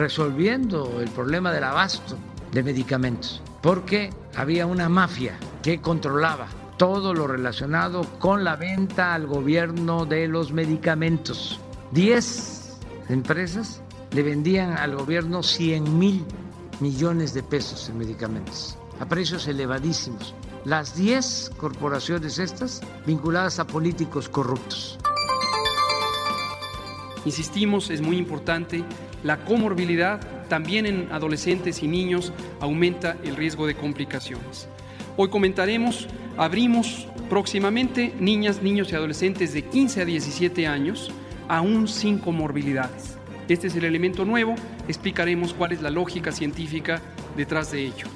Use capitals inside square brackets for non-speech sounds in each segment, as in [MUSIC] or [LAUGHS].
resolviendo el problema del abasto de medicamentos, porque había una mafia que controlaba todo lo relacionado con la venta al gobierno de los medicamentos. Diez empresas le vendían al gobierno 100 mil millones de pesos en medicamentos, a precios elevadísimos. Las 10 corporaciones estas vinculadas a políticos corruptos. Insistimos, es muy importante, la comorbilidad también en adolescentes y niños aumenta el riesgo de complicaciones. Hoy comentaremos, abrimos próximamente niñas, niños y adolescentes de 15 a 17 años, aún sin comorbilidades. Este es el elemento nuevo, explicaremos cuál es la lógica científica detrás de ello.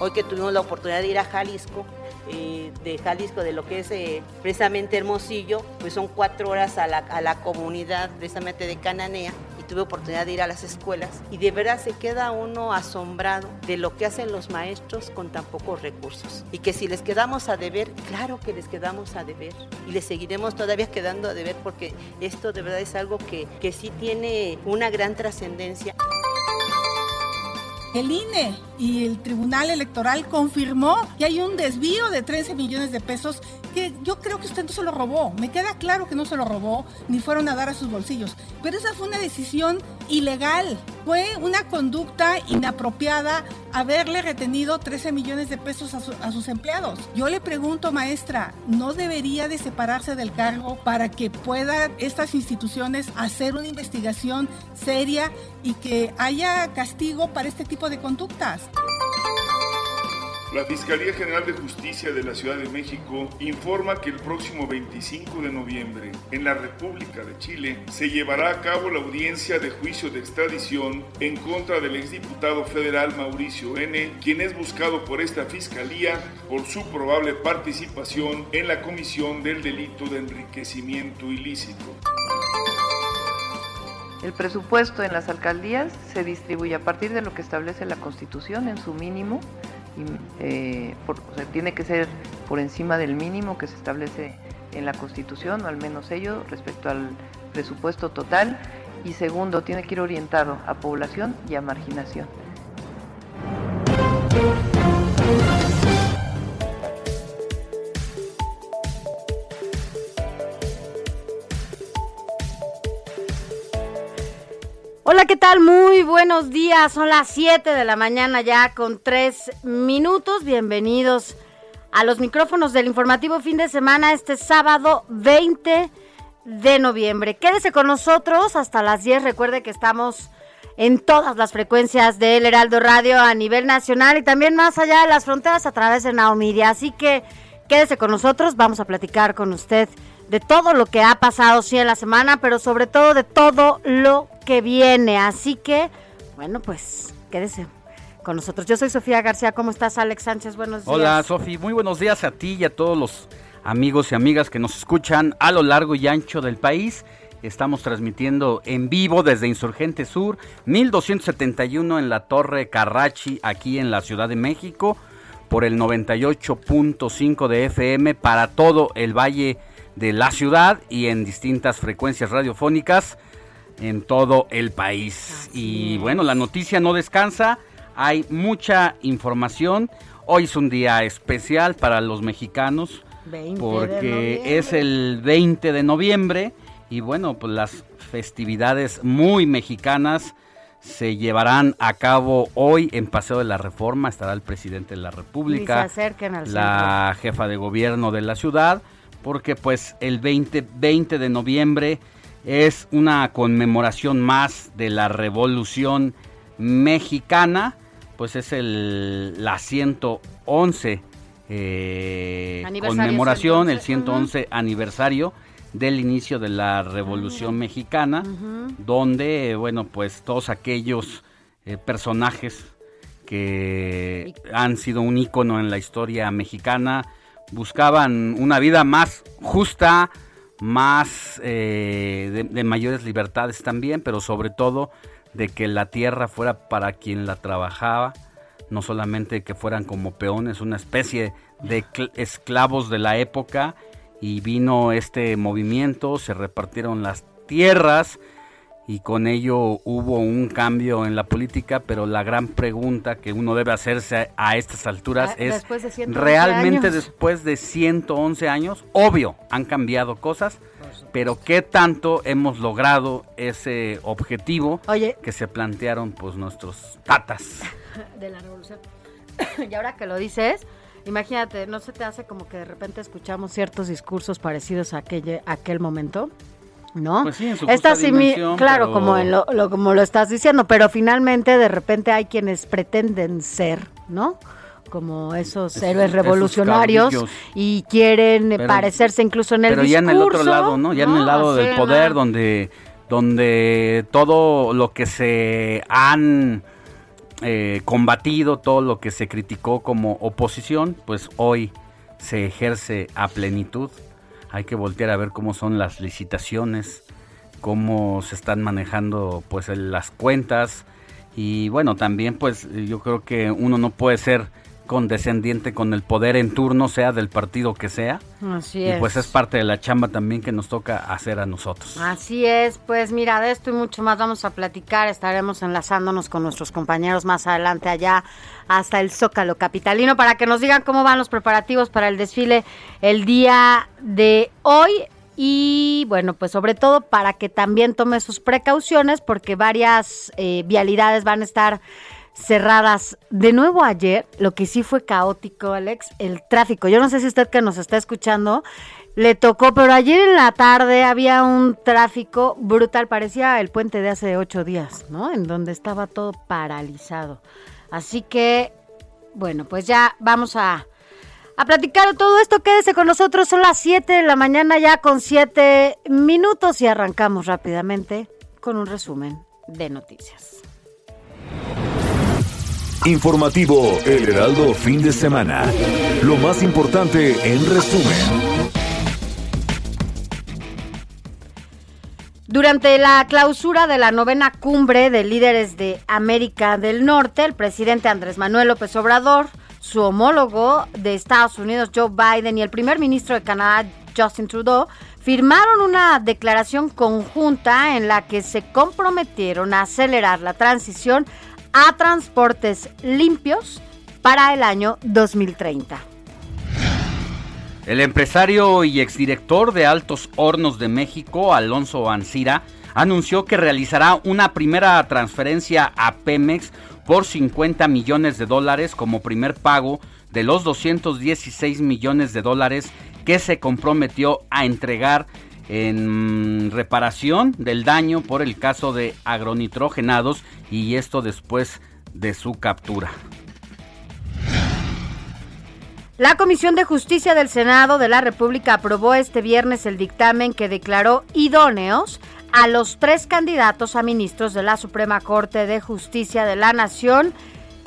Hoy que tuvimos la oportunidad de ir a Jalisco, eh, de Jalisco, de lo que es eh, precisamente Hermosillo, pues son cuatro horas a la, a la, comunidad precisamente de Cananea y tuve oportunidad de ir a las escuelas y de verdad se queda uno asombrado de lo que hacen los maestros con tan pocos recursos y que si les quedamos a deber, claro que les quedamos a deber y les seguiremos todavía quedando a deber porque esto de verdad es algo que, que sí tiene una gran trascendencia. El INE y el Tribunal Electoral confirmó que hay un desvío de 13 millones de pesos que yo creo que usted no se lo robó. Me queda claro que no se lo robó ni fueron a dar a sus bolsillos. Pero esa fue una decisión ilegal. Fue una conducta inapropiada haberle retenido 13 millones de pesos a, a, sus empleados. Yo le pregunto, maestra, ¿no debería de separarse del cargo para que puedan estas instituciones hacer una investigación seria y que haya castigo para este tipo de conductas? La Fiscalía General de Justicia de la Ciudad de México informa que el próximo 25 de noviembre en la República de Chile se llevará a cabo la audiencia de juicio de extradición en contra del exdiputado federal Mauricio N., quien es buscado por esta Fiscalía por su probable participación en la comisión del delito de enriquecimiento ilícito. El presupuesto en las alcaldías se distribuye a partir de lo que establece la Constitución en su mínimo eh, por, tiene que ser por encima del mínimo que se establece en la Constitución, o al menos ello, respecto al presupuesto total. Y segundo, tiene que ir orientado a población y a marginación. Hola, ¿qué tal? Muy buenos días. Son las 7 de la mañana ya con 3 minutos. Bienvenidos a los micrófonos del informativo fin de semana este sábado 20 de noviembre. Quédese con nosotros hasta las 10. Recuerde que estamos en todas las frecuencias del Heraldo Radio a nivel nacional y también más allá de las fronteras a través de Naomidia. Así que quédese con nosotros. Vamos a platicar con usted de todo lo que ha pasado sí en la semana, pero sobre todo de todo lo que viene. Así que, bueno, pues quédese con nosotros. Yo soy Sofía García. ¿Cómo estás, Alex Sánchez? Buenos días. Hola, Sofía. Muy buenos días a ti y a todos los amigos y amigas que nos escuchan a lo largo y ancho del país. Estamos transmitiendo en vivo desde Insurgente Sur, 1271 en la Torre Carrachi, aquí en la Ciudad de México, por el 98.5 de FM para todo el Valle de la ciudad y en distintas frecuencias radiofónicas en todo el país. Y bueno, la noticia no descansa, hay mucha información. Hoy es un día especial para los mexicanos porque es el 20 de noviembre Y bueno, pues las festividades muy mexicanas se llevarán a cabo hoy en Paseo de la Reforma. Estará el presidente de la República, la jefa de gobierno de la ciudad, porque pues el 20, 20 de noviembre es una conmemoración más de la Revolución Mexicana, pues es el, la 111 eh, conmemoración, el 111 aniversario del inicio de la Revolución Mexicana, donde, bueno, pues todos aquellos eh, personajes que han sido un ícono en la historia mexicana buscaban una vida más justa, más eh, de, mayores libertades también, pero sobre todo de que la tierra fuera para quien la trabajaba, no solamente que fueran como peones, una especie de esclavos de la época. Y vino este movimiento, se repartieron las tierras y con ello hubo un cambio en la política, pero la gran pregunta que uno debe hacerse a estas alturas ah, es, ¿realmente después de 111 años? Obvio, han cambiado cosas, pero ¿qué tanto hemos logrado ese objetivo que se plantearon pues nuestros tatas? [LAUGHS] De la revolución. [COUGHS] y ahora que lo dices, Imagínate, ¿no se te hace como que de repente escuchamos ciertos discursos parecidos a aquel, aquel momento? ¿No? Pues sí, en su Esta claro, como, lo, como lo estás diciendo, pero finalmente de repente hay quienes pretenden ser, ¿no? Como esos héroes revolucionarios y quieren parecerse incluso en el Pero ya en el otro lado, ¿no? Ya en el lado del poder donde donde todo lo que se han eh, combatido, todo lo que se criticó como oposición, pues hoy se ejerce a plenitud. Hay que voltear a ver cómo son las licitaciones, cómo se están manejando pues las cuentas. Y bueno, también pues yo creo que uno no puede ser condescendiente con el poder en turno, sea del partido que sea. Así y pues es parte de la chamba también que nos toca hacer a nosotros. Así es, pues mira, de esto y mucho más vamos a platicar, estaremos enlazándonos con nuestros compañeros más adelante allá hasta el Zócalo Capitalino para que nos digan cómo van los preparativos para el desfile el día de hoy. Y bueno, pues sobre todo para que también tome sus precauciones porque varias eh, vialidades van a estar cerradas. De nuevo ayer, lo que sí fue caótico, Alex, el tráfico. Yo no sé si usted que nos está escuchando le tocó, pero ayer en la tarde había un tráfico brutal, parecía el puente de hace ocho días, ¿no? En donde estaba todo paralizado. Así que, bueno, pues ya vamos a, a platicar todo esto. Quédese con nosotros, son las 7 de la mañana ya con 7 minutos y arrancamos rápidamente con un resumen de noticias. Informativo El Heraldo Fin de Semana. Lo más importante en resumen. Durante la clausura de la novena cumbre de líderes de América del Norte, el presidente Andrés Manuel López Obrador, su homólogo de Estados Unidos Joe Biden y el primer ministro de Canadá Justin Trudeau firmaron una declaración conjunta en la que se comprometieron a acelerar la transición a transportes limpios para el año 2030. El empresario y exdirector de Altos Hornos de México, Alonso Ancira, anunció que realizará una primera transferencia a Pemex por 50 millones de dólares como primer pago de los 216 millones de dólares que se comprometió a entregar en reparación del daño por el caso de agronitrogenados y esto después de su captura. La Comisión de Justicia del Senado de la República aprobó este viernes el dictamen que declaró idóneos a los tres candidatos a ministros de la Suprema Corte de Justicia de la Nación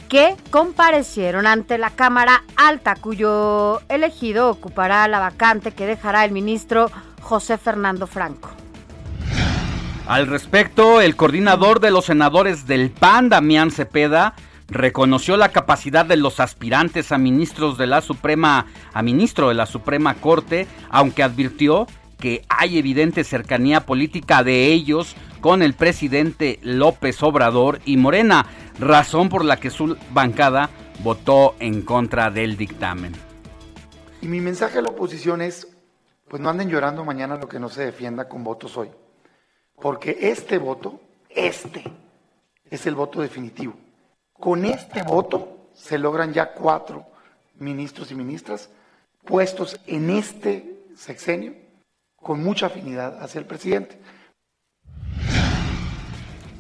que comparecieron ante la Cámara Alta, cuyo elegido ocupará la vacante que dejará el ministro José Fernando Franco. Al respecto, el coordinador de los senadores del PAN, Damián Cepeda, reconoció la capacidad de los aspirantes a ministros de la Suprema a ministro de la Suprema Corte, aunque advirtió que hay evidente cercanía política de ellos con el presidente López Obrador y Morena, razón por la que su bancada votó en contra del dictamen. Y mi mensaje a la oposición es pues no anden llorando mañana lo que no se defienda con votos hoy. porque este voto, este, es el voto definitivo. Con este voto se logran ya cuatro ministros y ministras puestos en este sexenio con mucha afinidad hacia el presidente.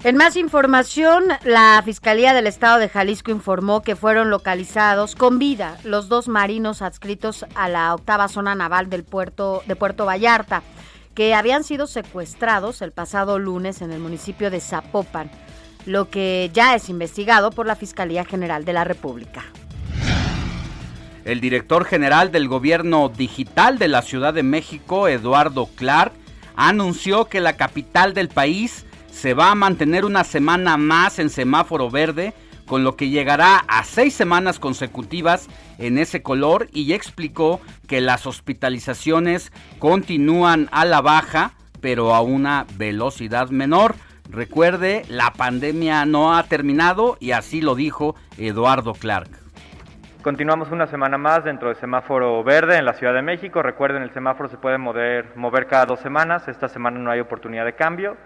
En más información, la Fiscalía del Estado de Jalisco informó que fueron localizados con vida los dos marinos adscritos a la octava zona naval del puerto de Puerto Vallarta, que habían sido secuestrados el pasado lunes en el municipio de Zapopan, lo que ya es investigado por la Fiscalía General de la República. El director general del gobierno digital de la Ciudad de México, Eduardo Clark, anunció que la capital del país se va a mantener una semana más en semáforo verde, con lo que llegará a seis semanas consecutivas en ese color y explicó que las hospitalizaciones continúan a la baja, pero a una velocidad menor. Recuerde, la pandemia no ha terminado y así lo dijo Eduardo Clark. Continuamos una semana más dentro del semáforo verde en la Ciudad de México. Recuerden, el semáforo se puede mover, mover cada dos semanas. Esta semana no hay oportunidad de cambio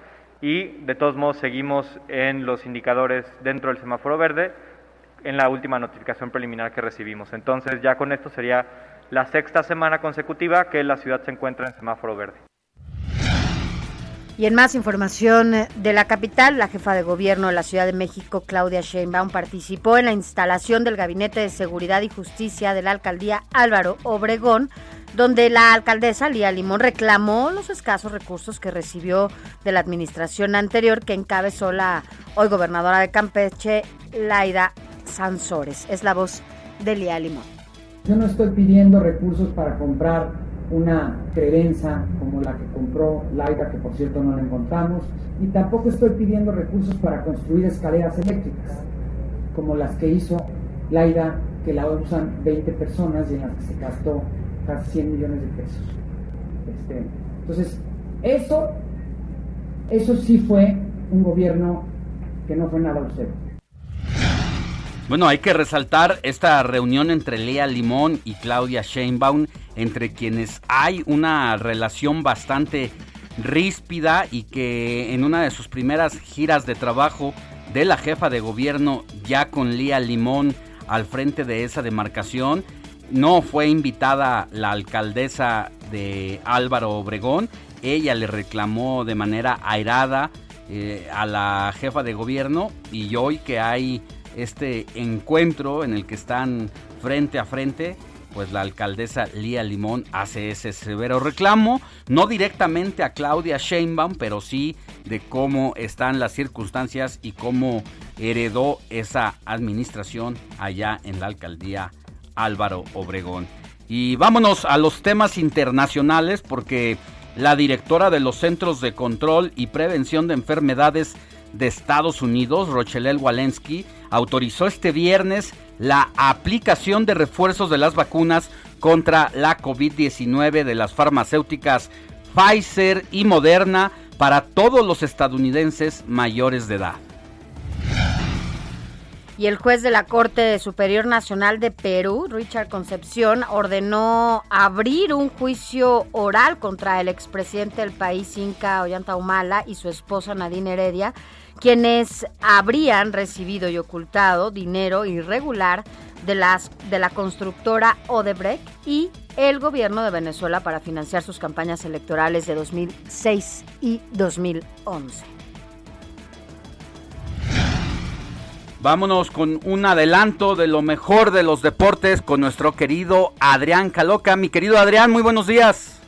y de todos modos seguimos en los indicadores dentro del semáforo verde en la última notificación preliminar que recibimos. Entonces ya con esto sería la sexta semana consecutiva que la ciudad se encuentra en semáforo verde. Y en más información de la capital, la jefa de gobierno de la Ciudad de México, Claudia Sheinbaum, participó en la instalación del Gabinete de Seguridad y Justicia de la alcaldía Álvaro Obregón, donde la alcaldesa Lía Limón reclamó los escasos recursos que recibió de la administración anterior que encabezó la hoy gobernadora de Campeche, Laida Sansores. Es la voz de Lía Limón. Yo no estoy pidiendo recursos para comprar una credenza como la que compró Laida, que por cierto no la encontramos, y tampoco estoy pidiendo recursos para construir escaleras eléctricas, como las que hizo Laida, que la usan 20 personas y en las que se gastó casi 100 millones de pesos. Este, entonces, eso, eso sí fue un gobierno que no fue nada usted. Bueno, hay que resaltar esta reunión entre Lea Limón y Claudia Sheinbaum, entre quienes hay una relación bastante ríspida y que en una de sus primeras giras de trabajo de la jefa de gobierno, ya con Lía Limón al frente de esa demarcación, no fue invitada la alcaldesa de Álvaro Obregón. Ella le reclamó de manera airada eh, a la jefa de gobierno y hoy que hay este encuentro en el que están frente a frente, pues la alcaldesa Lía Limón hace ese severo reclamo, no directamente a Claudia Sheinbaum, pero sí de cómo están las circunstancias y cómo heredó esa administración allá en la alcaldía Álvaro Obregón. Y vámonos a los temas internacionales porque la directora de los Centros de Control y Prevención de Enfermedades de Estados Unidos, Rochelle Walensky, autorizó este viernes la aplicación de refuerzos de las vacunas contra la COVID-19 de las farmacéuticas Pfizer y Moderna para todos los estadounidenses mayores de edad y el juez de la Corte Superior Nacional de Perú, Richard Concepción, ordenó abrir un juicio oral contra el expresidente del país, Inca Ollanta Humala, y su esposa Nadine Heredia, quienes habrían recibido y ocultado dinero irregular de, las, de la constructora Odebrecht y el gobierno de Venezuela para financiar sus campañas electorales de 2006 y 2011. Vámonos con un adelanto de lo mejor de los deportes con nuestro querido Adrián Caloca. Mi querido Adrián, muy buenos días.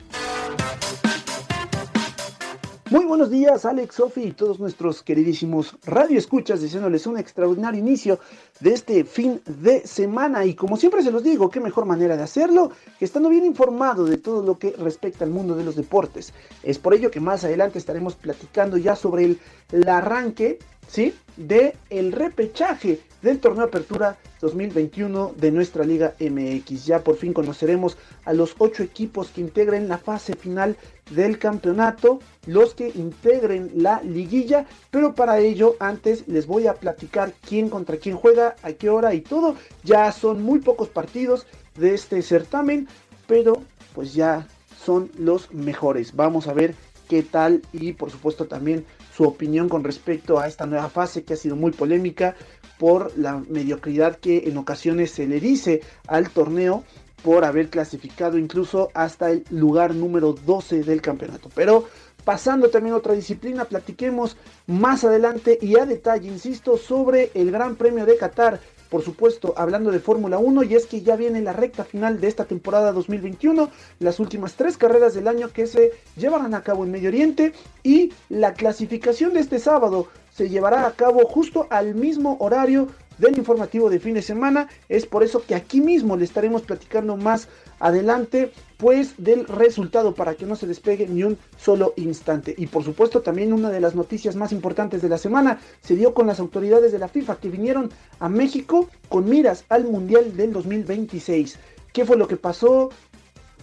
Muy buenos días, Alex, Sofi y todos nuestros queridísimos radioescuchas, deseándoles un extraordinario inicio de este fin de semana. Y como siempre se los digo, qué mejor manera de hacerlo que estando bien informado de todo lo que respecta al mundo de los deportes. Es por ello que más adelante estaremos platicando ya sobre el, el arranque ¿sí? De el repechaje del torneo Apertura 2021 de nuestra Liga MX. Ya por fin conoceremos a los ocho equipos que integren la fase final del campeonato, los que integren la liguilla, pero para ello antes les voy a platicar quién contra quién juega, a qué hora y todo. Ya son muy pocos partidos de este certamen, pero pues ya son los mejores. Vamos a ver qué tal y por supuesto también su opinión con respecto a esta nueva fase que ha sido muy polémica por la mediocridad que en ocasiones se le dice al torneo por haber clasificado incluso hasta el lugar número 12 del campeonato. Pero pasando también a otra disciplina, platiquemos más adelante y a detalle, insisto, sobre el Gran Premio de Qatar. Por supuesto, hablando de Fórmula 1, y es que ya viene la recta final de esta temporada 2021, las últimas tres carreras del año que se llevarán a cabo en Medio Oriente y la clasificación de este sábado se llevará a cabo justo al mismo horario del informativo de fin de semana. Es por eso que aquí mismo le estaremos platicando más adelante pues del resultado para que no se despegue ni un solo instante. Y por supuesto también una de las noticias más importantes de la semana se dio con las autoridades de la FIFA que vinieron a México con miras al Mundial del 2026. ¿Qué fue lo que pasó?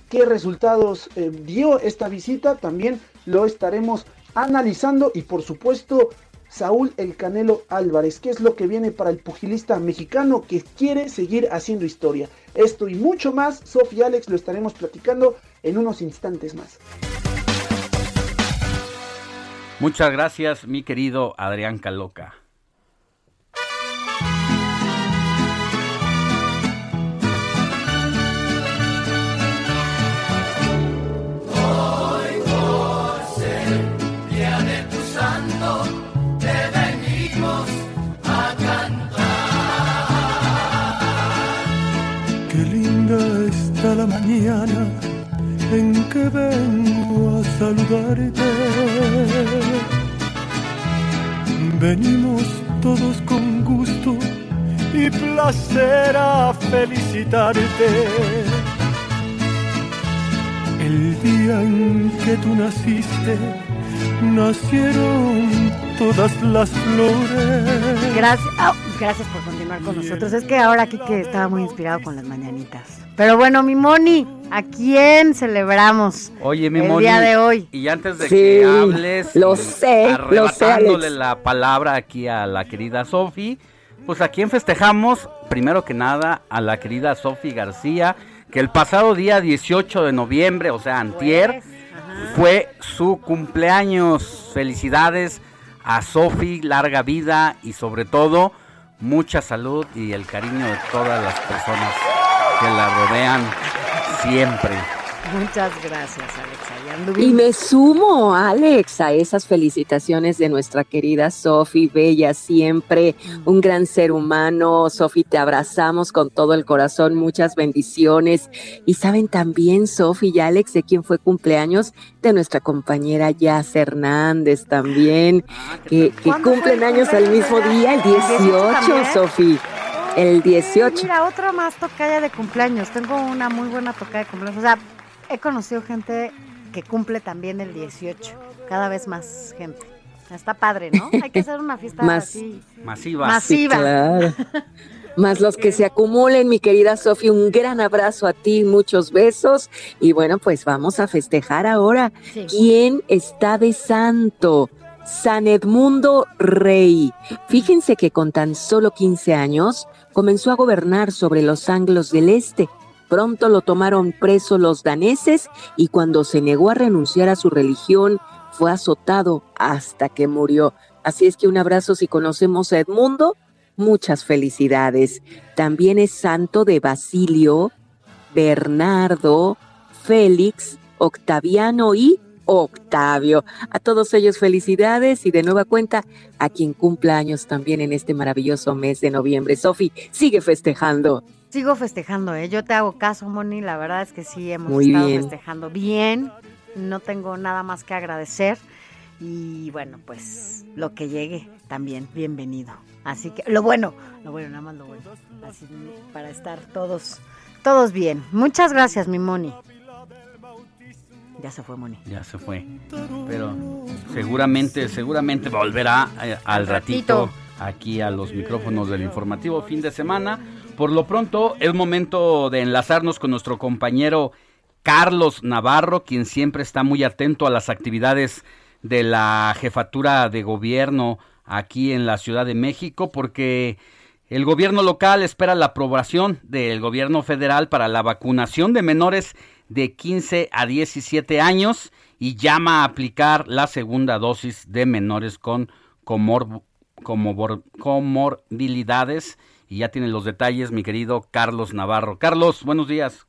¿Qué resultados eh, dio esta visita? También lo estaremos analizando y por supuesto Saúl El Canelo Álvarez. ¿Qué es lo que viene para el pugilista mexicano que quiere seguir haciendo historia? Esto y mucho más, Sofía Alex lo estaremos platicando en unos instantes más. Muchas gracias, mi querido Adrián Caloca. Mañana en que vengo a saludarte. Venimos todos con gusto y placer a felicitarte. El día en que tú naciste, nacieron todas las flores. Gracias, oh, gracias por continuar con nosotros. Es que ahora aquí que estaba muy inspirado con las mañanitas. Pero bueno, mi Moni, ¿a quién celebramos Oye, mi el día de hoy? Y antes de que hables, lo sé, arrebatándole la palabra aquí a la querida Sofi, pues a quién festejamos, primero que nada, a la querida Sofi García, que el pasado día 18 de noviembre, o sea, antier, fue su cumpleaños. Felicidades a Sofi, larga vida y sobre todo mucha salud y el cariño de todas las personas que la rodean siempre. Muchas gracias, Alexa. Y me sumo, Alex, a esas felicitaciones de nuestra querida Sofi, bella siempre, un gran ser humano. Sofi, te abrazamos con todo el corazón, muchas bendiciones. Y saben también, Sofi y Alex, de quién fue cumpleaños de nuestra compañera Yas Hernández también, ah, que, que cumplen años al mismo día, el 18, Sofi. El 18. Mira, otra más tocaya de cumpleaños. Tengo una muy buena tocaya de cumpleaños. O sea, he conocido gente que cumple también el 18. Cada vez más gente. Está padre, ¿no? [LAUGHS] Hay que hacer una fiesta así. Masiva. Masiva. claro. [LAUGHS] Más los que se acumulen, mi querida Sofía, un gran abrazo a ti, muchos besos. Y bueno, pues vamos a festejar ahora. ¿Quién está de santo? San Edmundo Rey. Fíjense que con tan solo 15 años comenzó a gobernar sobre los anglos del este. Pronto lo tomaron preso los daneses y cuando se negó a renunciar a su religión fue azotado hasta que murió. Así es que un abrazo si conocemos a Edmundo, muchas felicidades. También es santo de Basilio, Bernardo, Félix, Octaviano y Octavio. A todos ellos felicidades y de nueva cuenta a quien cumpla años también en este maravilloso mes de noviembre. Sofi, sigue festejando. Sigo festejando, ¿eh? Yo te hago caso, Moni. La verdad es que sí, hemos estado festejando bien. No tengo nada más que agradecer. Y bueno, pues lo que llegue también, bienvenido. Así que lo bueno, lo bueno, nada más lo bueno. Así para estar todos, todos bien. Muchas gracias, mi Moni. Ya se fue, Moni. Ya se fue. Pero seguramente, seguramente volverá eh, al ratito. aquí a los micrófonos del informativo fin de semana. Por lo pronto es momento de enlazarnos con nuestro compañero Carlos Navarro, quien siempre está muy atento a las actividades de la jefatura de gobierno aquí en la Ciudad de México, porque el gobierno local espera la aprobación del gobierno federal para la vacunación de menores de 15 a 17 años y llama a aplicar la segunda dosis de menores con comor, comorbilidades. Y ya tienen los detalles mi querido Carlos Navarro. Carlos, buenos días.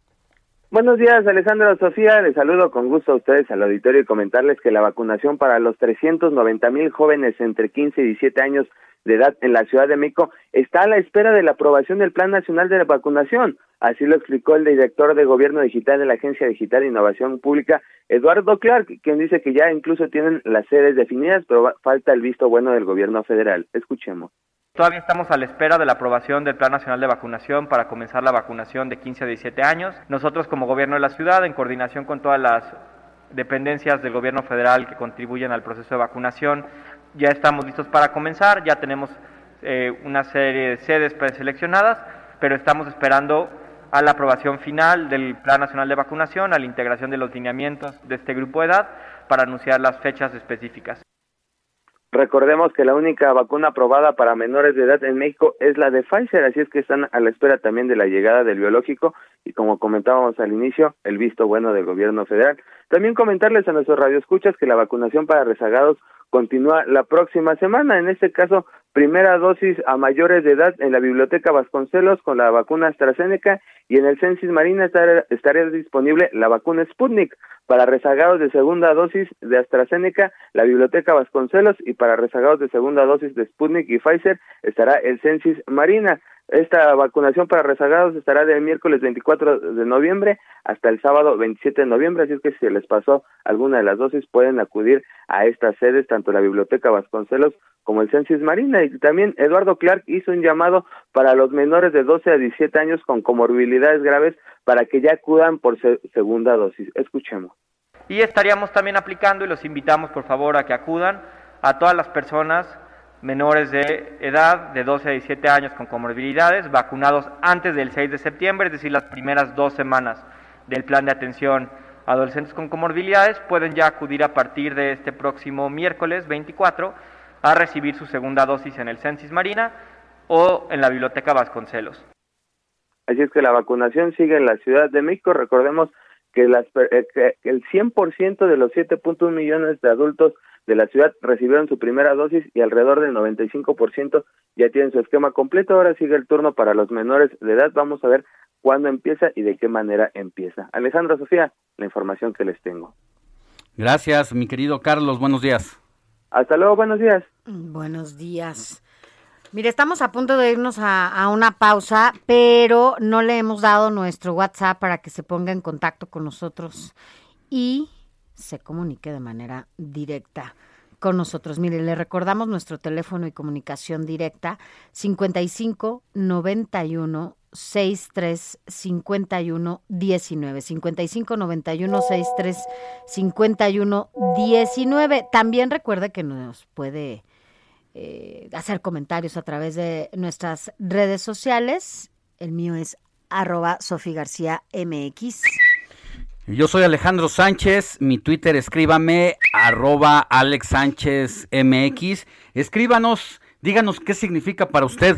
Buenos días, Alejandro Sofía. Les saludo con gusto a ustedes al auditorio y comentarles que la vacunación para los 390 mil jóvenes entre 15 y 17 años de edad en la Ciudad de México está a la espera de la aprobación del Plan Nacional de la Vacunación. Así lo explicó el director de Gobierno Digital de la Agencia Digital de Innovación Pública, Eduardo Clark, quien dice que ya incluso tienen las sedes definidas, pero falta el visto bueno del gobierno federal. Escuchemos. Todavía estamos a la espera de la aprobación del Plan Nacional de Vacunación para comenzar la vacunación de 15 a 17 años. Nosotros como gobierno de la ciudad, en coordinación con todas las dependencias del gobierno federal que contribuyen al proceso de vacunación, ya estamos listos para comenzar, ya tenemos eh, una serie de sedes preseleccionadas, pero estamos esperando a la aprobación final del Plan Nacional de Vacunación, a la integración de los lineamientos de este grupo de edad para anunciar las fechas específicas. Recordemos que la única vacuna aprobada para menores de edad en México es la de Pfizer, así es que están a la espera también de la llegada del biológico y como comentábamos al inicio, el visto bueno del gobierno federal. También comentarles a nuestros radioescuchas que la vacunación para rezagados continúa la próxima semana. En este caso, primera dosis a mayores de edad en la Biblioteca Vasconcelos con la vacuna AstraZeneca y en el Censis Marina estará, disponible la vacuna Sputnik para rezagados de segunda dosis de AstraZeneca, la Biblioteca Vasconcelos y para rezagados de segunda dosis de Sputnik y Pfizer estará el Censis Marina. Esta vacunación para rezagados estará del miércoles 24 de noviembre hasta el sábado 27 de noviembre, así es que si se les pasó alguna de las dosis pueden acudir a estas sedes, tanto la Biblioteca Vasconcelos como el Censis Marina. Y también Eduardo Clark hizo un llamado para los menores de 12 a 17 años con comorbilidades graves para que ya acudan por segunda dosis. Escuchemos. Y estaríamos también aplicando y los invitamos por favor a que acudan a todas las personas menores de edad de 12 a 17 años con comorbilidades, vacunados antes del 6 de septiembre, es decir, las primeras dos semanas del plan de atención a adolescentes con comorbilidades, pueden ya acudir a partir de este próximo miércoles 24 a recibir su segunda dosis en el Censis Marina o en la Biblioteca Vasconcelos. Así es que la vacunación sigue en la Ciudad de México. Recordemos que, las, eh, que el 100% de los 7.1 millones de adultos de la ciudad recibieron su primera dosis y alrededor del 95% ya tienen su esquema completo. Ahora sigue el turno para los menores de edad. Vamos a ver cuándo empieza y de qué manera empieza. Alejandra Sofía, la información que les tengo. Gracias, mi querido Carlos. Buenos días. Hasta luego, buenos días. Buenos días. Mire, estamos a punto de irnos a, una pausa, pero no le hemos dado nuestro WhatsApp para que se ponga en contacto con nosotros y se comunique de manera directa con nosotros. Mire, le recordamos nuestro teléfono y comunicación directa 55 91 63 51 19 55 91 63 51 19 también recuerde que nos puede eh, hacer comentarios a través de nuestras redes sociales el mío es arroba MX yo soy Alejandro Sánchez, mi Twitter escríbame arroba Alex. Escríbanos, díganos qué significa para usted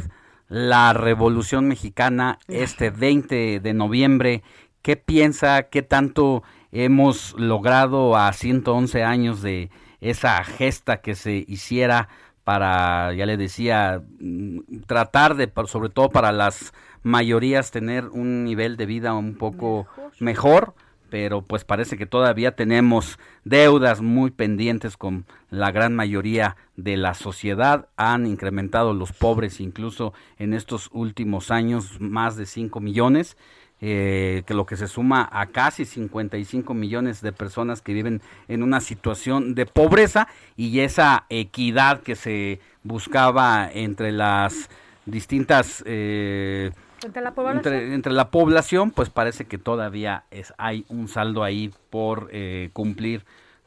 la Revolución Mexicana este 20 de noviembre. ¿Qué piensa? ¿Qué tanto hemos logrado a 111 años de esa gesta que se hiciera para, ya le decía, mm, tratar de, sobre todo para las mayorías, tener un nivel de vida un poco mejor pero pues parece que todavía tenemos deudas muy pendientes con la gran mayoría de la sociedad. Han incrementado los pobres incluso en estos últimos años más de 5 millones. Eh, que lo que se suma a casi 55 millones de personas que viven en una situación de pobreza y esa equidad que se buscaba entre las distintas eh, ¿Entre la población? Entre, la población, pues parece que todavía es, hay un saldo ahí por eh, cumplir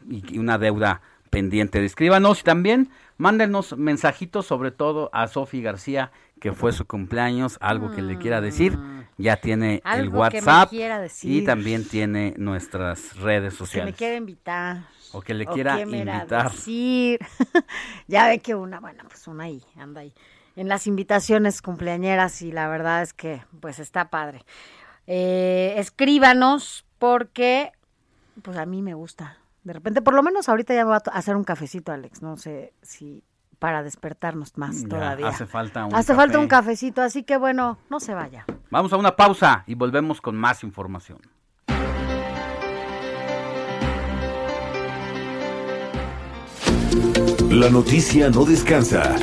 y, una deuda pendiente. Escríbanos y también mándenos mensajitos, sobre todo a Sofi García, que fue su cumpleaños, algo que le quiera decir. Ya tiene el WhatsApp y también tiene nuestras redes sociales. Que me quiera invitar. O que le quiera invitar. Decir. [LAUGHS] ya ve que una, bueno, pues una ahí, anda ahí en las invitaciones cumpleañeras y la verdad es que pues está padre. Eh, escríbanos porque pues a mí me gusta De repente, por lo menos ahorita ya va a hacer un cafecito, Alex. No sé si para despertarnos más Ya, todavía. hace falta un Hace falta un cafecito, así que bueno, no se vaya. Vamos a una pausa y volvemos con más información. La noticia no descansa.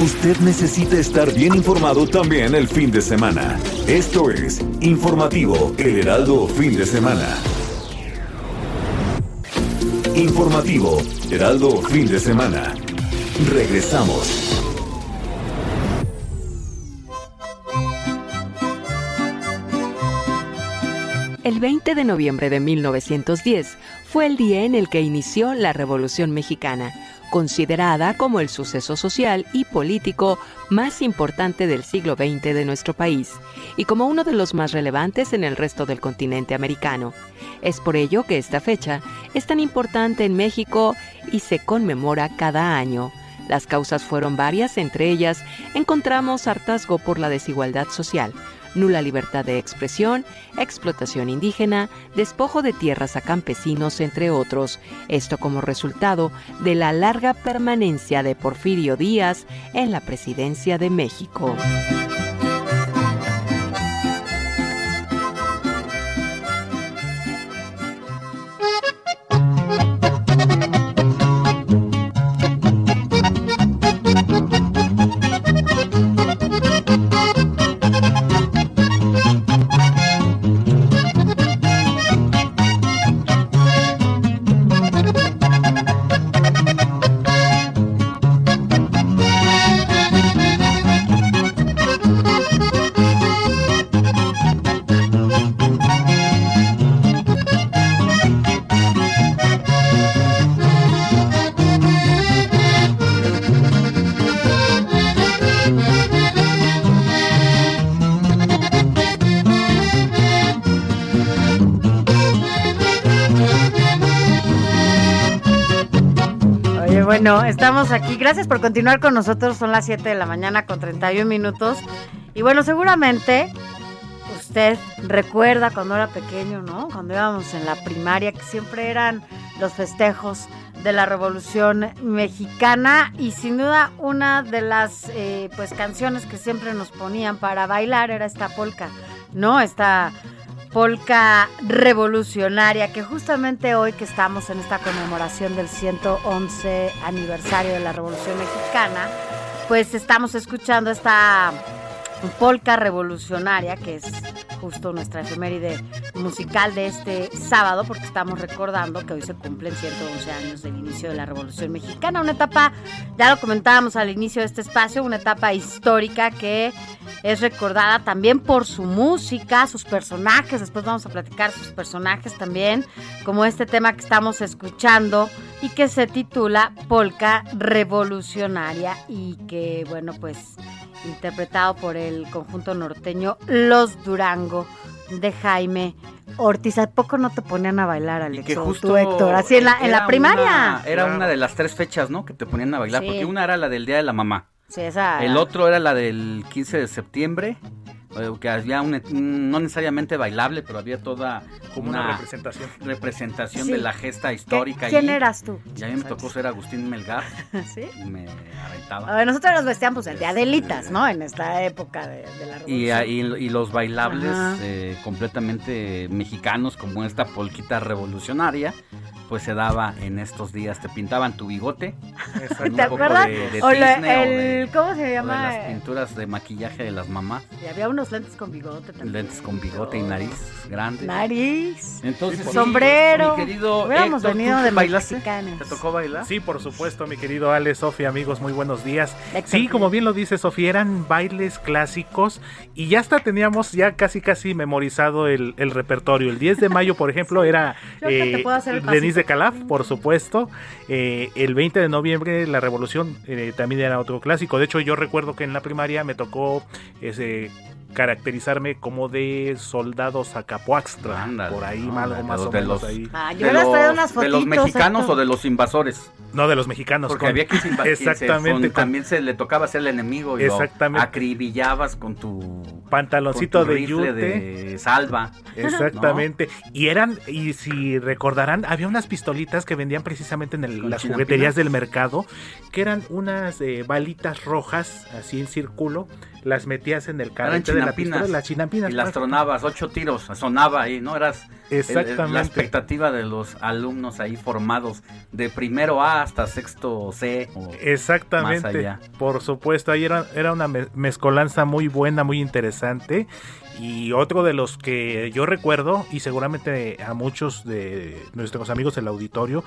Usted necesita estar bien informado también el fin de semana. Esto es Informativo El Heraldo Fin de Semana. Informativo Heraldo Fin de Semana. Regresamos. El 20 de noviembre de 1910 fue el día en el que inició la Revolución Mexicana, considerada como el suceso social y político más importante del siglo XX de nuestro país y como uno de los más relevantes en el resto del continente americano. Es por ello que esta fecha es tan importante en México y se conmemora cada año. Las causas fueron varias, entre ellas encontramos hartazgo por la desigualdad social, nula libertad de expresión, explotación indígena, despojo de tierras a campesinos, entre otros. Esto como resultado de la larga permanencia de Porfirio Díaz en la presidencia de México. Estamos aquí. Gracias por continuar con nosotros. Son las 7 de la mañana con 31 minutos. Y bueno, seguramente usted recuerda cuando era pequeño, ¿no? Cuando íbamos en la primaria, que siempre eran los festejos de la Revolución Mexicana y sin duda una de las eh, pues canciones que siempre nos ponían para bailar era esta polka, ¿no? Esta polka revolucionaria que justamente hoy que estamos en esta conmemoración del 111 aniversario de la Revolución Mexicana, pues estamos escuchando esta polka revolucionaria que es justo nuestra efeméride musical de este sábado porque estamos recordando que hoy se cumplen 111 años del inicio de la Revolución Mexicana, una etapa, ya lo comentábamos al inicio de este espacio, una etapa histórica que es recordada también por su música, sus personajes, después vamos a platicar sus personajes también, como este tema que estamos escuchando y que se titula Polka Revolucionaria y que bueno pues interpretado por el conjunto norteño Los Durango de Jaime Ortiz. ¿A poco no te ponían a bailar, Alex? que o justo tú, Héctor, así en la, en la primaria. una- era una de las tres fechas, ¿no? Que te ponían a bailar, Sí. porque una era la del Día de la Mamá. Sí, esa. El otro era la del 15 de septiembre, que había un, no necesariamente bailable, pero había toda Como una representación. representación Sí. de la gesta histórica. ¿Quién ahí. eras tú? Y a mí me tocó ser Agustín Melgar. [LAUGHS] ¿Sí? Y me aventaba. A ver, nosotros nos vestíamos el de Adelitas, ¿no? En esta época de, de la revolución. Y, ahí- y los bailables eh, completamente mexicanos, como esta polquita revolucionaria, pues se daba en estos días. Te pintaban tu bigote. un ¿Te acuerdas? de- de o la- cisne o el, de- ¿Cómo se o de llama? las pinturas de maquillaje de las mamás. Y había unos lentes con bigote también. Lentes con bigote y nariz grande. Nariz. Entonces, sí, sombrero. mi querido Hubiéramos Héctor, venido ¿tú de bailaste? mexicanos. ¿Te tocó bailar? Sí, por supuesto, mi querido Ale, Sofía, amigos, muy buenos días. Sí, como bien lo dice Sofía, eran bailes clásicos y ya hasta teníamos ya casi casi memorizado el, el repertorio. El 10 de mayo, por ejemplo, [LAUGHS] era eh, Denise de Calaf, por supuesto. Eh, el 20 de noviembre, la Revolución, eh, también era otro clásico. De hecho, yo recuerdo que en la primaria me tocó ese caracterizarme como de soldado Zacapuaxtra. por ahí, algo más o de menos los, ahí. Ah, yo de los- unas ¿De los fotitos, mexicanos o de los invasores? No, de los mexicanos. Porque con- había que Exactamente. con- con- también se le tocaba ser el enemigo y Exactamente. lo acribillabas con tu pantaloncito con tu de rifle yute. de salva. Exactamente. Y eran, y si recordarán, había unas pistolitas que vendían precisamente en el- las jugueterías del mercado, que eran unas eh, balitas rojas, así en círculo, las metías en el carrete de la pistola, las chinampinas. Y las tronabas, ocho tiros, sonaba ahí, ¿no? Eras el- Exactamente. la expectativa de los alumnos ahí formados de primero A hasta sexto C o más Exactamente, allá. por supuesto, ahí era, era una me- mezcolanza muy buena, muy interesante. Y otro de los que yo recuerdo, y seguramente a muchos de nuestros amigos del auditorio,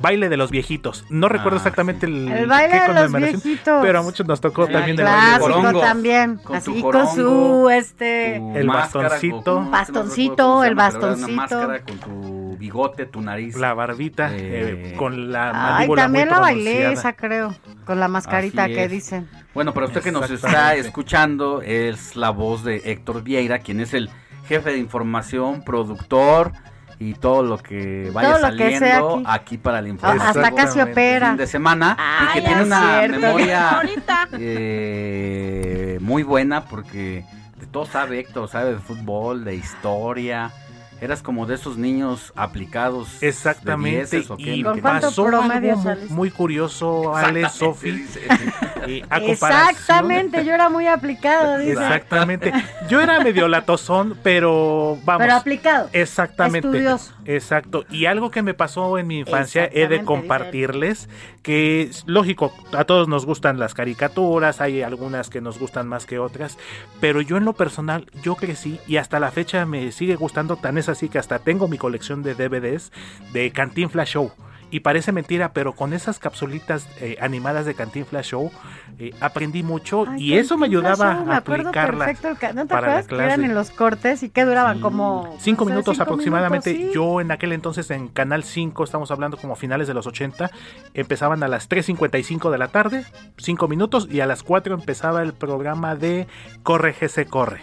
baile de los viejitos. No recuerdo Ah, exactamente el, El baile qué de los viejitos. pero a muchos nos tocó Sí, también el baile de los Clásico corongo, también. con Así tu con corongo, su este Tu El máscara, bastoncito. con- Bastoncito, el bastoncito. Máscara con tu bigote, tu nariz. la barbita Eh, eh, con la Ay, mandíbula también muy la bailé esa, creo. Con la mascarita Así que es. dicen. Bueno, pero usted que nos está escuchando es la voz de Héctor Vieira, quien es el jefe de información, productor y todo lo que vaya Todo que saliendo aquí. aquí. para la Ah, información. Hasta casi opera. de semana Ay, y que tiene una cierto. memoria [LAUGHS] eh, muy buena porque de todo sabe Héctor, sabe de fútbol, de historia. Eras como de esos niños aplicados. Exactamente. dieces, ¿o qué, Y pasó algo muy, curioso, Ale, Exactamente, Sofi. eh, [LAUGHS] Exactamente, yo era muy aplicado, dice. Exactamente. Yo era medio latosón, pero vamos. Pero aplicado. Exactamente. Estudioso. Exacto. Y algo que me pasó en mi infancia he de compartirles, que lógico, a todos nos gustan las caricaturas, hay algunas que nos gustan más que otras, pero yo en lo personal, yo crecí y hasta la fecha me sigue gustando, tan es así que hasta tengo mi colección de DVDs de Cantinflas Show. Y parece mentira, pero con esas capsulitas eh, animadas de Cantinflas Show eh, aprendí mucho Ay, y eso me ayudaba Show, me a acuerdo aplicarla. perfecto ¿No te para la acuerdas que eran clase. en los cortes y que duraban como Cinco no sé, minutos cinco aproximadamente. minutos, sí. Yo en aquel entonces en Canal 5, estamos hablando como finales de los 80, empezaban a las 3.55 de la tarde, cinco minutos, y a las 4 empezaba el programa de Corre GC Corre.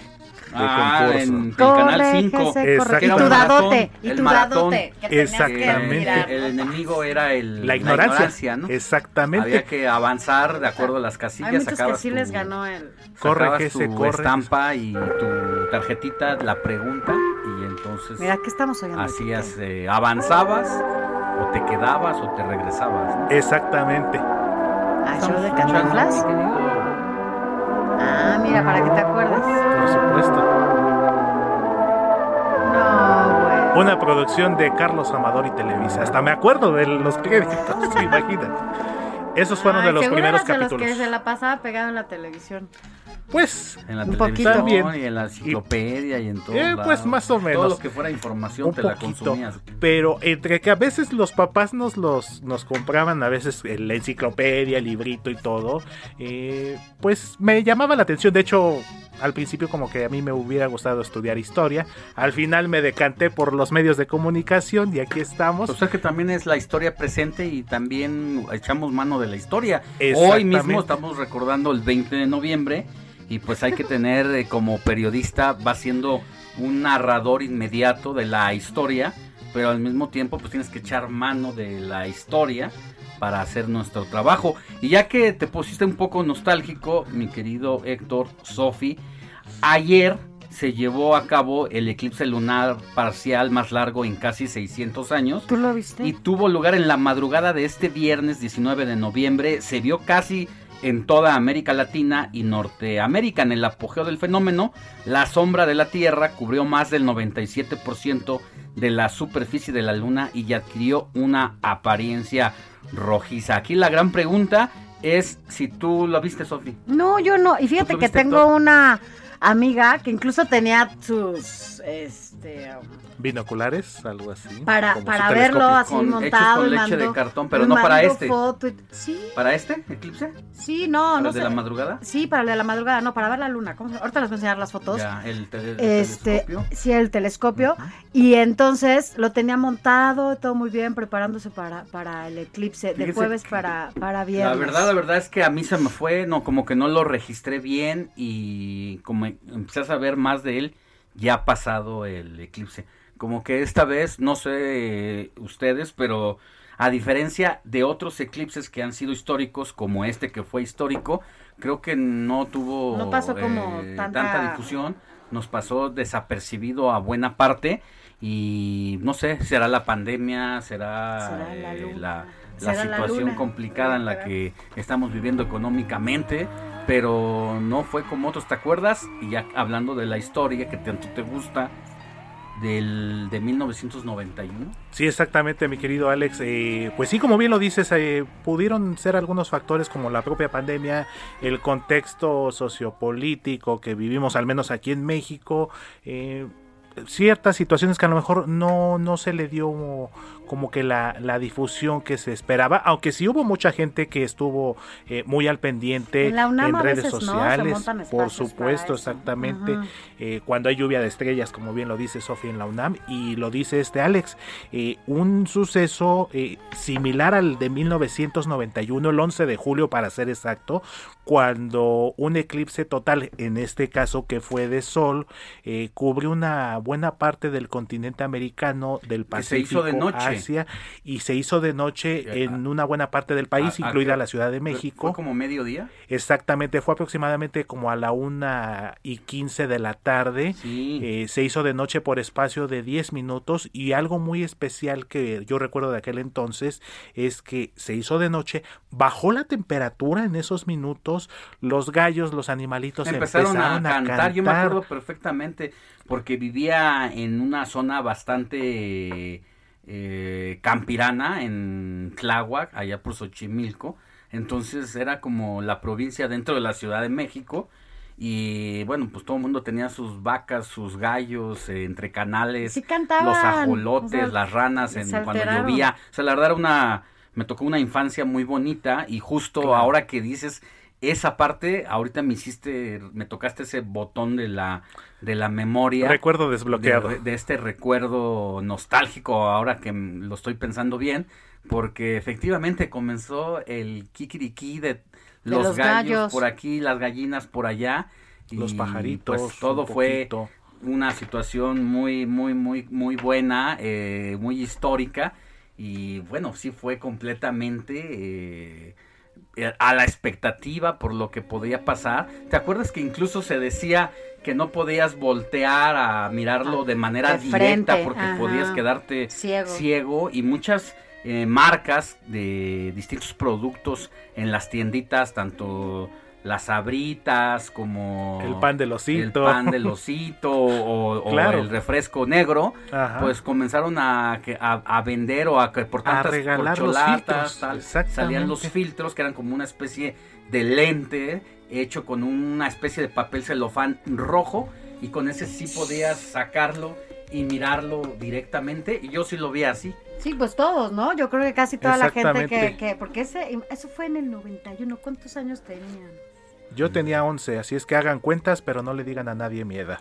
De Ah, concurso. en el canal 5. que se corre. Exactamente. Y tu dadote. Y el tu maratón. dadote. que que Exactamente. mirar. El, enemigo era el, La ignorancia. ¿no? Exactamente. Había que avanzar de acuerdo a las Hay casillas. muchos que sí tu- les ganó el... Corre, que se tu corre. estampa y tu tarjetita, la pregunta, y entonces Mira, ¿qué estamos oyendo? hacías, eh, avanzabas, o te quedabas, o te regresabas. ¿no? Exactamente. Ah, de. Ah, mira, para que te acuerdes. Por supuesto. No, güey. Una producción de Carlos Amador y Televisa. Hasta me acuerdo de los créditos, [LAUGHS] imagínate. Esos fueron Ay, de los primeros eras de los capítulos. que se la pasaba pegado en la televisión. Pues, En la Un televisión poquito. y en la enciclopedia y en todo. Eh, pues, más o menos. Todo lo que fuera información un te la poquito. consumías. Pero entre que a veces los papás nos los nos compraban a veces la enciclopedia, el librito y todo, eh, pues me llamaba la atención. De hecho, al principio como que a mí me hubiera gustado estudiar historia. Al final me decanté por los medios de comunicación y aquí estamos. O sea que también es la historia presente y también echamos mano de la historia. Hoy mismo estamos recordando el 20 de noviembre y pues hay que tener eh, como periodista, va siendo un narrador inmediato de la historia, pero al mismo tiempo pues tienes que echar mano de la historia para hacer nuestro trabajo. Y ya que te pusiste un poco nostálgico, mi querido Héctor, Sofi, ayer se llevó a cabo el eclipse lunar parcial más largo en casi 600 años. ¿Tú lo viste? Y tuvo lugar en la madrugada de este viernes 19 de noviembre. Se vio casi en toda América Latina y Norteamérica. En el apogeo del fenómeno, la sombra de la Tierra cubrió más del 97% de la superficie de la Luna y adquirió una apariencia rojiza. Aquí la gran pregunta es si tú lo viste, Sofi. No, yo no. Y fíjate ¿Tú que tengo una amiga que incluso tenía sus, este, um, Binoculares, algo así. para, para verlo así Con- montado. con y leche de cartón, pero no para este. foto y- sí, ¿Para este eclipse? sí, no, ¿Para no el de la madrugada? Sí, para el de la madrugada, no, para ver la luna. ¿Cómo se- Ahorita les voy a enseñar las fotos. Ya, el, tele- el este, telescopio. sí, el telescopio. Y entonces lo tenía montado, todo muy bien, preparándose para, para el eclipse de jueves que para, para viernes. La verdad, la verdad es que a mí se me fue, no, como que no lo registré bien y como empecé a saber más de él, ya ha pasado el eclipse. Como que esta vez, no sé eh, ustedes, pero a diferencia de otros eclipses que han sido históricos, como este que fue histórico, creo que no tuvo No pasó como eh, tanta- tanta difusión, nos pasó desapercibido a buena parte y no sé, será la pandemia, será, Será la eh, la, la la situación luna. complicada en la que estamos viviendo económicamente, pero no fue como otros, ¿te acuerdas? Y ya hablando de la historia que tanto te gusta, del, de 1991. Sí, exactamente, mi querido Alex. Eh, pues sí, como bien lo dices, eh, pudieron ser algunos factores como la propia pandemia, el contexto sociopolítico que vivimos, al menos aquí en México, eh, ciertas situaciones que a lo mejor no, no se le dio como que la, la difusión que se esperaba, aunque sí hubo mucha gente que estuvo eh, muy al pendiente En redes sociales, por supuesto, exactamente, eh, cuando hay lluvia de estrellas, como bien lo dice Sofía en la UNAM, y lo dice este Alex, eh, un suceso eh, similar al de 1991, el 11 de julio para ser exacto, cuando un eclipse total, en este caso que fue de sol, eh, cubre una buena parte del continente americano, del se Pacífico, hizo de noche. Asia, y se hizo de noche en una buena parte del país, a- incluida la Ciudad de México. ¿Fue como mediodía? Exactamente, fue aproximadamente como a la una y quince de la tarde. Eh, se hizo de noche por espacio de 10 minutos y algo muy especial que yo recuerdo de aquel entonces es que se hizo de noche, bajó la temperatura en esos minutos, los gallos, los animalitos Empezaron, empezaron, a, cantar. yo me acuerdo perfectamente, porque vivía en una zona bastante eh, campirana, en Tláhuac, allá por Xochimilco, entonces era como la provincia dentro de la Ciudad de México, y bueno, pues todo el mundo tenía sus vacas, sus gallos, eh, entre canales, Sí cantaban, los ajolotes, o sea, las ranas, en, cuando llovía, o sea, la verdad era una, me tocó una infancia muy bonita, y justo Claro. ahora que dices esa parte, ahorita me hiciste, me tocaste ese botón de la, de la memoria. Recuerdo desbloqueado. De, de este recuerdo nostálgico, ahora que lo estoy pensando bien, porque efectivamente comenzó el kikiriki de los, los gallos, gallos. por aquí, las gallinas por allá. Los y, pajaritos, Pues todo un fue una situación muy, muy, muy, muy buena, eh, muy histórica. Y bueno, sí fue completamente eh, a la expectativa por lo que podía pasar. ¿Te acuerdas que incluso se decía que no podías voltear a mirarlo de manera de directa porque ajá. podías quedarte Ciego. ciego y muchas eh, marcas de distintos productos en las tienditas, tanto las abritas como El pan del osito. el pan del [LAUGHS] osito o, o Claro. el refresco negro, Ajá. pues comenzaron a, a, a vender o a que por A tantas regalar los filtros, tal, salían los filtros que eran como una especie de lente hecho con una especie de papel celofán rojo y con ese sí podías sacarlo y mirarlo directamente y yo sí lo vi así. Sí, pues todos, ¿no? Yo creo que casi toda la gente que, que porque ese, eso fue en el 91, ¿cuántos años tenían? Yo tenía 11, así es que hagan cuentas, pero no le digan a nadie mi edad.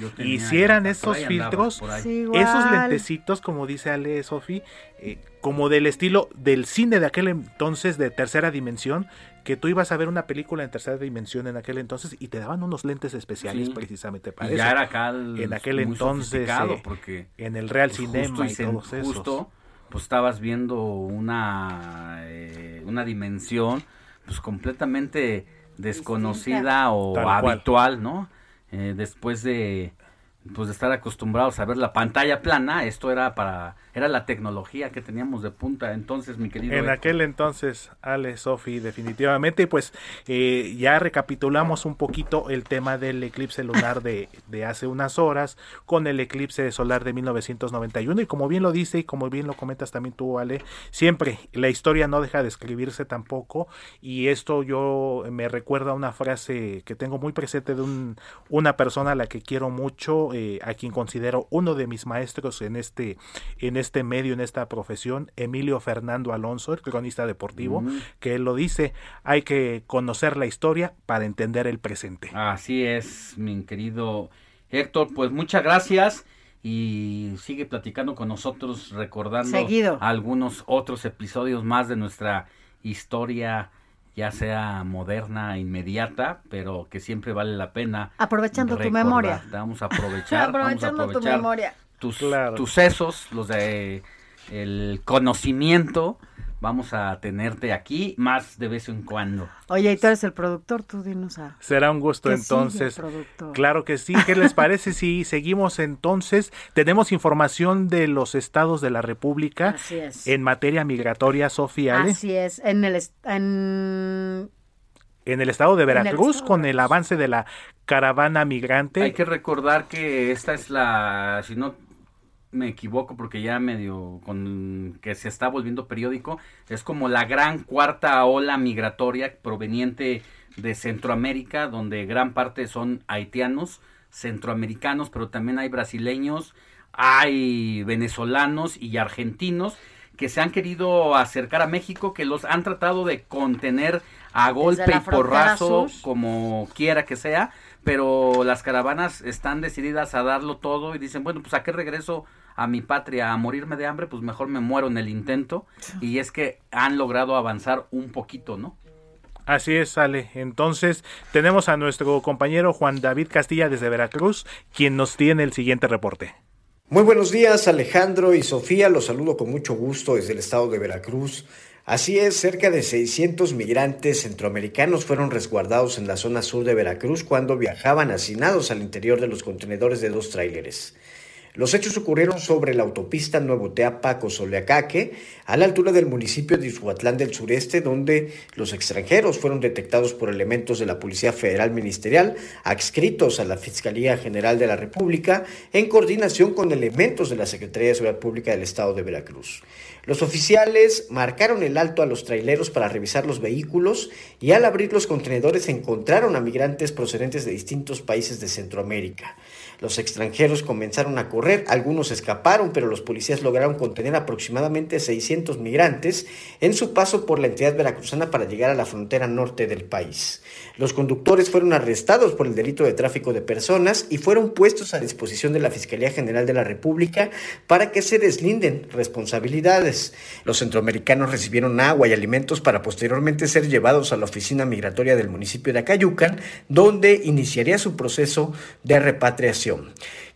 Yo Y si eran esos filtros. Sí, esos lentecitos, como dice Ale Sofi, eh, como del estilo del cine de aquel entonces de tercera dimensión, que tú ibas a ver una película en tercera dimensión en aquel entonces y te daban unos lentes especiales Sí. precisamente para Y eso. ya era acá el- en aquel muy entonces eh, porque en el Real pues, Cinema y, sen- todos esos. justo, pues estabas viendo una eh, una dimensión pues completamente desconocida o Tal cual. habitual, ¿no? Eh, después de pues de estar acostumbrados a ver la pantalla plana, esto era para era la tecnología que teníamos de punta entonces, mi querido. En Héctor. aquel entonces, Ale, Sofi, definitivamente, pues eh, ya recapitulamos un poquito el tema del eclipse lunar de, de hace unas horas con el eclipse solar de 1991 y como bien lo dice y como bien lo comentas también tú, Ale, siempre la historia no deja de escribirse tampoco y esto yo me recuerda a una frase que tengo muy presente de un, una persona a la que quiero mucho, eh, a quien considero uno de mis maestros en este, en este medio, en esta profesión, Emilio Fernando Alonso, el cronista deportivo, que él lo dice, hay que conocer la historia para entender el presente. Así es, mi querido Héctor, pues muchas gracias y sigue platicando con nosotros recordando Seguido. algunos otros episodios más de nuestra historia ya sea moderna, inmediata, pero que siempre vale la pena. Aprovechando tu memoria. Vamos a aprovechar, [LAUGHS] vamos a Aprovechando tu memoria. Tus, Claro. tus sesos, los de el conocimiento, vamos a tenerte aquí más de vez en cuando. Oye, y tú eres el productor, tú dinos a... Será un gusto entonces. Claro que sí. ¿Qué les parece si seguimos entonces? Tenemos información de los estados de la República en materia migratoria, Sofía. Así es. En el en... en el estado de Veracruz con el avance de la caravana migrante. Hay que recordar que esta es la, si no me equivoco porque ya medio con que se está volviendo periódico, es como la gran cuarta ola migratoria proveniente de Centroamérica, donde gran parte son haitianos, centroamericanos, pero también hay brasileños, hay venezolanos y argentinos que se han querido acercar a México, que los han tratado de contener a golpe y porrazo, como quiera que sea, pero las caravanas están decididas a darlo todo y dicen, bueno, pues a qué regreso a mi patria a morirme de hambre, pues mejor me muero en el intento. Y es que han logrado avanzar un poquito, ¿no? Así es, Ale. Entonces, tenemos a nuestro compañero Juan David Castilla desde Veracruz, quien nos tiene el siguiente reporte. Muy buenos días, Alejandro y Sofía. Los saludo con mucho gusto desde el estado de Veracruz. Así es, cerca de 600 migrantes centroamericanos fueron resguardados en la zona sur de Veracruz cuando viajaban hacinados al interior de los contenedores de dos tráileres. Los hechos ocurrieron sobre la autopista Nuevo Teapa-Cozoleacaque, a la altura del municipio de Isuatlán del Sureste, donde los extranjeros fueron detectados por elementos de la Policía Federal Ministerial, adscritos a la Fiscalía General de la República, en coordinación con elementos de la Secretaría de Seguridad Pública del Estado de Veracruz. Los oficiales marcaron el alto a los traileros para revisar los vehículos y al abrir los contenedores encontraron a migrantes procedentes de distintos países de Centroamérica. Los extranjeros comenzaron a correr, algunos escaparon, pero los policías lograron contener aproximadamente 600 migrantes en su paso por la entidad veracruzana para llegar a la frontera norte del país. Los conductores fueron arrestados por el delito de tráfico de personas y fueron puestos a disposición de la Fiscalía General de la República para que se deslinden responsabilidades. Los centroamericanos recibieron agua y alimentos para posteriormente ser llevados a la oficina migratoria del municipio de Acayucan, donde iniciaría su proceso de repatriación.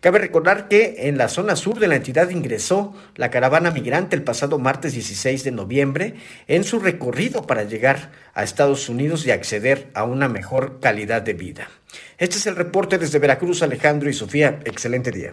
Cabe recordar que en la zona sur de la entidad ingresó la caravana migrante el pasado martes 16 de noviembre en su recorrido para llegar a Estados Unidos y acceder a una mejor calidad de vida. Este es el reporte desde Veracruz, Alejandro y Sofía. Excelente día.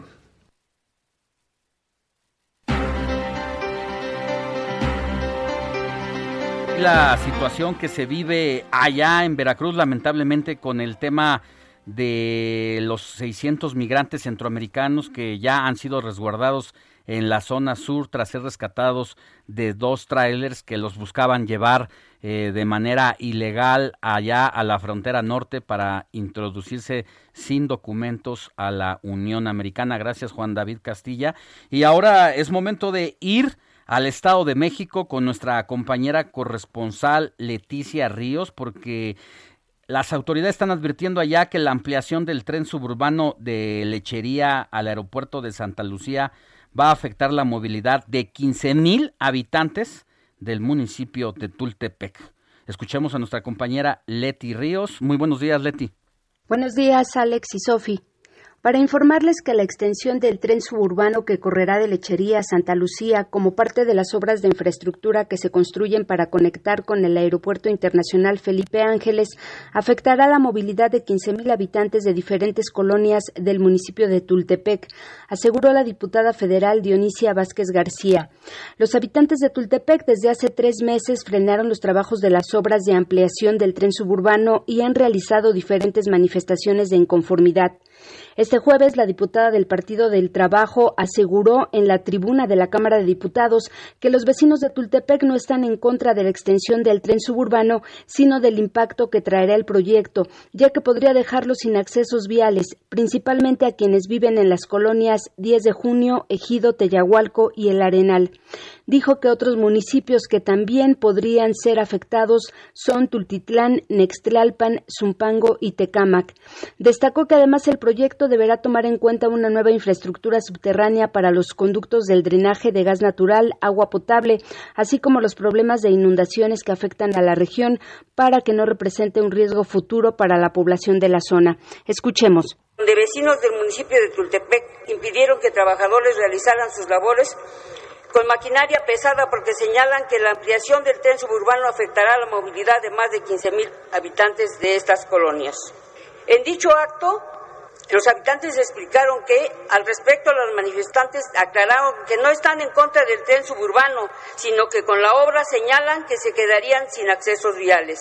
La situación que se vive allá en Veracruz, lamentablemente, con el tema de los 600 migrantes centroamericanos que ya han sido resguardados en la zona sur tras ser rescatados de dos trailers que los buscaban llevar eh, de manera ilegal allá a la frontera norte para introducirse sin documentos a la Unión Americana. Gracias Juan David Castilla. Y ahora es momento de ir al Estado de México con nuestra compañera corresponsal Leticia Ríos porque las autoridades están advirtiendo allá que la ampliación del tren suburbano de Lechería al aeropuerto de Santa Lucía va a afectar la movilidad de 15 mil habitantes del municipio de Tultepec. Escuchemos a nuestra compañera Leti Ríos. Muy buenos días, Leti. Buenos días, Alex y Sofi para informarles que la extensión del tren suburbano que correrá de Lechería a Santa Lucía como parte de las obras de infraestructura que se construyen para conectar con el Aeropuerto Internacional Felipe Ángeles afectará la movilidad de 15.000 habitantes de diferentes colonias del municipio de Tultepec, aseguró la diputada federal Dionisia Vázquez García. Los habitantes de Tultepec desde hace tres meses frenaron los trabajos de las obras de ampliación del tren suburbano y han realizado diferentes manifestaciones de inconformidad. Este jueves, la diputada del Partido del Trabajo aseguró en la tribuna de la Cámara de Diputados que los vecinos de Tultepec no están en contra de la extensión del tren suburbano, sino del impacto que traerá el proyecto, ya que podría dejarlos sin accesos viales, principalmente a quienes viven en las colonias 10 de junio, Ejido, Teyahualco y El Arenal dijo que otros municipios que también podrían ser afectados son Tultitlán, Nextlalpan, Zumpango y Tecámac. Destacó que además el proyecto deberá tomar en cuenta una nueva infraestructura subterránea para los conductos del drenaje de gas natural, agua potable, así como los problemas de inundaciones que afectan a la región para que no represente un riesgo futuro para la población de la zona. Escuchemos. De vecinos del municipio de Tultepec impidieron que trabajadores realizaran sus labores con maquinaria pesada porque señalan que la ampliación del tren suburbano afectará la movilidad de más de 15 mil habitantes de estas colonias. En dicho acto, los habitantes explicaron que, al respecto, los manifestantes aclararon que no están en contra del tren suburbano, sino que con la obra señalan que se quedarían sin accesos viales.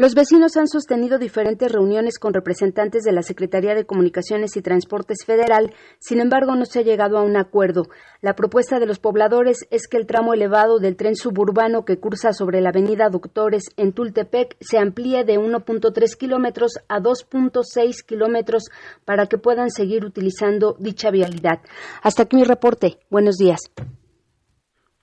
Los vecinos han sostenido diferentes reuniones con representantes de la Secretaría de Comunicaciones y Transportes Federal, sin embargo no se ha llegado a un acuerdo. La propuesta de los pobladores es que el tramo elevado del tren suburbano que cursa sobre la avenida Doctores en Tultepec se amplíe de 1.3 kilómetros a 2.6 kilómetros para que puedan seguir utilizando dicha vialidad. Hasta aquí mi reporte. Buenos días.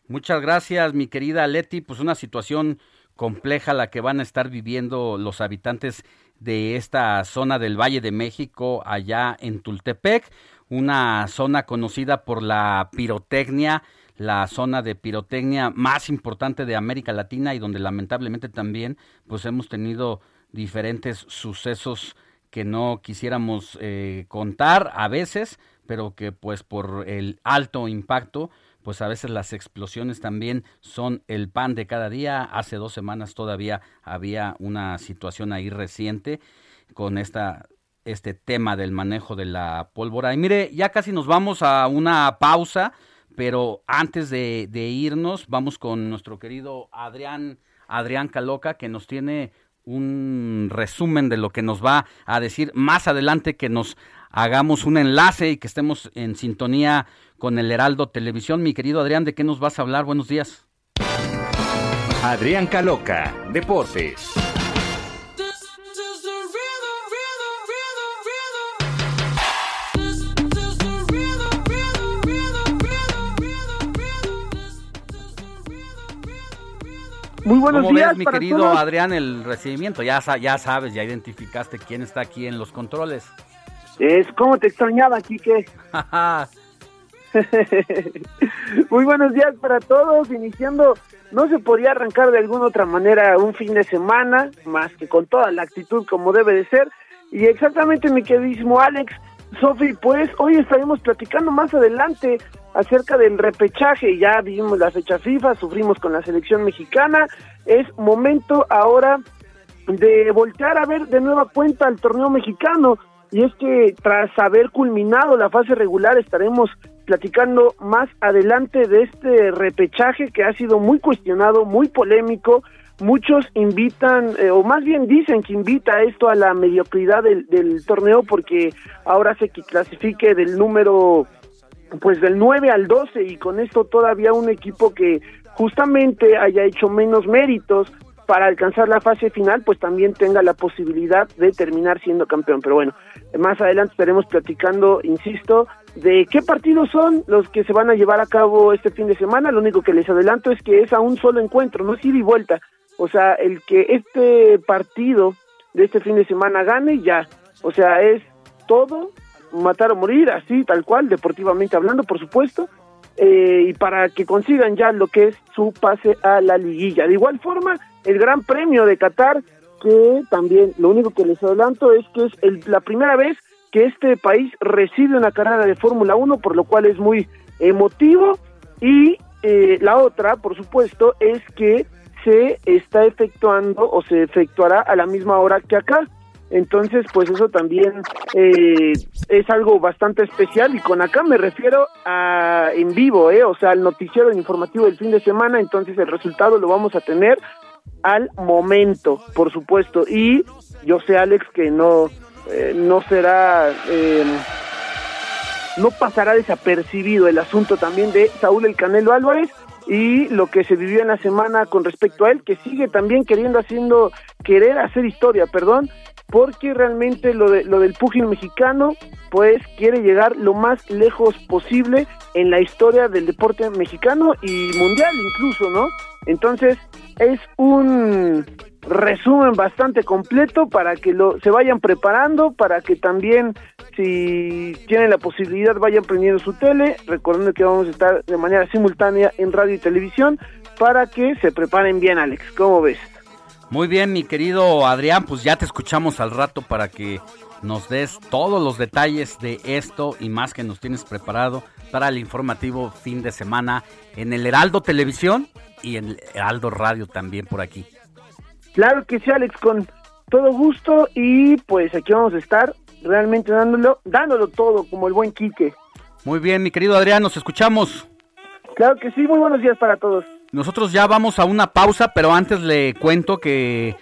Muchas gracias, mi querida Leti. Pues una situación compleja la que van a estar viviendo los habitantes de esta zona del Valle de México, allá en Tultepec, una zona conocida por la pirotecnia, la zona de pirotecnia más importante de América Latina y donde lamentablemente también pues hemos tenido diferentes sucesos que no quisiéramos eh, contar a veces, pero que pues por el alto impacto pues a veces las explosiones también son el pan de cada día. Hace dos semanas todavía había una situación ahí reciente con esta este tema del manejo de la pólvora. Y mire, ya casi nos vamos a una pausa, pero antes de, de irnos, vamos con nuestro querido Adrián, Adrián Caloca, que nos tiene un resumen de lo que nos va a decir más adelante, que nos hagamos un enlace y que estemos en sintonía con el Heraldo Televisión. Mi querido Adrián, ¿de qué nos vas a hablar? Buenos días. Adrián Caloca, Deportes. Muy buenos ¿Cómo días, ves, mi querido Adrián, el recibimiento? Ya, ya sabes, ya identificaste quién está aquí en los controles. Es como te extrañaba, Kike. [LAUGHS] Muy buenos días para todos, iniciando, no se podía arrancar de alguna otra manera un fin de semana, más que con toda la actitud como debe de ser. Y exactamente mi queridísimo Alex, Sofi, pues hoy estaremos platicando más adelante acerca del repechaje, ya vimos la fecha FIFA, sufrimos con la selección mexicana, es momento ahora de voltear a ver de nueva cuenta al torneo mexicano, y es que tras haber culminado la fase regular estaremos platicando más adelante de este repechaje que ha sido muy cuestionado, muy polémico. Muchos invitan, eh, o más bien dicen que invita esto a la mediocridad del, del torneo porque ahora se clasifique del número, pues del 9 al 12 y con esto todavía un equipo que justamente haya hecho menos méritos para alcanzar la fase final, pues también tenga la posibilidad de terminar siendo campeón. Pero bueno, más adelante estaremos platicando, insisto, de qué partidos son los que se van a llevar a cabo este fin de semana. Lo único que les adelanto es que es a un solo encuentro, no es ida y vuelta. O sea, el que este partido de este fin de semana gane, ya. O sea, es todo, matar o morir, así, tal cual, deportivamente hablando, por supuesto. Eh, y para que consigan ya lo que es su pase a la liguilla. De igual forma, el Gran Premio de Qatar, que también lo único que les adelanto es que es la primera vez que este país recibe una carrera de Fórmula 1, por lo cual es muy emotivo. Y eh, la otra, por supuesto, es que se está efectuando o se efectuará a la misma hora que acá. Entonces, pues eso también eh, es algo bastante especial y con acá me refiero a en vivo, ¿eh? o sea, al noticiero informativo del fin de semana, entonces el resultado lo vamos a tener al momento, por supuesto. Y yo sé, Alex, que no, eh, no será, eh, no pasará desapercibido el asunto también de Saúl El Canelo Álvarez y lo que se vivió en la semana con respecto a él, que sigue también queriendo haciendo, querer hacer historia, perdón, porque realmente lo, de, lo del pugil mexicano, pues quiere llegar lo más lejos posible en la historia del deporte mexicano y mundial incluso, ¿no? Entonces, es un resumen bastante completo para que lo se vayan preparando, para que también si tienen la posibilidad vayan prendiendo su tele, recordando que vamos a estar de manera simultánea en radio y televisión para que se preparen bien, Alex. ¿Cómo ves? Muy bien, mi querido Adrián, pues ya te escuchamos al rato para que nos des todos los detalles de esto y más que nos tienes preparado para el informativo fin de semana en el Heraldo Televisión y en Heraldo Radio también por aquí. Claro que sí, Alex, con todo gusto y pues aquí vamos a estar realmente dándolo, dándolo todo como el buen Quique. Muy bien, mi querido Adrián, nos escuchamos. Claro que sí, muy buenos días para todos. Nosotros ya vamos a una pausa, pero antes le cuento que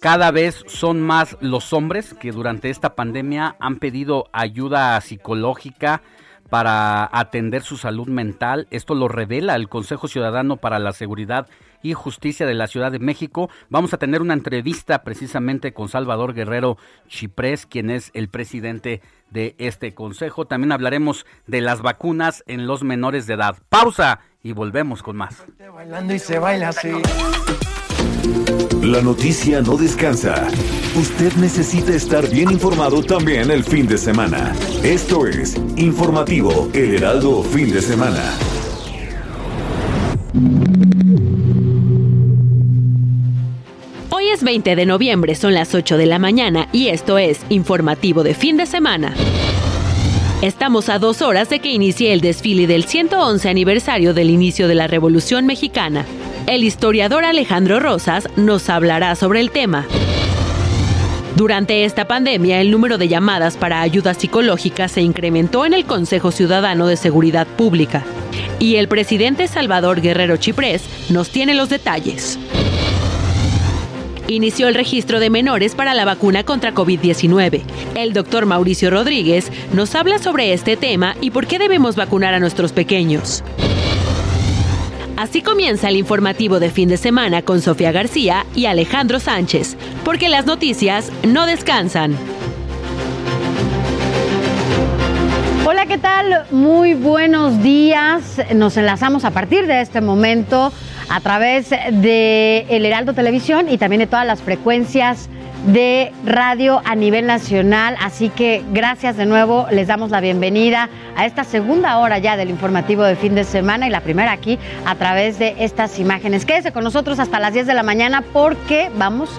cada vez son más los hombres que durante esta pandemia han pedido ayuda psicológica para atender su salud mental. Esto lo revela el Consejo Ciudadano para la Seguridad y Justicia de la Ciudad de México. Vamos a tener una entrevista precisamente con Salvador Guerrero Chiprés, quien es el presidente de este consejo. También hablaremos de las vacunas en los menores de edad. Pausa y volvemos con más. Bailando y se baila así. La noticia no descansa. Usted necesita estar bien informado también el fin de semana. Esto es Informativo El Heraldo Fin de Semana. Hoy es 20 de noviembre, son las 8 de la mañana y esto es Informativo de Fin de Semana. Estamos a dos horas de que inicie el desfile del 111 aniversario del inicio de la Revolución Mexicana. El historiador Alejandro Rosas nos hablará sobre el tema. Durante esta pandemia, el número de llamadas para ayuda psicológica se incrementó en el Consejo Ciudadano de Seguridad Pública. Y el presidente Salvador Guerrero Chiprés nos tiene los detalles inició el registro de menores para la vacuna contra COVID-19. El doctor Mauricio Rodríguez nos habla sobre este tema y por qué debemos vacunar a nuestros pequeños. Así comienza el informativo de fin de semana con Sofía García y Alejandro Sánchez, porque las noticias no descansan. Hola, ¿qué tal? Muy buenos días. Nos enlazamos a partir de este momento a través de El Heraldo Televisión y también de todas las frecuencias de radio a nivel nacional. Así que gracias de nuevo, les damos la bienvenida a esta segunda hora ya del informativo de fin de semana y la primera aquí a través de estas imágenes. Quédese con nosotros hasta las 10 de la mañana porque vamos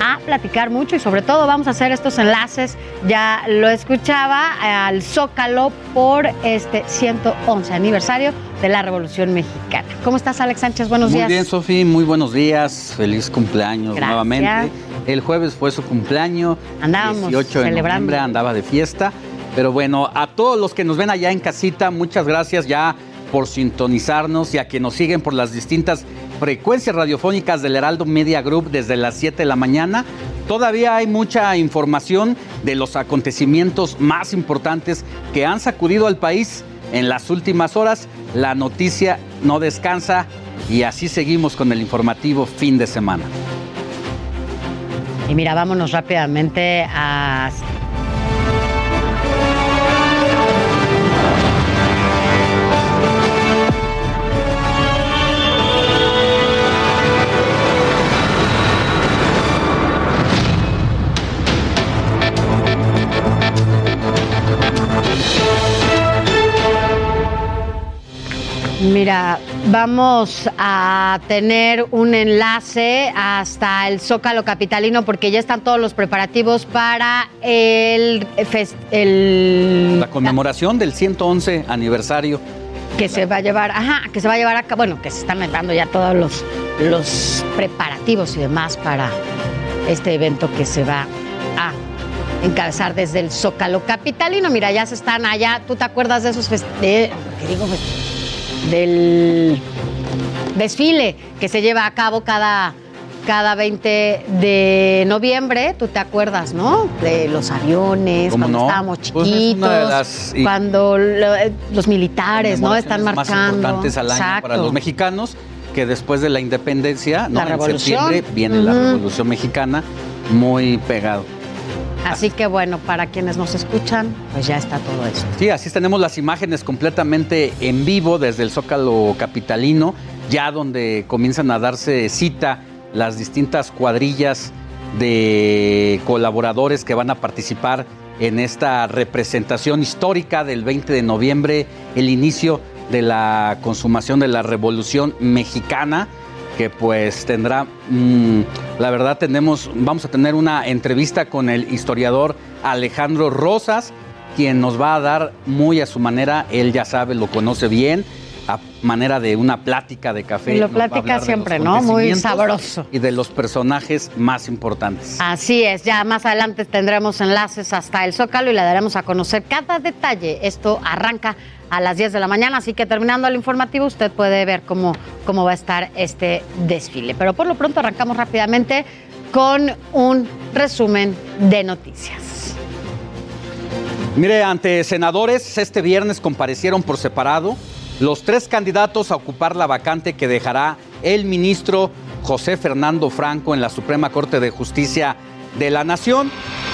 a platicar mucho y sobre todo vamos a hacer estos enlaces, ya lo escuchaba, al Zócalo por este 111 aniversario de la Revolución Mexicana. ¿Cómo estás, Alex Sánchez? Buenos días. Muy bien, Sofía, muy buenos días. Feliz cumpleaños nuevamente. El jueves fue su cumpleaños. Andábamos 18 de celebrando. noviembre andaba de fiesta. Pero bueno, a todos los que nos ven allá en casita, muchas gracias ya por sintonizarnos y a que nos siguen por las distintas frecuencias radiofónicas del Heraldo Media Group desde las 7 de la mañana. Todavía hay mucha información de los acontecimientos más importantes que han sacudido al país en las últimas horas. La noticia no descansa y así seguimos con el informativo fin de semana. Y mira, vámonos rápidamente a Mira, vamos a tener un enlace hasta el Zócalo Capitalino porque ya están todos los preparativos para el, fest- el La conmemoración del 111 aniversario. que se va a llevar, ajá, que se va a llevar a cabo, bueno, que se están dando ya todos los, los preparativos y demás para este evento que se va a encabezar desde el Zócalo Capitalino. Mira, ya se están allá, ¿tú te acuerdas de esos fest- de- ¿qué digo? Fest- del desfile que se lleva a cabo cada cada 20 de noviembre, tú te acuerdas, ¿no? De los aviones, ¿Cómo cuando no? estábamos Pues es chiquitos, las- cuando lo- eh, los militares, ¿no? Están marchando. más importantes al año para Exacto. los mexicanos que después de la independencia, ¿no? La en septiembre viene la revolución mexicana muy pegado. Así que bueno, para quienes nos escuchan, pues ya está todo esto. Sí, así tenemos las imágenes completamente en vivo desde el Zócalo Capitalino, ya donde comienzan a darse cita las distintas cuadrillas de colaboradores que van a participar en esta representación histórica del 20 de noviembre, el inicio de la consumación de la Revolución Mexicana que pues tendrá, mm, la verdad tenemos, vamos a tener una entrevista con el historiador Alejandro Rosas, quien nos va a dar muy a su manera, él ya sabe, lo conoce bien, a manera de una plática de café. Y lo platica siempre, ¿no? Muy sabroso. Y de los personajes más importantes. Así es, ya más adelante tendremos enlaces hasta el Zócalo y le daremos a conocer cada detalle. Esto arranca a las 10 de la mañana, así que terminando el informativo usted puede ver cómo, cómo va a estar este desfile. Pero por lo pronto arrancamos rápidamente con un resumen de noticias. Mire, ante senadores, este viernes comparecieron por separado los tres candidatos a ocupar la vacante que dejará el ministro José Fernando Franco en la Suprema Corte de Justicia de la Nación,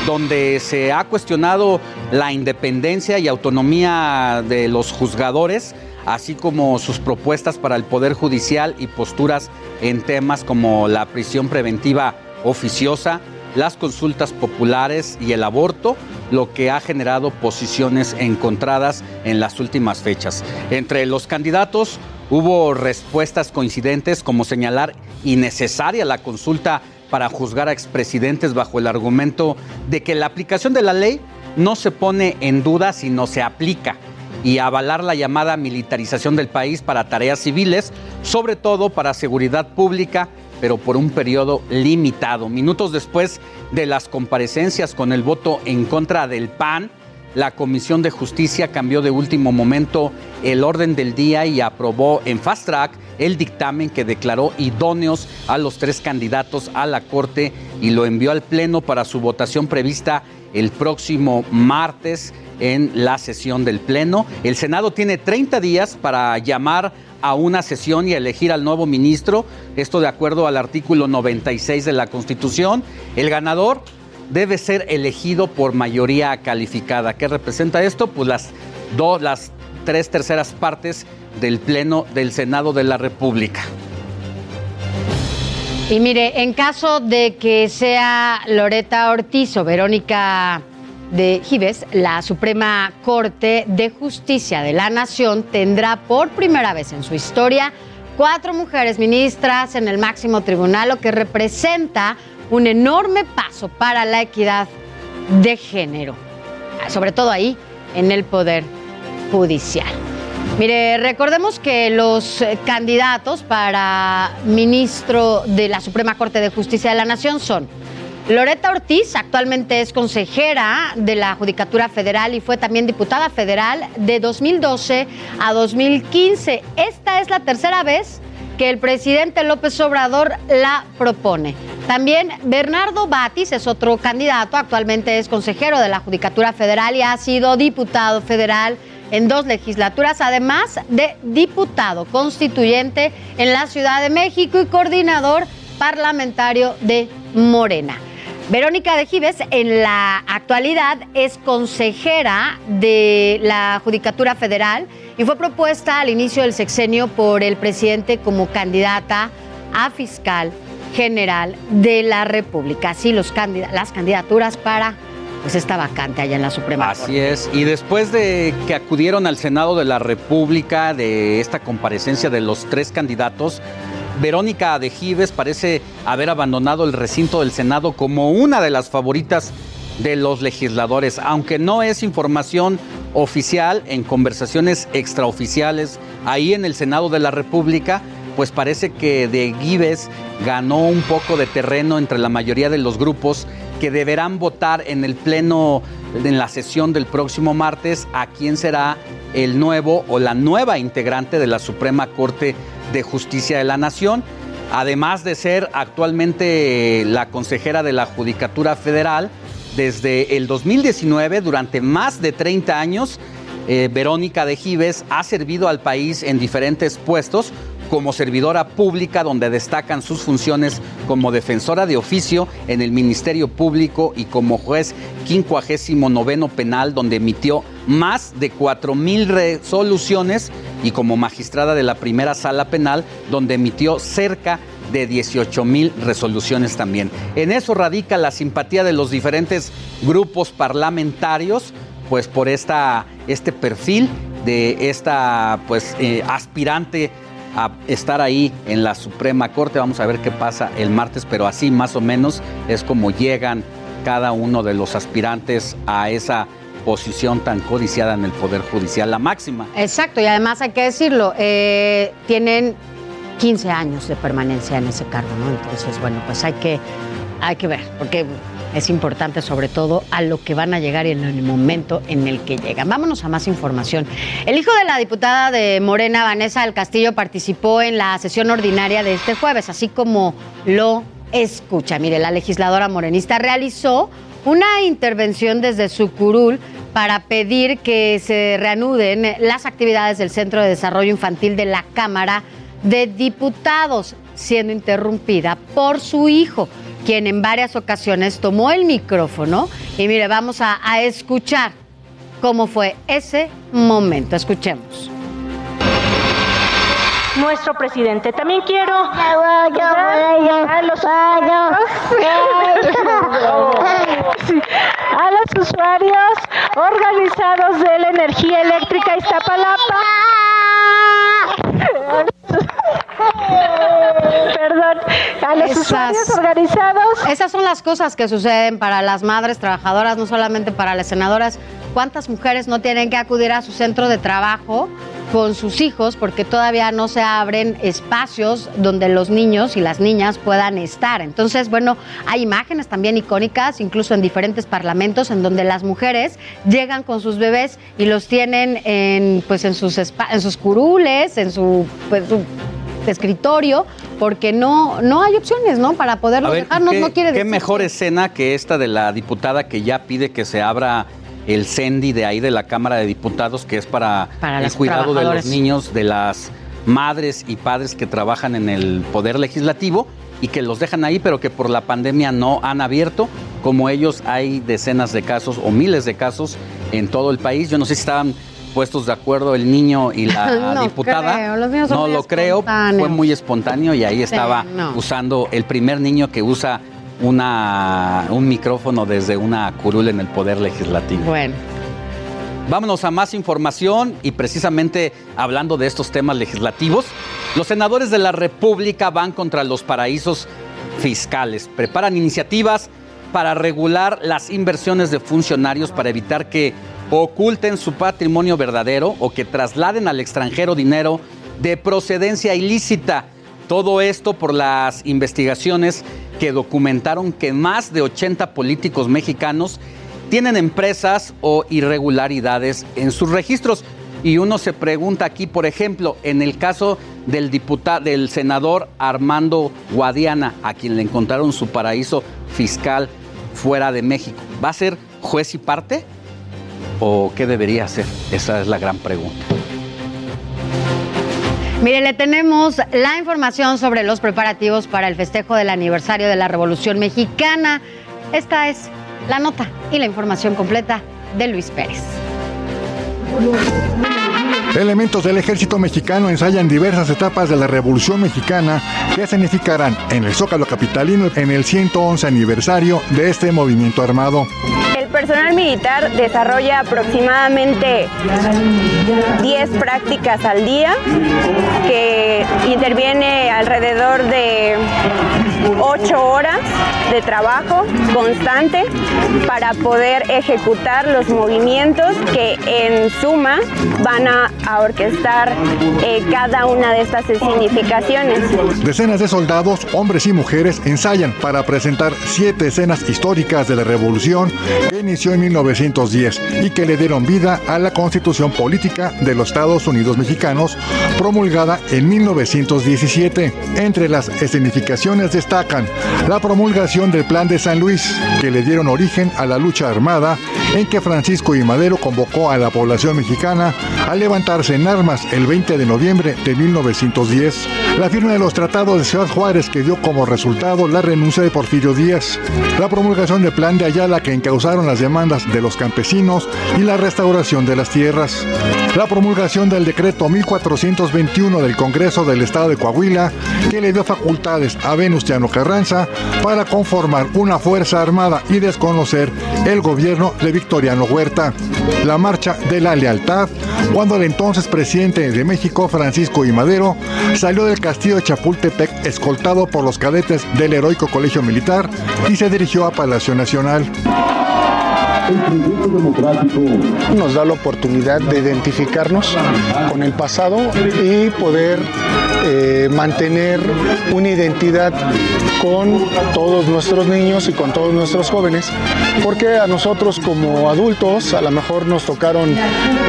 donde se ha cuestionado la independencia y autonomía de los juzgadores, así como sus propuestas para el Poder Judicial y posturas en temas como la prisión preventiva oficiosa, las consultas populares y el aborto, lo que ha generado posiciones encontradas en las últimas fechas. Entre los candidatos hubo respuestas coincidentes como señalar innecesaria la consulta para juzgar a expresidentes bajo el argumento de que la aplicación de la ley no se pone en duda sino se aplica y avalar la llamada militarización del país para tareas civiles, sobre todo para seguridad pública pero por un periodo limitado. Minutos después de las comparecencias con el voto en contra del PAN, la Comisión de Justicia cambió de último momento el orden del día y aprobó en fast track el dictamen que declaró idóneos a los tres candidatos a la Corte y lo envió al Pleno para su votación prevista el próximo martes en la sesión del Pleno. El Senado tiene 30 días para llamar a una sesión y elegir al nuevo ministro, esto de acuerdo al artículo 96 de la Constitución. El ganador debe ser elegido por mayoría calificada. ¿Qué representa esto? Pues las dos, las tres terceras partes del Pleno del Senado de la República. Y mire, en caso de que sea Loreta Ortiz o Verónica de Gives, la Suprema Corte de Justicia de la Nación tendrá por primera vez en su historia cuatro mujeres ministras en el máximo tribunal, lo que representa un enorme paso para la equidad de género, sobre todo ahí en el Poder Judicial. Mire, recordemos que los candidatos para ministro de la Suprema Corte de Justicia de la Nación son Loreta Ortiz actualmente es consejera de la Judicatura Federal y fue también diputada federal de 2012 a 2015. Esta es la tercera vez que el presidente López Obrador la propone. También Bernardo Batis es otro candidato, actualmente es consejero de la Judicatura Federal y ha sido diputado federal en dos legislaturas, además de diputado constituyente en la Ciudad de México y coordinador parlamentario de Morena. Verónica de Gives en la actualidad es consejera de la Judicatura Federal y fue propuesta al inicio del sexenio por el presidente como candidata a fiscal general de la República. Así los las candidaturas para pues esta vacante allá en la Suprema Así es. Y después de que acudieron al Senado de la República de esta comparecencia de los tres candidatos, Verónica de Gives parece haber abandonado el recinto del Senado como una de las favoritas de los legisladores, aunque no es información oficial en conversaciones extraoficiales ahí en el Senado de la República, pues parece que de Gives ganó un poco de terreno entre la mayoría de los grupos que deberán votar en el pleno en la sesión del próximo martes a quién será el nuevo o la nueva integrante de la Suprema Corte de Justicia de la Nación, además de ser actualmente la consejera de la Judicatura Federal desde el 2019, durante más de 30 años, eh, Verónica de Gives ha servido al país en diferentes puestos como servidora pública donde destacan sus funciones como defensora de oficio en el Ministerio Público y como juez 59 penal donde emitió más de 4 mil resoluciones y como magistrada de la primera sala penal donde emitió cerca de 18 mil resoluciones también. En eso radica la simpatía de los diferentes grupos parlamentarios, pues por esta, este perfil de esta pues, eh, aspirante a estar ahí en la Suprema Corte. Vamos a ver qué pasa el martes, pero así más o menos es como llegan cada uno de los aspirantes a esa posición tan codiciada en el Poder Judicial, la máxima. Exacto, y además hay que decirlo, eh, tienen 15 años de permanencia en ese cargo, ¿no? Entonces, bueno, pues hay que, hay que ver, porque es importante sobre todo a lo que van a llegar y en el momento en el que llegan. Vámonos a más información. El hijo de la diputada de Morena, Vanessa del Castillo, participó en la sesión ordinaria de este jueves, así como lo escucha. Mire, la legisladora morenista realizó una intervención desde su curul para pedir que se reanuden las actividades del Centro de Desarrollo Infantil de la Cámara de Diputados, siendo interrumpida por su hijo, quien en varias ocasiones tomó el micrófono. Y mire, vamos a, a escuchar cómo fue ese momento. Escuchemos nuestro presidente. También quiero a los, a los usuarios organizados de la energía eléctrica Iztapalapa. [LAUGHS] Perdón, a los usuarios organizados. Esas son las cosas que suceden para las madres trabajadoras, no solamente para las senadoras. ¿Cuántas mujeres no tienen que acudir a su centro de trabajo con sus hijos porque todavía no se abren espacios donde los niños y las niñas puedan estar. Entonces, bueno, hay imágenes también icónicas, incluso en diferentes parlamentos, en donde las mujeres llegan con sus bebés y los tienen en, pues, en, sus, en sus curules, en su, pues, escritorio, porque no, no hay opciones, ¿no? Para poderlos dejarnos, no quiere decir. Qué mejor escena que esta de la diputada que ya pide que se abra el CENDI de ahí de la Cámara de Diputados, que es para, el cuidado de los niños, de las madres y padres que trabajan en el Poder Legislativo y que los dejan ahí, pero que por la pandemia no han abierto. Como ellos hay decenas de casos o miles de casos en todo el país. Yo no sé si estaban puestos de acuerdo el niño y la [LAUGHS] diputada. no lo creo, fue muy espontáneo y ahí estaba usando el primer niño que usa una, un micrófono desde una curul en el Poder Legislativo. Bueno. Vámonos a más información y precisamente hablando de estos temas legislativos, los senadores de la República van contra los paraísos fiscales, preparan iniciativas para regular las inversiones de funcionarios para evitar que oculten su patrimonio verdadero o que trasladen al extranjero dinero de procedencia ilícita. Todo esto por las investigaciones que documentaron que más de 80 políticos mexicanos tienen empresas o irregularidades en sus registros. Y uno se pregunta aquí, por ejemplo, en el caso del diputado, del senador Armando Guadiana, a quien le encontraron su paraíso fiscal fuera de México, ¿va a ser juez y parte? ¿O qué debería hacer? Esa es la gran pregunta. Mire, le tenemos la información sobre los preparativos para el festejo del aniversario de la Revolución Mexicana. Esta es la nota y la información completa de Luis Pérez. Elementos del ejército mexicano ensayan diversas etapas de la Revolución Mexicana que significarán en el Zócalo Capitalino en el 111 aniversario de este movimiento armado. Personal militar desarrolla aproximadamente 10 prácticas al día, que interviene alrededor de 8 horas de trabajo constante para poder ejecutar los movimientos que en suma van a, orquestar eh, cada una de estas significaciones. Decenas de soldados, hombres y mujeres ensayan para presentar siete escenas históricas de la revolución inició en 1910 y que le dieron vida a la Constitución Política de los Estados Unidos Mexicanos, promulgada en 1917. Entre las escenificaciones destacan la promulgación del Plan de San Luis, que le dieron origen a la lucha armada, en que Francisco y Madero convocó a la población mexicana a levantarse en armas el 20 de noviembre de 1910. La firma de los tratados de Ciudad Juárez que dio como resultado la renuncia de Porfirio Díaz. La promulgación del Plan de Ayala que encausaron las demandas de los campesinos y la restauración de las tierras. La promulgación del decreto 1421 del Congreso del Estado de Coahuila, que le dio facultades a Venustiano Carranza para conformar una fuerza armada y desconocer el gobierno de Victoriano Huerta. La marcha de la lealtad, cuando el entonces presidente de México, Francisco I. Madero, salió del castillo de Chapultepec escoltado por los cadetes del heroico colegio militar y se dirigió a Palacio Nacional. Nos da la oportunidad de identificarnos con el pasado y poder eh, mantener una identidad con todos nuestros niños y con todos nuestros jóvenes, porque a nosotros como adultos a lo mejor nos tocaron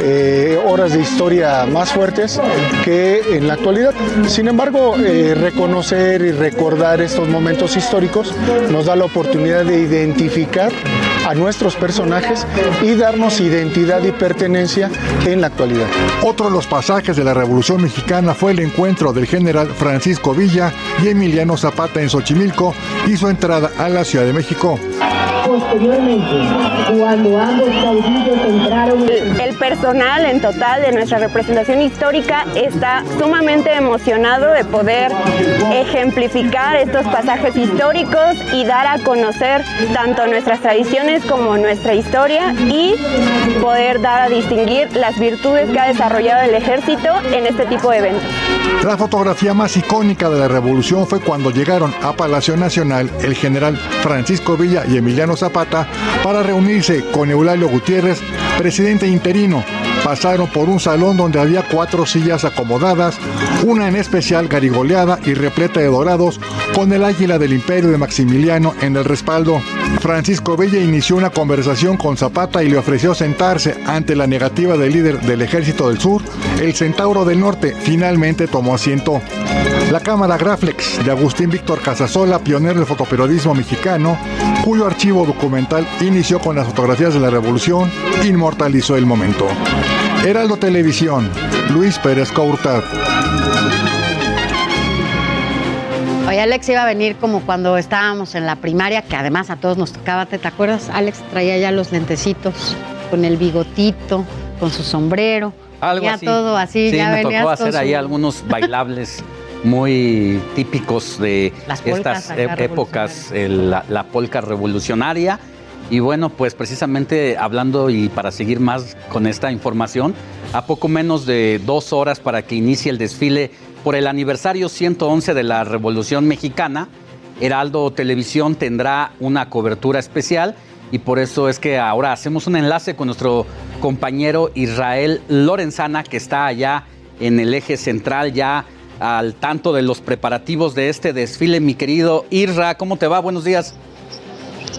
eh, horas de historia más fuertes que en la actualidad. Sin embargo, eh, reconocer y recordar estos momentos históricos nos da la oportunidad de identificar a nuestros personajes y darnos identidad y pertenencia en la actualidad. Otro de los pasajes de la Revolución Mexicana fue el encuentro del general Francisco Villa y Emiliano Zapata en Xochimilco y su entrada a la Ciudad de México. Posteriormente, cuando ambos caudillos entraron... El personal en total de nuestra representación histórica está sumamente emocionado de poder ejemplificar estos pasajes históricos y dar a conocer tanto nuestras tradiciones como nuestra historia y poder dar a distinguir las virtudes que ha desarrollado el ejército en este tipo de eventos. La fotografía más icónica de la revolución fue cuando llegaron a Palacio Nacional el general Francisco Villa y Emiliano Zapata para reunirse con Eulalio Gutiérrez, presidente interino. Pasaron por un salón donde había cuatro sillas acomodadas, una en especial garigoleada y repleta de dorados, con el águila del imperio de Maximiliano en el respaldo. Francisco Villa inició una conversación con Zapata y le ofreció sentarse ante la negativa del líder del ejército del sur. El centauro del norte finalmente tomó asiento. La cámara Graflex de Agustín Víctor Casasola, pionero del fotoperiodismo mexicano, cuyo archivo documental inició con las fotografías de la revolución, inmortalizó el momento. Heraldo Televisión, Luis Pérez Courtad. Oye, Alex iba a venir como cuando estábamos en la primaria, que además a todos nos tocaba, ¿te, acuerdas? Alex traía ya los lentecitos, con el bigotito, con su sombrero. Algo ya así. todo así, sí, ya me venías tocó hacer su- ahí algunos bailables [LAUGHS] muy típicos de estas épocas, la polca revolucionaria. Y bueno, pues precisamente hablando y para seguir más con esta información, a poco menos de dos horas para que inicie el desfile por el aniversario 111 de la Revolución Mexicana, Heraldo Televisión tendrá una cobertura especial y por eso es que ahora hacemos un enlace con nuestro compañero Israel Lorenzana, que está allá en el eje central, ya al tanto de los preparativos de este desfile. Mi querido Irra, ¿cómo te va? Buenos días.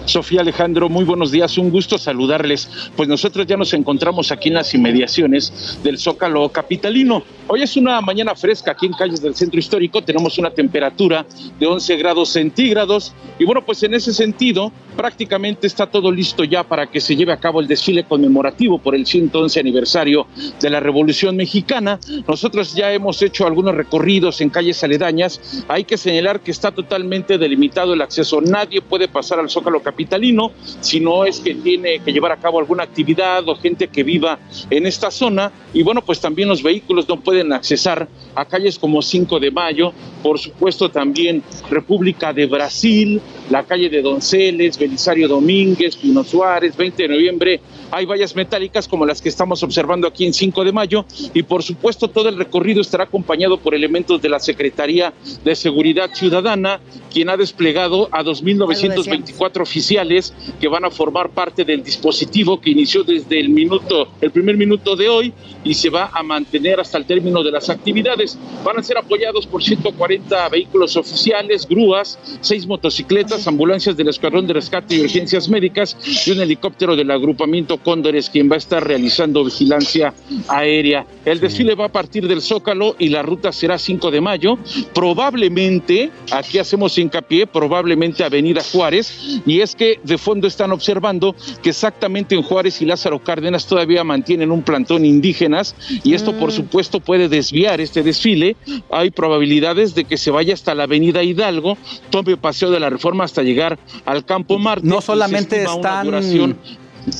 Sofía Alejandro, muy buenos días, un gusto saludarles. Pues nosotros ya nos encontramos aquí en las inmediaciones del Zócalo Capitalino. Hoy es una mañana fresca aquí en calles del centro histórico, tenemos una temperatura de 11 grados centígrados y bueno, pues en ese sentido prácticamente está todo listo ya para que se lleve a cabo el desfile conmemorativo por el 111 aniversario de la Revolución Mexicana. Nosotros ya hemos hecho algunos recorridos en calles aledañas. Hay que señalar que está totalmente delimitado el acceso. Nadie puede pasar al Zócalo Capitalino si no es que tiene que llevar a cabo alguna actividad o gente que viva en esta zona. Y bueno, pues también los vehículos no pueden accesar a calles como 5 de Mayo, por supuesto también República de Brasil, la calle de Donceles, Belisario Domínguez, Pino Suárez, 20 de noviembre. Hay vallas metálicas como las que estamos observando aquí en 5 de mayo y por supuesto todo el recorrido estará acompañado por elementos de la Secretaría de Seguridad Ciudadana, quien ha desplegado a 2.924 oficiales que van a formar parte del dispositivo que inició desde el minuto, el primer minuto de hoy y se va a mantener hasta el término de las actividades. Van a ser apoyados por 140 vehículos oficiales, grúas, seis motocicletas, ambulancias del Escuadrón de Rescate y Urgencias Médicas y un helicóptero del agrupamiento Cóndores, quien va a estar realizando vigilancia aérea. El desfile va a partir del Zócalo y la ruta será 5 de mayo. Probablemente, aquí hacemos hincapié, probablemente Avenida Juárez, y es que de fondo están observando que exactamente en Juárez y Lázaro Cárdenas todavía mantienen un plantón indígenas, y esto por supuesto puede desviar este desfile. Hay probabilidades de que se vaya hasta la Avenida Hidalgo, tome paseo de la Reforma hasta llegar al Campo Marte. No se solamente están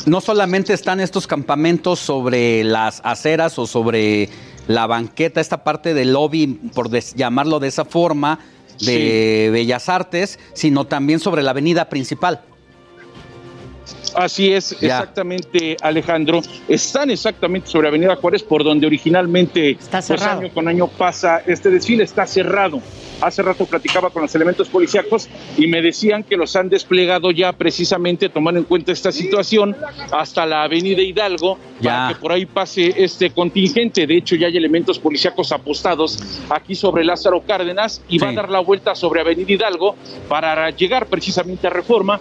no solamente están estos campamentos sobre las aceras o sobre la banqueta, esta parte del lobby, por llamarlo de esa forma, de Bellas Artes, sino también sobre la avenida principal. Así es, exactamente, Alejandro. Están exactamente sobre Avenida Juárez, por donde originalmente, pues, año con año pasa este desfile, está cerrado. Hace rato platicaba con los elementos policíacos y me decían que los han desplegado ya precisamente tomando en cuenta esta situación hasta la Avenida Hidalgo para que por ahí pase este contingente. De hecho, ya hay elementos policíacos apostados aquí sobre Lázaro Cárdenas y va a dar la vuelta sobre Avenida Hidalgo para llegar precisamente a Reforma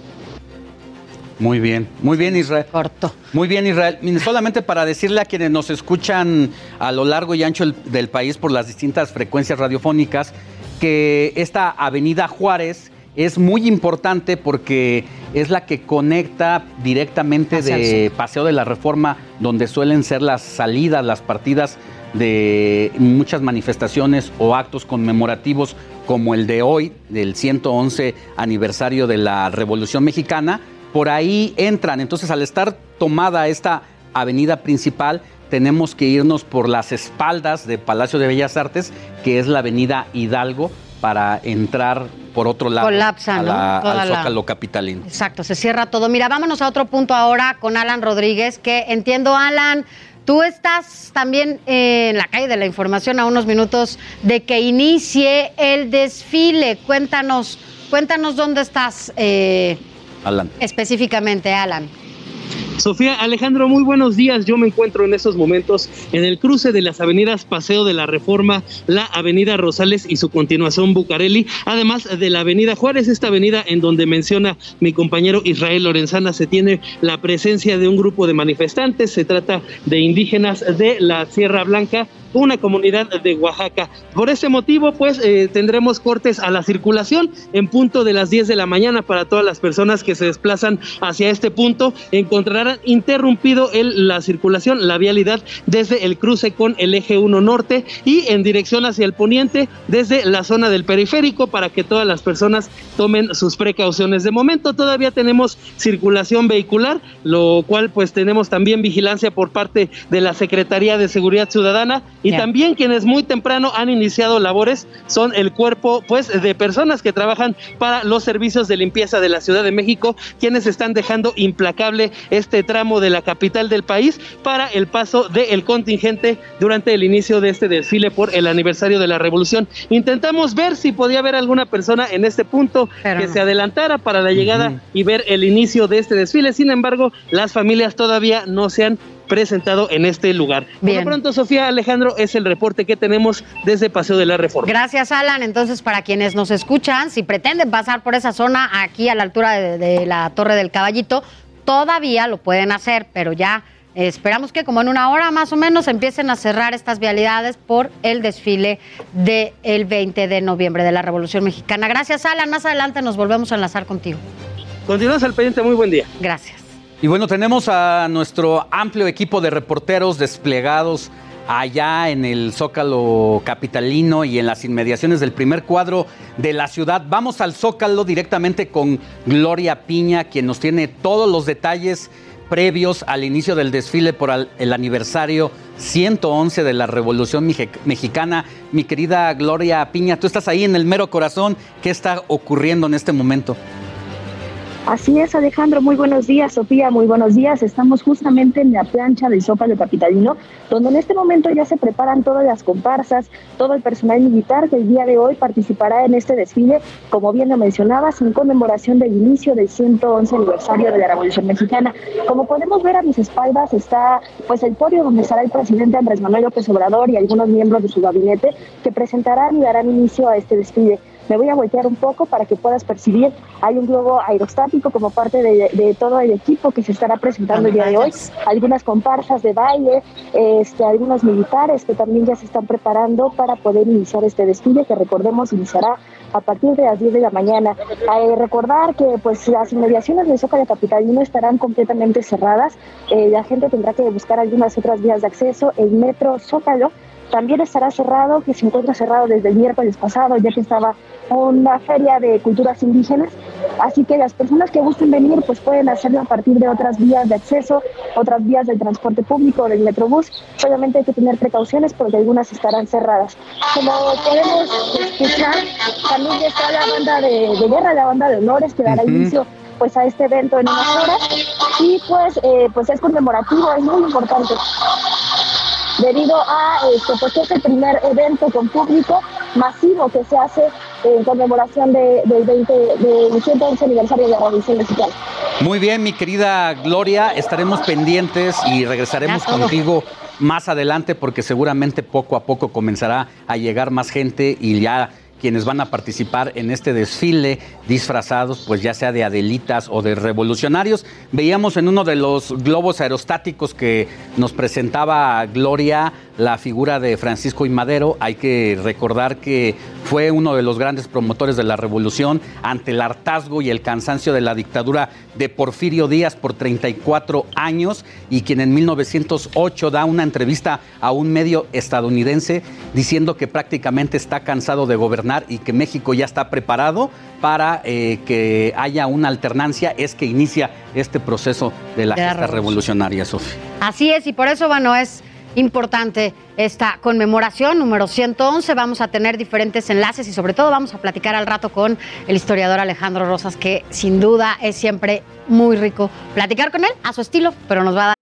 muy bien, muy bien Israel. Corto. Muy bien Israel. Solamente para decirle a quienes nos escuchan a lo largo y ancho del país por las distintas frecuencias radiofónicas que esta avenida Juárez es muy importante porque es la que conecta directamente de Paseo de la Reforma, donde suelen ser las salidas, las partidas de muchas manifestaciones o actos conmemorativos como el de hoy, del 111 aniversario de la Revolución Mexicana por ahí entran. Entonces, al estar tomada esta avenida principal, tenemos que irnos por las espaldas de Palacio de Bellas Artes, que es la avenida Hidalgo, para entrar por otro lado Colapsa, al Zócalo Capitalino. Exacto, se cierra todo. Mira, vámonos a otro punto ahora con Alan Rodríguez, que entiendo, Alan, tú estás también en la calle de la información a unos minutos de que inicie el desfile. Cuéntanos, cuéntanos dónde estás. Eh, Alan. Específicamente, Alan. Sofía Alejandro, muy buenos días. Yo me encuentro en estos momentos en el cruce de las avenidas Paseo de la Reforma, la Avenida Rosales y su continuación Bucareli, además de la Avenida Juárez, esta avenida en donde menciona mi compañero Israel Lorenzana, se tiene la presencia de un grupo de manifestantes, se trata de indígenas de la Sierra Blanca una comunidad de Oaxaca. Por ese motivo, pues eh, tendremos cortes a la circulación en punto de las 10 de la mañana para todas las personas que se desplazan hacia este punto. Encontrarán interrumpido el, la circulación, la vialidad desde el cruce con el eje 1 norte y en dirección hacia el poniente desde la zona del periférico para que todas las personas tomen sus precauciones. De momento todavía tenemos circulación vehicular, lo cual pues tenemos también vigilancia por parte de la Secretaría de Seguridad Ciudadana y también quienes muy temprano han iniciado labores son el cuerpo pues de personas que trabajan para los servicios de limpieza de la Ciudad de México, quienes están dejando implacable este tramo de la capital del país para el paso del contingente durante el inicio de este desfile por el aniversario de la Revolución. Intentamos ver si podía haber alguna persona en este punto que se adelantara para la llegada y ver el inicio de este desfile. Sin embargo, las familias todavía no se han presentado en este lugar. Por lo pronto, Sofía Alejandro, es el reporte que tenemos desde Paseo de la Reforma. Gracias, Alan. Entonces, para quienes nos escuchan, si pretenden pasar por esa zona aquí a la altura de, la Torre del Caballito, todavía lo pueden hacer, pero ya esperamos que como en una hora más o menos empiecen a cerrar estas vialidades por el desfile del 20 de noviembre de la Revolución Mexicana. Gracias, Alan. Más adelante nos volvemos a enlazar contigo. Continuamos al pendiente. Muy buen día. Gracias. Y bueno, tenemos a nuestro amplio equipo de reporteros desplegados allá en el Zócalo Capitalino y en las inmediaciones del primer cuadro de la ciudad. Vamos al Zócalo directamente con Gloria Piña, quien nos tiene todos los detalles previos al inicio del desfile por el aniversario 111 de la Revolución Mexicana. Mi querida Gloria Piña, tú estás ahí en el mero corazón. ¿Qué está ocurriendo en este momento? Así es, Alejandro. Muy buenos días, Sofía. Muy buenos días. Estamos justamente en la plancha del Zócalo Capitalino, donde en este momento ya se preparan todas las comparsas, todo el personal militar que el día de hoy participará en este desfile, como bien lo mencionabas, en conmemoración del inicio del 111 aniversario de la Revolución Mexicana. Como podemos ver a mis espaldas está pues el podio donde estará el presidente Andrés Manuel López Obrador y algunos miembros de su gabinete que presentarán y darán inicio a este desfile. Me voy a voltear un poco para que puedas percibir. Hay un globo aerostático como parte de, todo el equipo que se estará presentando el día de hoy. Algunas comparsas de baile, este, algunos militares que también ya se están preparando para poder iniciar este desfile que recordemos iniciará a partir de las 10 de la mañana. Eh, recordar que pues las inmediaciones de Zócalo Capitalino estarán completamente cerradas. Eh, la gente tendrá que buscar algunas otras vías de acceso. El metro Zócalo también estará cerrado, que se encuentra cerrado desde el miércoles pasado, ya que estaba una feria de culturas indígenas. Así que las personas que gusten venir, pues pueden hacerlo a partir de otras vías de acceso, otras vías del transporte público, del metrobús. Obviamente hay que tener precauciones porque algunas estarán cerradas. Como podemos escuchar, también está la banda de, guerra, la banda de honores que dará inicio pues a este evento en unas horas y pues, eh, pues es conmemorativo, es muy importante debido a esto, pues es el primer evento con público masivo que se hace en conmemoración de, del 20, del 111 aniversario de la Revolución Mexicana. Muy bien, mi querida Gloria, estaremos pendientes y regresaremos contigo más adelante porque seguramente poco a poco comenzará a llegar más gente y ya quienes van a participar en este desfile disfrazados, pues ya sea de adelitas o de revolucionarios. Veíamos en uno de los globos aerostáticos que nos presentaba Gloria la figura de Francisco y Madero. Hay que recordar que fue uno de los grandes promotores de la revolución ante el hartazgo y el cansancio de la dictadura de Porfirio Díaz por 34 años y quien en 1908 da una entrevista a un medio estadounidense diciendo que prácticamente está cansado de gobernar y que México ya está preparado para eh, que haya una alternancia, es que inicia este proceso de la, gesta revolucionaria, Sofía. Así es, y por eso, bueno, es importante esta conmemoración número 111. Vamos a tener diferentes enlaces y sobre todo vamos a platicar al rato con el historiador Alejandro Rosas, que sin duda es siempre muy rico platicar con él a su estilo, pero nos va a dar...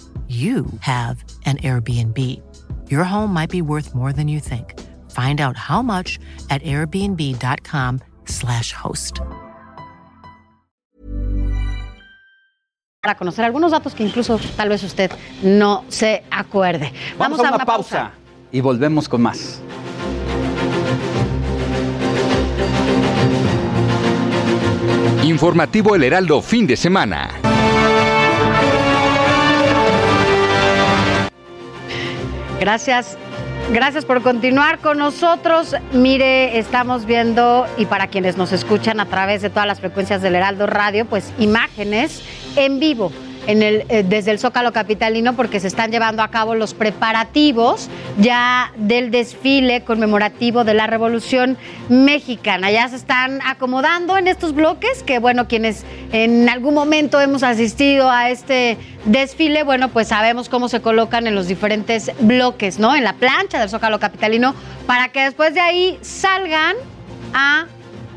you have an Airbnb. Your home might be worth more than you think. Find out how much at airbnb.com/slash host. Para conocer algunos datos que incluso tal vez usted no se acuerde. Vamos, a, una, pausa y volvemos con más. Informativo El Heraldo fin de semana. Gracias. Gracias por continuar con nosotros. Mire, estamos viendo, y para quienes nos escuchan a través de todas las frecuencias del Heraldo Radio, pues imágenes en vivo eh, desde el Zócalo Capitalino porque se están llevando a cabo los preparativos ya del desfile conmemorativo de la Revolución Mexicana. Ya se están acomodando en estos bloques que, bueno, quienes en algún momento hemos asistido a este desfile, bueno, pues sabemos cómo se colocan en los diferentes bloques, ¿no? En la plancha del Zócalo Capitalino para que después de ahí salgan a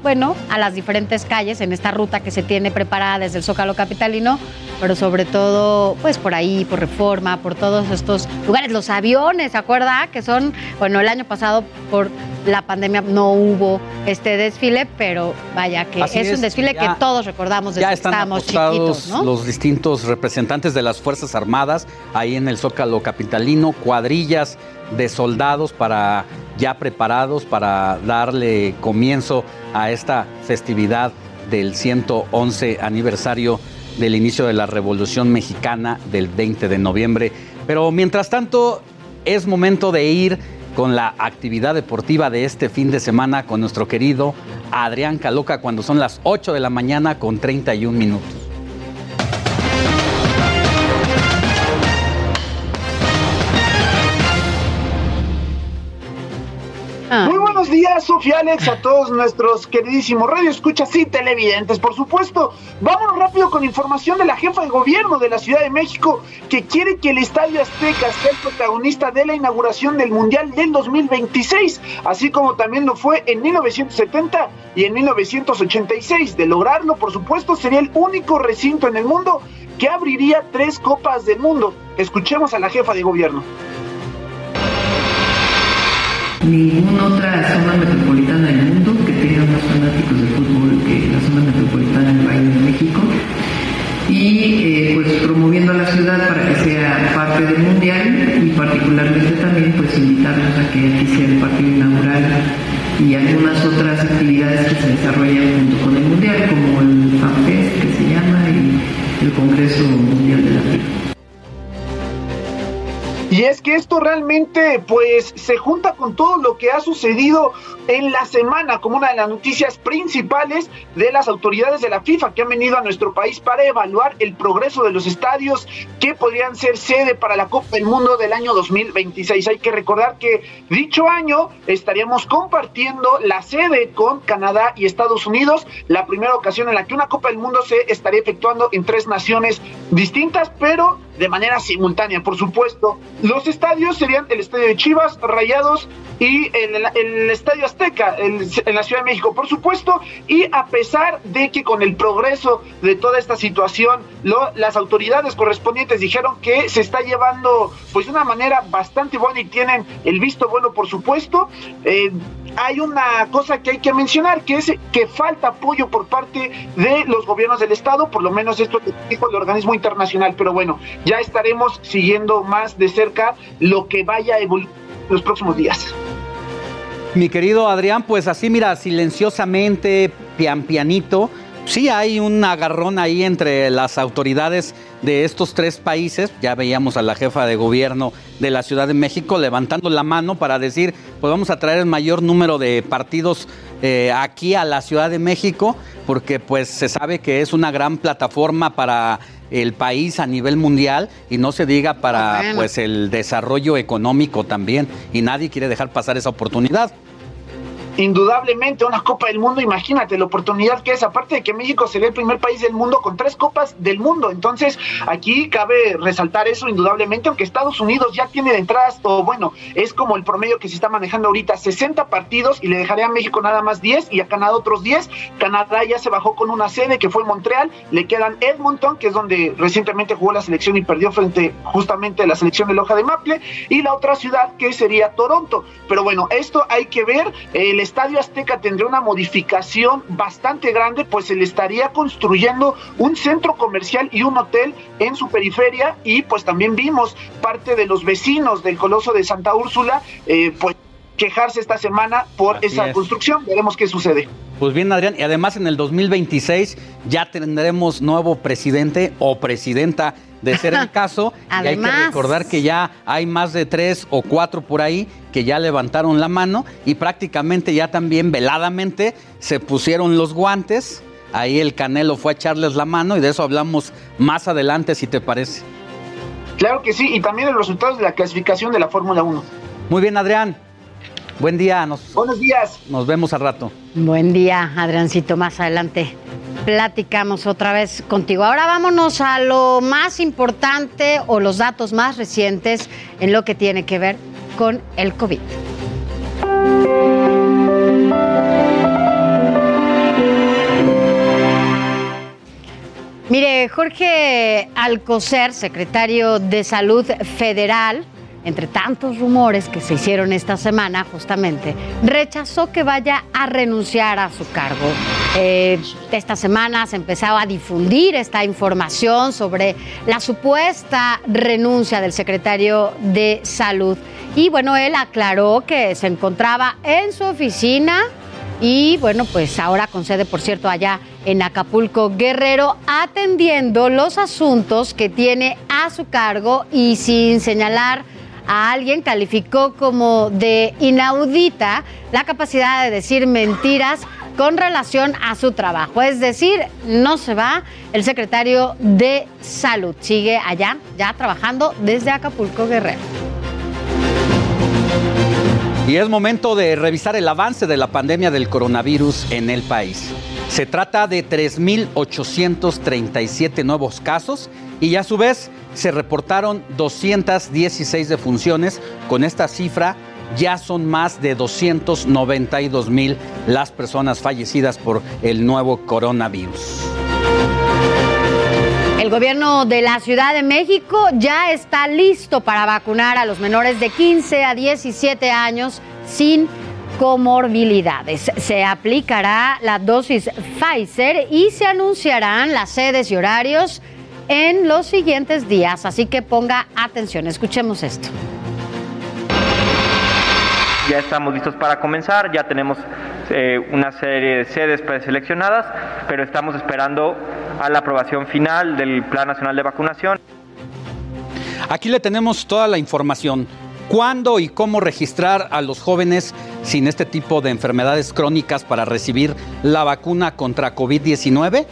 bueno, a las diferentes calles en esta ruta que se tiene preparada desde el Zócalo Capitalino, pero sobre todo, pues por ahí, por Reforma, por todos estos lugares, los aviones, ¿se acuerda? Que son, bueno, el año pasado por la pandemia no hubo este desfile, pero vaya que es, un desfile que todos recordamos desde ya están que estábamos chiquitos, ¿no? Los distintos representantes de las Fuerzas Armadas ahí en el Zócalo Capitalino, cuadrillas de soldados para ya preparados para darle comienzo a esta festividad del 111 aniversario del inicio de la Revolución Mexicana del 20 de noviembre. Pero mientras tanto, es momento de ir con la actividad deportiva de este fin de semana con nuestro querido Adrián Caloca cuando son las 8 de la mañana con 31 minutos. Sofía Alex, a todos nuestros queridísimos radioescuchas y televidentes. Por supuesto, vámonos rápido con información de la jefa de gobierno de la Ciudad de México que quiere que el Estadio Azteca sea el protagonista de la inauguración del Mundial del 2026, así como también lo fue en 1970 y en 1986. De lograrlo, por supuesto, sería el único recinto en el mundo que abriría tres copas del mundo. Escuchemos a la jefa de gobierno ninguna otra zona metropolitana del mundo que tenga más fanáticos de fútbol que la zona metropolitana del Valle de México y eh, pues promoviendo a la ciudad para que sea parte del mundial y particularmente también pues invitarlos a que aquí el partido inaugural y algunas otras actividades que se desarrollan junto con el mundial como el FanFest que se llama y el Congreso Mundial de la. Y es que esto realmente pues se junta con todo lo que ha sucedido en la semana como una de las noticias principales de las autoridades de la FIFA que han venido a nuestro país para evaluar el progreso de los estadios que podrían ser sede para la Copa del Mundo del año 2026. Hay que recordar que dicho año estaríamos compartiendo la sede con Canadá y Estados Unidos, la primera ocasión en la que una Copa del Mundo se estaría efectuando en tres naciones distintas, pero de manera simultánea, por supuesto. Los estadios serían el estadio de Chivas, Rayados y el, estadio Azteca en la Ciudad de México, por supuesto. Y a pesar de que con el progreso de toda esta situación, las autoridades correspondientes dijeron que se está llevando pues de una manera bastante buena y tienen el visto bueno, por supuesto. Eh, hay una cosa que hay que mencionar, que es que falta apoyo por parte de los gobiernos del Estado, por lo menos esto que dijo el organismo internacional, pero bueno, ya estaremos siguiendo más de cerca lo que vaya a evolucionar los próximos días. Mi querido Adrián, pues así mira, silenciosamente, pian pianito, sí hay un agarrón ahí entre las autoridades de estos tres países. Ya veíamos a la jefa de gobierno de la Ciudad de México levantando la mano para decir, pues vamos a traer el mayor número de partidos eh, aquí a la Ciudad de México, porque pues se sabe que es una gran plataforma para el país a nivel mundial y no se diga para pues el desarrollo económico también. Y nadie quiere dejar pasar esa oportunidad indudablemente una Copa del Mundo, imagínate la oportunidad que es, aparte de que México sería el primer país del mundo con tres Copas del Mundo, entonces aquí cabe resaltar eso indudablemente, aunque Estados Unidos ya tiene de entradas, o bueno, es como el promedio que se está manejando ahorita, 60 partidos y le dejaría a México nada más 10 y a Canadá otros 10, Canadá ya se bajó con una sede que fue Montreal, le quedan Edmonton, que es donde recientemente jugó la selección y perdió frente justamente a la selección de Loja de Maple, y la otra ciudad que sería Toronto, pero bueno, esto hay que ver, el Estadio Azteca tendría una modificación bastante grande, pues se le estaría construyendo un centro comercial y un hotel en su periferia y pues también vimos parte de los vecinos del Coloso de Santa Úrsula, eh, pues quejarse esta semana por esa construcción. Veremos qué sucede. Pues bien, Adrián, y además en el 2026 ya tendremos nuevo presidente o presidenta de ser el [LAUGHS] caso. y hay que recordar que ya hay más de tres o cuatro por ahí que ya levantaron la mano y prácticamente ya también veladamente se pusieron los guantes. Ahí el Canelo fue a echarles la mano y de eso hablamos más adelante, si te parece. Claro que sí, y también de los resultados de la clasificación de la Fórmula 1. Muy bien, Adrián. Buen día. Nos, Buenos días. Nos vemos al rato. Buen día, Adriancito. Más adelante platicamos otra vez contigo. Ahora vámonos a lo más importante o los datos más recientes en lo que tiene que ver con el COVID. Mire, Jorge Alcocer, secretario de Salud Federal, entre tantos rumores que se hicieron esta semana justamente, rechazó que vaya a renunciar a su cargo. Eh, esta semana se empezaba a difundir esta información sobre la supuesta renuncia del secretario de Salud. Y bueno, él aclaró que se encontraba en su oficina y bueno, pues ahora con sede, por cierto, allá en Acapulco, Guerrero, atendiendo los asuntos que tiene a su cargo y sin señalar a alguien calificó como de inaudita la capacidad de decir mentiras con relación a su trabajo. Es decir, no se va el secretario de Salud. Sigue allá, ya trabajando desde Acapulco Guerrero. Y es momento de revisar el avance de la pandemia del coronavirus en el país. Se trata de 3.837 nuevos casos y a su vez se reportaron 216 defunciones. Con esta cifra ya son más de 292 mil las personas fallecidas por el nuevo coronavirus. El gobierno de la Ciudad de México ya está listo para vacunar a los menores de 15 a 17 años sin comorbilidades. Se aplicará la dosis Pfizer y se anunciarán las sedes y horarios en los siguientes días, así que ponga atención. Escuchemos esto. Ya estamos listos para comenzar, ya tenemos eh, una serie de sedes preseleccionadas, pero estamos esperando a la aprobación final del Plan Nacional de Vacunación. Aquí le tenemos toda la información. ¿Cuándo y cómo registrar a los jóvenes sin este tipo de enfermedades crónicas para recibir la vacuna contra COVID-19?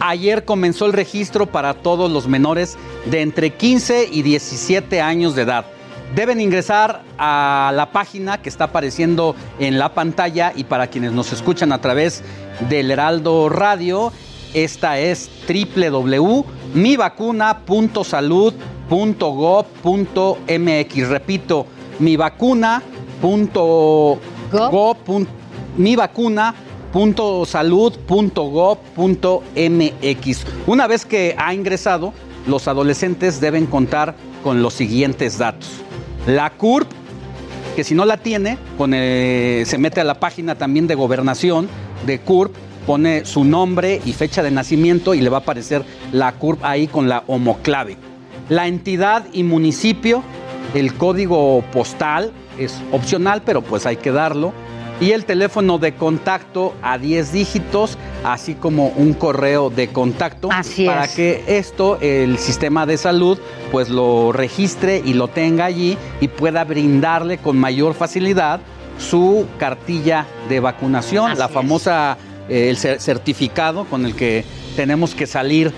Ayer comenzó el registro para todos los menores de entre 15 y 17 años de edad. Deben ingresar a la página que está apareciendo en la pantalla y para quienes nos escuchan a través del Heraldo Radio, esta es www.mivacuna.salud.gov.mx. Repito, mivacuna.salud.gov.mx. Una vez que ha ingresado, los adolescentes deben contar con los siguientes datos. La CURP, que si no la tiene, se mete a la página también de gobernación de CURP, pone su nombre y fecha de nacimiento y le va a aparecer la CURP ahí con la homoclave. La entidad y municipio, el código postal es opcional, pero pues hay que darlo y el teléfono de contacto a 10 dígitos, así como un correo de contacto para que esto el sistema de salud pues lo registre y lo tenga allí y pueda brindarle con mayor facilidad su cartilla de vacunación, la famosa eh, el certificado con el que tenemos que salir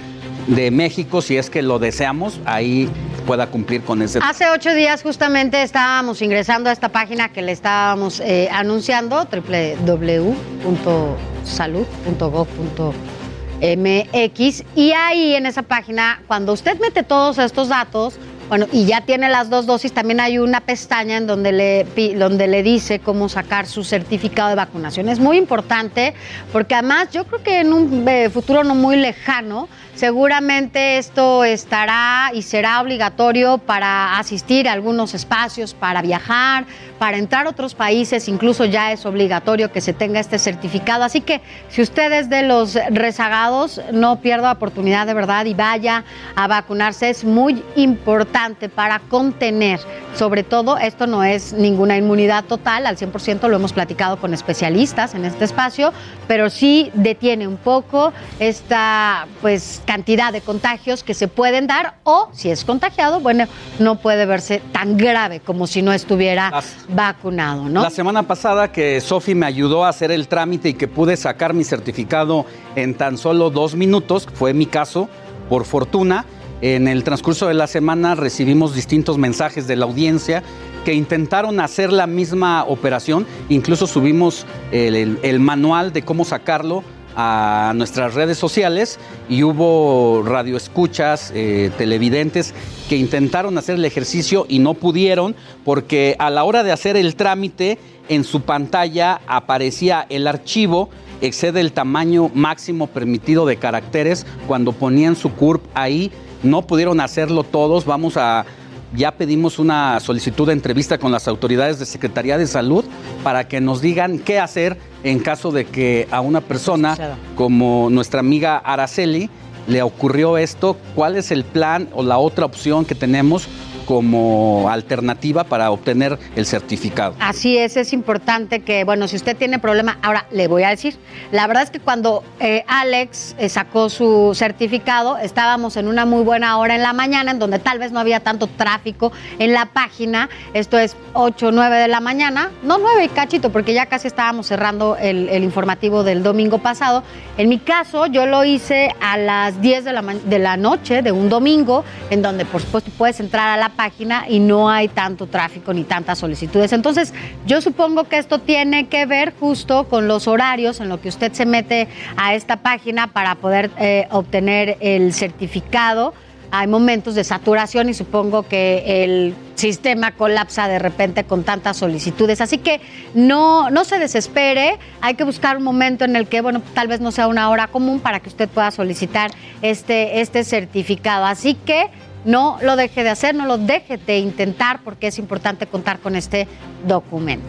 de México si es que lo deseamos, ahí pueda cumplir con ese. Hace ocho días justamente estábamos ingresando a esta página que le estábamos eh, anunciando, www.salud.gov.mx y ahí en esa página, cuando usted mete todos estos datos, bueno, y ya tiene las dos dosis, también hay una pestaña en donde le, donde le dice cómo sacar su certificado de vacunación. Es muy importante porque además yo creo que en un eh, futuro no muy lejano, Seguramente esto estará y será obligatorio para asistir a algunos espacios, para viajar, para entrar a otros países, incluso ya es obligatorio que se tenga este certificado. Así que si usted es de los rezagados, no pierda oportunidad de verdad y vaya a vacunarse. Es muy importante para contener, sobre todo, esto no es ninguna inmunidad total, al 100% lo hemos platicado con especialistas en este espacio, pero sí detiene un poco esta, pues, cantidad de contagios que se pueden dar o si es contagiado, bueno, no puede verse tan grave como si no estuviera vacunado, ¿no? La semana pasada que Sofi me ayudó a hacer el trámite y que pude sacar mi certificado en tan solo dos minutos, fue mi caso, por fortuna. En el transcurso de la semana recibimos distintos mensajes de la audiencia que intentaron hacer la misma operación, incluso subimos el, el manual de cómo sacarlo a nuestras redes sociales y hubo radioescuchas, eh, televidentes que intentaron hacer el ejercicio y no pudieron porque a la hora de hacer el trámite en su pantalla aparecía el archivo excede el tamaño máximo permitido de caracteres cuando ponían su CURP ahí. No pudieron hacerlo todos vamos a ya pedimos una solicitud de entrevista con las autoridades de Secretaría de Salud para que nos digan qué hacer en caso de que a una persona como nuestra amiga Araceli le ocurrió esto, cuál es el plan o la otra opción que tenemos como alternativa para obtener el certificado. Así es, es importante que, bueno, si usted tiene problema, ahora le voy a decir, la verdad es que cuando eh, Alex eh, sacó su certificado, estábamos en una muy buena hora en la mañana, en donde tal vez no había tanto tráfico en la página, esto es 8 o 9 de la mañana, no 9 y cachito, porque ya casi estábamos cerrando el, informativo del domingo pasado. En mi caso, yo lo hice a las 10 de la, de la noche de un domingo, en donde por supuesto puedes entrar a la página y no hay tanto tráfico ni tantas solicitudes. Entonces, yo supongo que esto tiene que ver justo con los horarios en lo que usted se mete a esta página para poder eh, obtener el certificado hay momentos de saturación y supongo que el sistema colapsa de repente con tantas solicitudes. Así que no, no se desespere, hay que buscar un momento en el que, bueno, tal vez no sea una hora común para que usted pueda solicitar este, este certificado. Así que no lo deje de hacer, no lo deje de intentar porque es importante contar con este documento.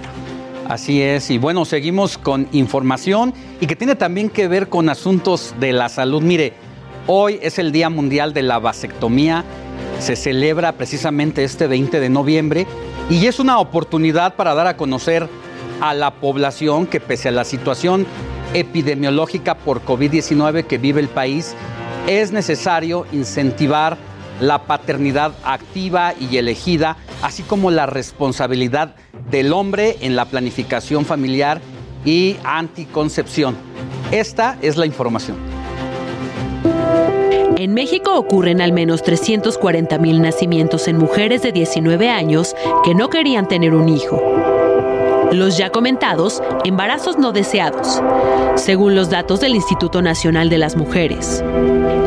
Así es, y bueno, seguimos con información y que tiene también que ver con asuntos de la salud. Mire, hoy es el Día Mundial de la Vasectomía, se celebra precisamente este 20 de noviembre y es una oportunidad para dar a conocer a la población que pese a la situación epidemiológica por COVID-19 que vive el país, es necesario incentivar la paternidad activa y elegida, así como la responsabilidad del hombre en la planificación familiar y anticoncepción. Esta es la información. En México ocurren al menos 340 mil nacimientos en mujeres de 19 años que no querían tener un hijo los ya comentados embarazos no deseados, según los datos del Instituto Nacional de las Mujeres.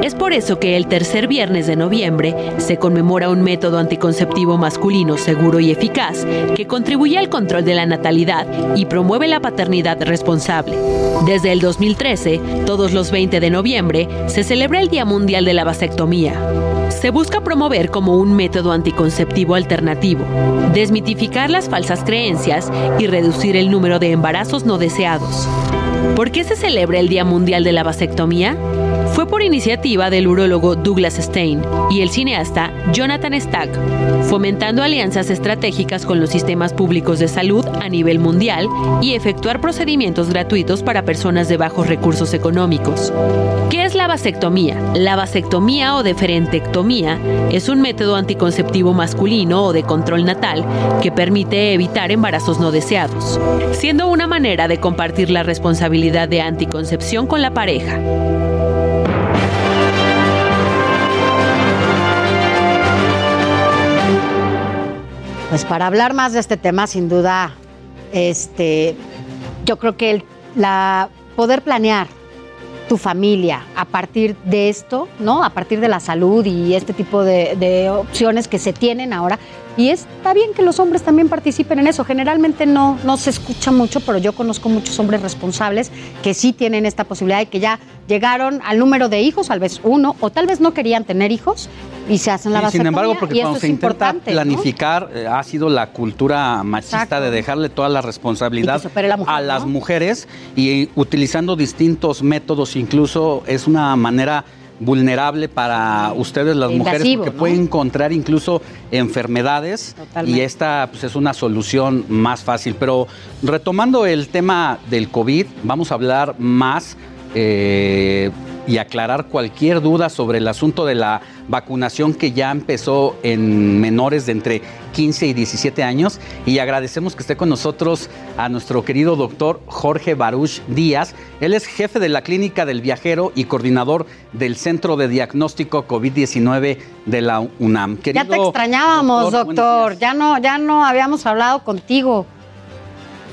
Es por eso que el tercer viernes de noviembre se conmemora un método anticonceptivo masculino seguro y eficaz que contribuye al control de la natalidad y promueve la paternidad responsable. Desde el 2013, todos los 20 de noviembre, se celebra el Día Mundial de la Vasectomía. Se busca promover como un método anticonceptivo alternativo, desmitificar las falsas creencias y reducir el número de embarazos no deseados. ¿Por qué se celebra el Día Mundial de la Vasectomía? Por iniciativa del urólogo Douglas Stein y el cineasta Jonathan Stack, fomentando alianzas estratégicas con los sistemas públicos de salud a nivel mundial y efectuar procedimientos gratuitos para personas de bajos recursos económicos. ¿Qué es la vasectomía? La vasectomía o deferentectomía es un método anticonceptivo masculino o de control natal que permite evitar embarazos no deseados, siendo una manera de compartir la responsabilidad de anticoncepción con la pareja. Pues para hablar más de este tema, sin duda, este, yo creo que el, la poder planear tu familia a partir de esto, ¿no? A partir de la salud y este tipo de, de, opciones que se tienen ahora. Y está bien que los hombres también participen en eso. Generalmente no, no se escucha mucho, pero yo conozco muchos hombres responsables que sí tienen esta posibilidad y que ya llegaron al número de hijos, tal vez uno, o tal vez no querían tener hijos y se hacen la base. Sin embargo, porque cuando se intenta planificar, eh, ha sido la cultura machista de dejarle toda la responsabilidad a las mujeres y utilizando distintos métodos, incluso es una manera vulnerable para ustedes las mujeres porque pueden encontrar incluso enfermedades y esta pues, es una solución más fácil. Pero retomando el tema del COVID, vamos a hablar más eh, y aclarar cualquier duda sobre el asunto de la vacunación que ya empezó en menores de entre 15 y 17 años. Y agradecemos que esté con nosotros a nuestro querido doctor Jorge Baruch Díaz. Él es jefe de la Clínica del Viajero y coordinador del Centro de Diagnóstico COVID-19 de la UNAM. ya te extrañábamos, doctor. Ya no, ya no habíamos hablado contigo.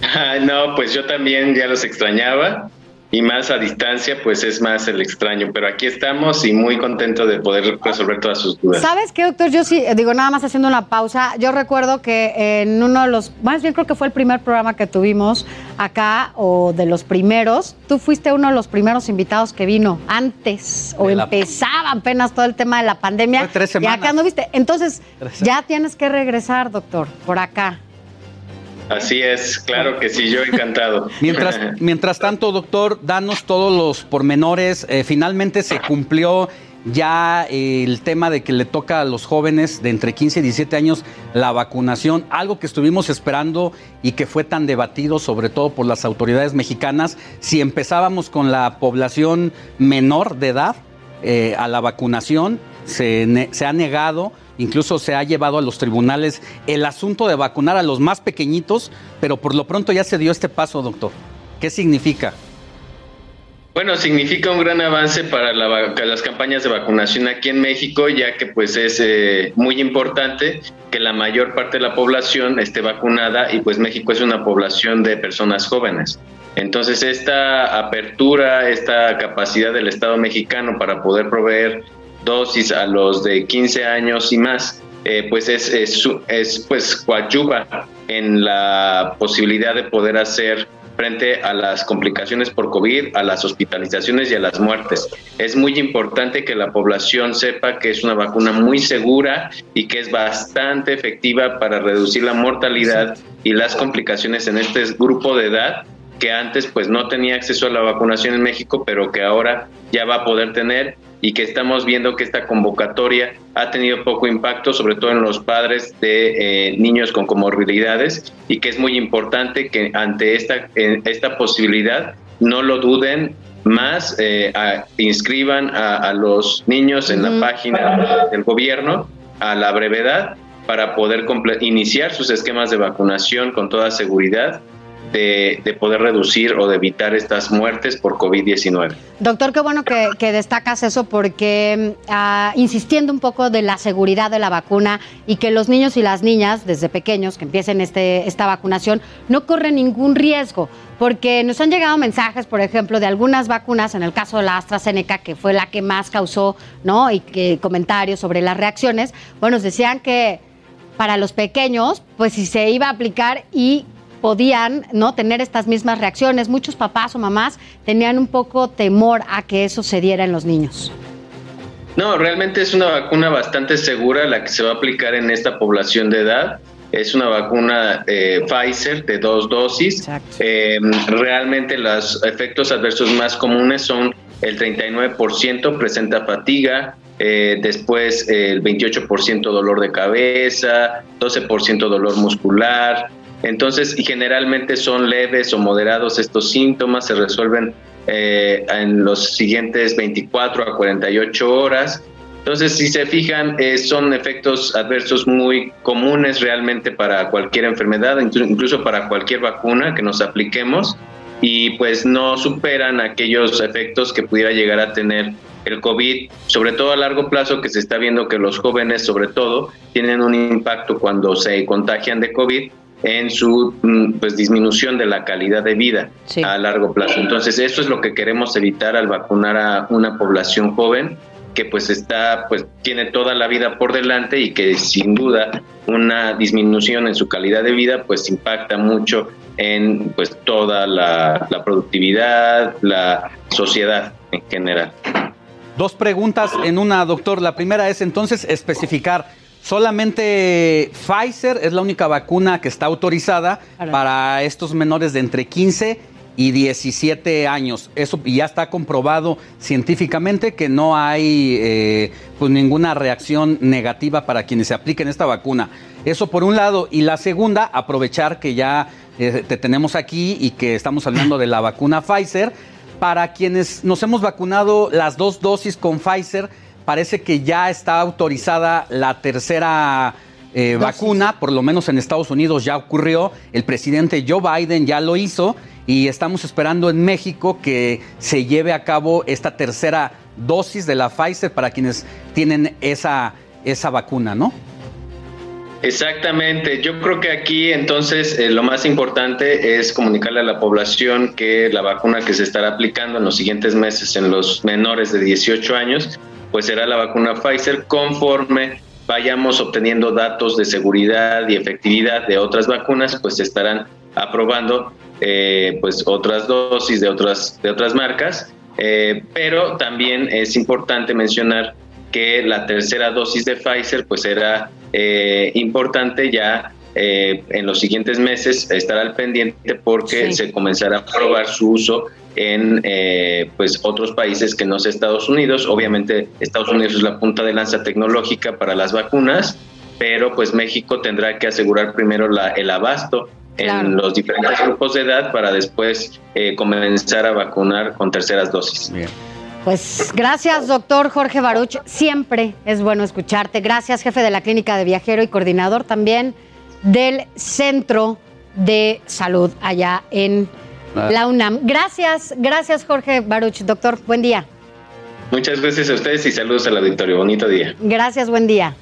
[LAUGHS] no, pues yo también ya los extrañaba y más a distancia, pues es más el extraño. Pero aquí estamos y muy contento de poder resolver todas sus dudas. ¿Sabes qué, doctor? Yo sí, digo, nada más haciendo una pausa. Yo recuerdo que en uno de los, más bien creo que fue el primer programa que tuvimos acá, o de los primeros, tú fuiste uno de los primeros invitados que vino antes, o empezaba apenas todo el tema de la pandemia. tres semanas. Y acá no viste. Entonces, ya tienes que regresar, doctor, por acá. Así es, claro que sí, yo encantado. [LAUGHS] mientras, mientras tanto, doctor, danos todos los pormenores. Eh, finalmente se cumplió ya el tema de que le toca a los jóvenes de entre 15 y 17 años la vacunación, algo que estuvimos esperando y que fue tan debatido sobre todo por las autoridades mexicanas, si empezábamos con la población menor de edad eh, a la vacunación, se ha negado Incluso se ha llevado a los tribunales el asunto de vacunar a los más pequeñitos, pero por lo pronto ya se dio este paso, doctor. ¿Qué significa? Bueno, significa un gran avance para las campañas de vacunación aquí en México, ya que pues es eh, muy importante que la mayor parte de la población esté vacunada y pues México es una población de personas jóvenes. Entonces esta apertura, esta capacidad del Estado mexicano para poder proveer dosis a los de 15 años y más, eh, pues es, es, es, pues coadyuva en la posibilidad de poder hacer frente a las complicaciones por COVID, a las hospitalizaciones y a las muertes. Es muy importante que la población sepa que es una vacuna muy segura y que es bastante efectiva para reducir la mortalidad y las complicaciones en este grupo de edad que antes pues no tenía acceso a la vacunación en México, pero que ahora ya va a poder tener y que estamos viendo que esta convocatoria ha tenido poco impacto, sobre todo en los padres de eh, niños con comorbilidades, y que es muy importante que ante esta, esta posibilidad no lo duden más eh, inscriban a, los niños en la página del gobierno a la brevedad para poder iniciar sus esquemas de vacunación con toda seguridad de, poder reducir o de evitar estas muertes por COVID-19. Doctor, qué bueno que, destacas eso porque ah, insistiendo un poco de la seguridad de la vacuna y que los niños y las niñas desde pequeños que empiecen este, esta vacunación no corren ningún riesgo porque nos han llegado mensajes, por ejemplo, de algunas vacunas, en el caso de la AstraZeneca, que fue la que más causó, ¿no? Y que comentarios sobre las reacciones, bueno, nos decían que para los pequeños, pues si se iba a aplicar y podían no tener estas mismas reacciones. Muchos papás o mamás tenían un poco temor a que eso se diera en los niños. No, realmente es una vacuna bastante segura la que se va a aplicar en esta población de edad. Es una vacuna eh, Pfizer de dos dosis. Eh, realmente los efectos adversos más comunes son el 39% presenta fatiga, eh, después el 28% dolor de cabeza, 12% dolor muscular, entonces, y generalmente son leves o moderados estos síntomas, se resuelven eh, en los siguientes 24 a 48 horas. Entonces, si se fijan, eh, son efectos adversos muy comunes realmente para cualquier enfermedad, incluso para cualquier vacuna que nos apliquemos, y pues no superan aquellos efectos que pudiera llegar a tener el COVID, sobre todo a largo plazo, que se está viendo que los jóvenes, sobre todo, tienen un impacto cuando se contagian de COVID en su mm, pues disminución de la calidad de vida a largo plazo. Entonces, eso es lo que queremos evitar al vacunar a una población joven que pues está pues tiene toda la vida por delante y que sin duda una disminución en su calidad de vida pues impacta mucho en pues toda la, la productividad, la sociedad en general. Dos preguntas en una, doctor. La primera es entonces especificar Solamente Pfizer es la única vacuna que está autorizada para estos menores de entre 15 y 17 años. Eso ya está comprobado científicamente que no hay eh, pues ninguna reacción negativa para quienes se apliquen esta vacuna. Eso por un lado. Y la segunda, aprovechar que ya eh, te tenemos aquí y que estamos hablando de la vacuna Pfizer. Para quienes nos hemos vacunado las dos dosis con Pfizer, parece que ya está autorizada la tercera eh, vacuna, por lo menos en Estados Unidos ya ocurrió, el presidente Joe Biden ya lo hizo y estamos esperando en México que se lleve a cabo esta tercera dosis de la Pfizer para quienes tienen esa, esa vacuna, ¿no? Exactamente, yo creo que aquí entonces eh, lo más importante es comunicarle a la población que la vacuna que se estará aplicando en los siguientes meses en los menores de 18 años pues será la vacuna Pfizer conforme vayamos obteniendo datos de seguridad y efectividad de otras vacunas, pues se estarán aprobando eh, pues otras dosis de otras, de otras marcas. Eh, pero también es importante mencionar que la tercera dosis de Pfizer pues será eh, importante ya en los siguientes meses estar al pendiente porque se comenzará a probar su uso en eh, pues otros países que no sea Estados Unidos. Obviamente Estados Unidos es la punta de lanza tecnológica para las vacunas, pero pues México tendrá que asegurar primero la, el abasto en los diferentes grupos de edad para después eh, comenzar a vacunar con terceras dosis. Pues gracias, doctor Jorge Baruch. Siempre es bueno escucharte. Gracias, jefe de la Clínica de Viajero y coordinador también del Centro de Salud allá en. La UNAM. Gracias, gracias Jorge Baruch, doctor. Buen día. Muchas gracias a ustedes y saludos al auditorio. Bonito día. Gracias, buen día.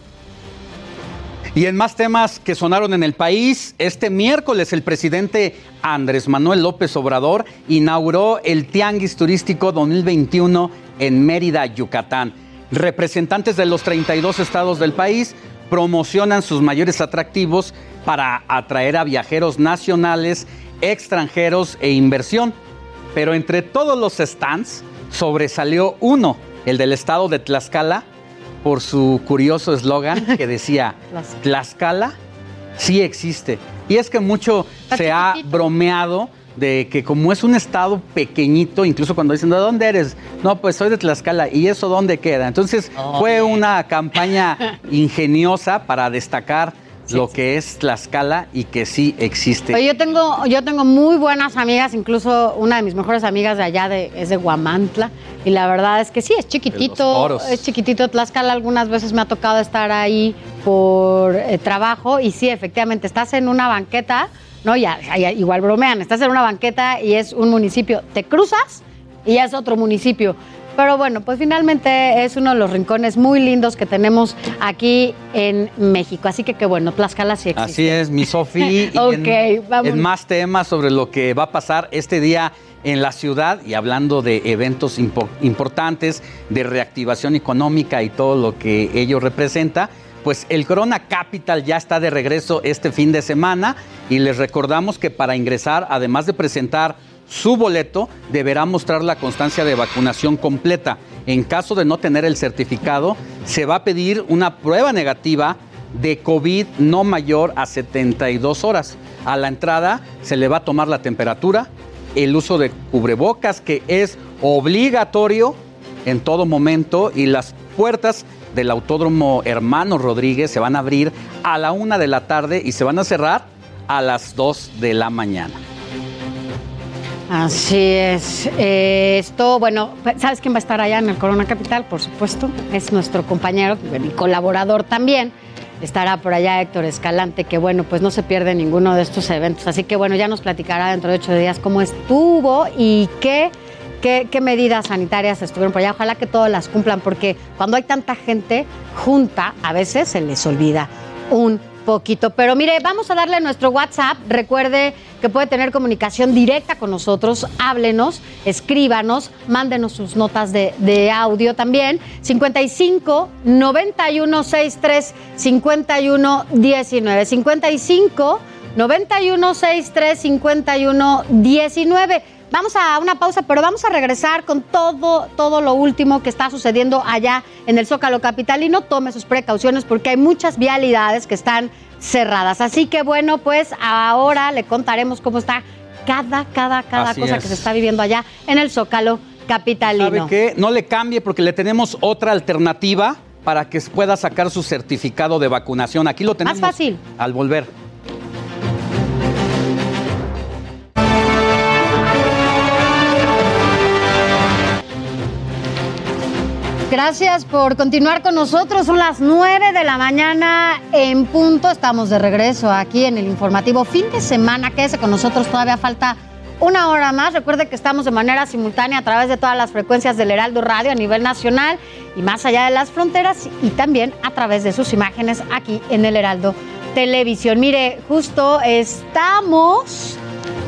Y en más temas que sonaron en el país, este miércoles el presidente Andrés Manuel López Obrador inauguró el Tianguis Turístico 2021 en Mérida, Yucatán. Representantes de los 32 estados del país promocionan sus mayores atractivos para atraer a viajeros nacionales extranjeros e inversión. Pero entre todos los stands sobresalió uno, el del estado de Tlaxcala, por su curioso eslogan que [LAUGHS] decía, Tlaxcala sí existe. Y es que mucho se ha bromeado de que como es un estado pequeñito, incluso cuando dicen, ¿de dónde eres? No, pues soy de Tlaxcala. ¿Y eso dónde queda? Entonces fue una campaña [LAUGHS] ingeniosa para destacar lo que es Tlaxcala y que sí existe. Yo tengo, yo tengo muy buenas amigas, incluso una de mis mejores amigas de allá de, es de Guamantla. Y la verdad es que sí, es chiquitito, es chiquitito Tlaxcala. Algunas veces me ha tocado estar ahí por eh, trabajo y sí, efectivamente, estás en una banqueta, ¿no? Ya, ya, igual bromean, estás en una banqueta y es un municipio, te cruzas y ya es otro municipio. Pero bueno, pues finalmente es uno de los rincones muy lindos que tenemos aquí en México. Así que qué bueno, Tlaxcala sí existe. Así es, mi Sofi. [LAUGHS] ok, en, vamos. en más temas sobre lo que va a pasar este día en la ciudad y hablando de eventos impo- importantes, de reactivación económica y todo lo que ello representa. Pues el Corona Capital ya está de regreso este fin de semana y les recordamos que para ingresar, además de presentar su boleto, deberá mostrar la constancia de vacunación completa. En caso de no tener el certificado, se va a pedir una prueba negativa de COVID no mayor a 72 horas. A la entrada se le va a tomar la temperatura, el uso de cubrebocas, que es obligatorio en todo momento, y las puertas del Autódromo Hermano Rodríguez se van a abrir a la una de la tarde y se van a cerrar a las 2 de la mañana. Así es. Eh, esto, bueno, ¿sabes quién va a estar allá en el Corona Capital? Por supuesto, es nuestro compañero y colaborador también. Estará por allá Héctor Escalante, que bueno, pues no se pierde ninguno de estos eventos. Así que bueno, ya nos platicará dentro de ocho días cómo estuvo y qué, qué, medidas sanitarias estuvieron por allá. Ojalá que todas las cumplan, porque cuando hay tanta gente junta, a veces se les olvida un poquito. Pero mire, vamos a darle nuestro WhatsApp. Recuerde que puede tener comunicación directa con nosotros. Háblenos, escríbanos, mándenos sus notas de, de audio también. 55 91 63 51 19. 55 91 63 51 19. Vamos a una pausa, pero vamos a regresar con todo, todo lo último que está sucediendo allá en el Zócalo Capitalino. Tome sus precauciones porque hay muchas vialidades que están cerradas. Así que bueno, pues ahora le contaremos cómo está cada, cada, cada Así cosa es. que se está viviendo allá en el Zócalo Capitalino. ¿Sabe qué? No le cambie porque le tenemos otra alternativa para que pueda sacar su certificado de vacunación. Aquí lo tenemos. Más fácil. Al volver. Gracias por continuar con nosotros. Son las 9 de la mañana en punto. Estamos de regreso aquí en el informativo fin de semana. Quédese con nosotros, todavía falta una hora más. Recuerde que estamos de manera simultánea a través de todas las frecuencias del Heraldo Radio a nivel nacional y más allá de las fronteras y también a través de sus imágenes aquí en el Heraldo Televisión. Mire, justo estamos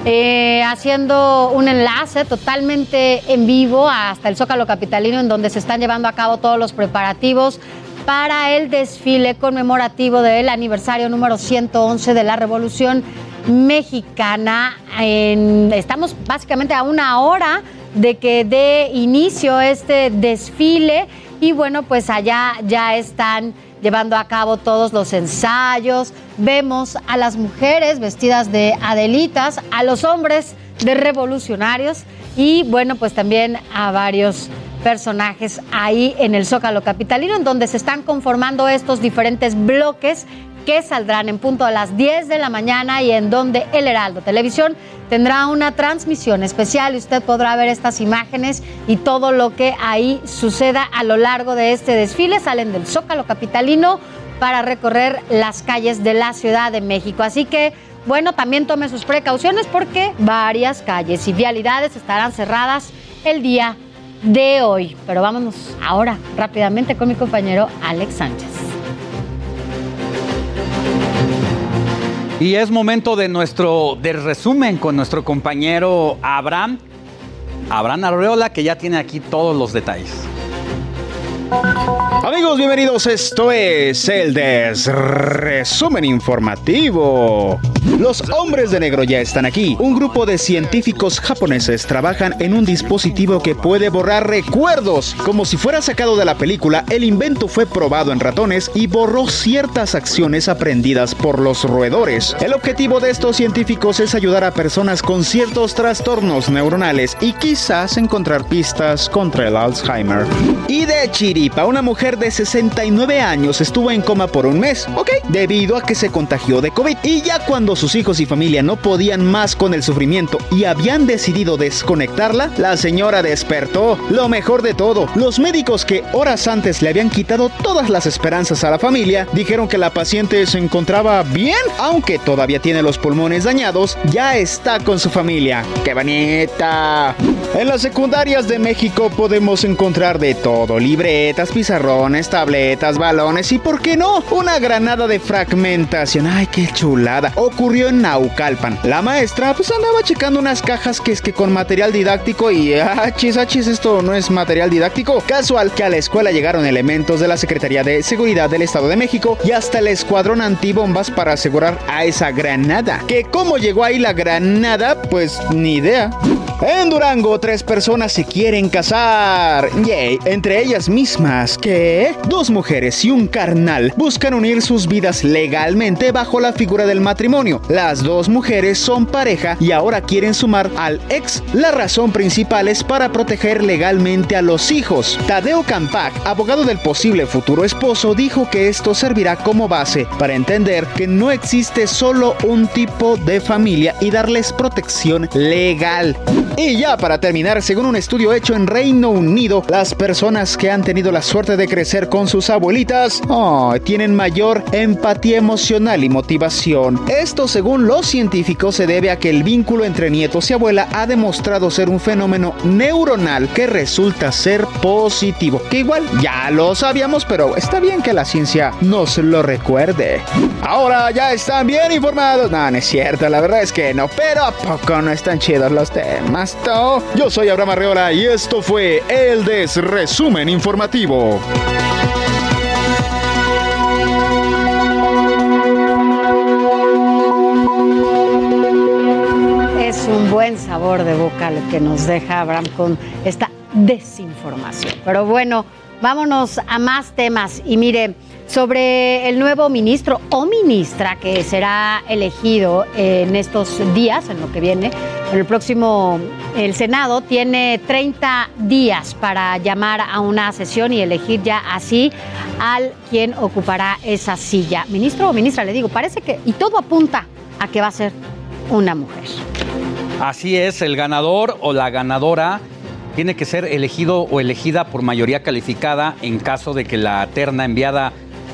eh, haciendo un enlace totalmente en vivo hasta el Zócalo Capitalino, en donde se están llevando a cabo todos los preparativos para el desfile conmemorativo del aniversario número 111 de la Revolución Mexicana. Estamos básicamente a una hora de que dé inicio este desfile y bueno, pues allá ya están llevando a cabo todos los ensayos. Vemos a las mujeres vestidas de adelitas, a los hombres de revolucionarios y bueno, pues también a varios personajes ahí en el Zócalo Capitalino, en donde se están conformando estos diferentes bloques que saldrán en punto a las 10 de la mañana y en donde el Heraldo Televisión tendrá una transmisión especial y usted podrá ver estas imágenes y todo lo que ahí suceda a lo largo de este desfile. Salen del Zócalo Capitalino para recorrer las calles de la Ciudad de México. Así que, bueno, también tome sus precauciones porque varias calles y vialidades estarán cerradas el día de hoy. Pero vámonos ahora rápidamente con mi compañero Alex Sánchez. Y es momento de nuestro de resumen con nuestro compañero Abraham. Abraham Arreola, que ya tiene aquí todos los detalles. Amigos, bienvenidos. Esto es el Desresumen Informativo. Los hombres de negro ya están aquí. Un grupo de científicos japoneses trabajan en un dispositivo que puede borrar recuerdos. Como si fuera sacado de la película, el invento fue probado en ratones y borró ciertas acciones aprendidas por los roedores. El objetivo de estos científicos es ayudar a personas con ciertos trastornos neuronales y quizás encontrar pistas contra el Alzheimer. Y de chiripa, una mujer de 69 años estuvo en coma por un mes, ¿ok? Debido a que se contagió de COVID. Y ya cuando sus hijos y familia no podían más con el sufrimiento y habían decidido desconectarla, la señora despertó. Lo mejor de todo, los médicos que horas antes le habían quitado todas las esperanzas a la familia, dijeron que la paciente se encontraba bien, aunque todavía tiene los pulmones dañados, ya está con su familia. ¡Qué bonita! En las secundarias de México podemos encontrar de todo, libretas, pizarrones, tabletas, balones y, ¿por qué no? Una granada de fragmentación. ¡Ay, qué chulada! Ocurrió en Naucalpan. La maestra pues andaba checando unas cajas que es que con material didáctico y, ah, chis, chis, esto no es material didáctico. Casual que a la escuela llegaron elementos de la Secretaría de Seguridad del Estado de México y hasta el escuadrón antibombas para asegurar a esa granada. Que cómo llegó ahí la granada, pues ni idea. En Durango, tres personas se quieren casar. Yay, entre ellas mismas. ¿Qué? Dos mujeres y un carnal buscan unir sus vidas legalmente bajo la figura del matrimonio. Las dos mujeres son pareja y ahora quieren sumar al ex. La razón principal es para proteger legalmente a los hijos. Tadeo Campac, abogado del posible futuro esposo, dijo que esto servirá como base para entender que no existe solo un tipo de familia y darles protección legal. Y ya para terminar, según un estudio hecho en Reino Unido, las personas que han tenido la suerte de crecer con sus abuelitas oh, tienen mayor empatía emocional y motivación. Esto, según los científicos, se debe a que el vínculo entre nietos y abuela ha demostrado ser un fenómeno neuronal que resulta ser positivo. Que igual ya lo sabíamos, pero está bien que la ciencia nos lo recuerde. Ahora ya están bien informados. No, no es cierto, la verdad es que no, pero ¿a poco no están chidos los temas? ¿no? Yo soy Abraham Arreola y esto fue el Desresumen Informativo. Es un buen sabor de boca el que nos deja Abraham con esta desinformación. Pero bueno, vámonos a más temas. Y mire, sobre el nuevo ministro o ministra que será elegido en estos días, en lo que viene, en el próximo, el Senado tiene 30 días para llamar a una sesión y elegir ya así al quien ocupará esa silla. Ministro o ministra, le digo, parece que, y todo apunta a que va a ser una mujer. Así es, el ganador o la ganadora tiene que ser elegido o elegida por mayoría calificada en caso de que la terna enviada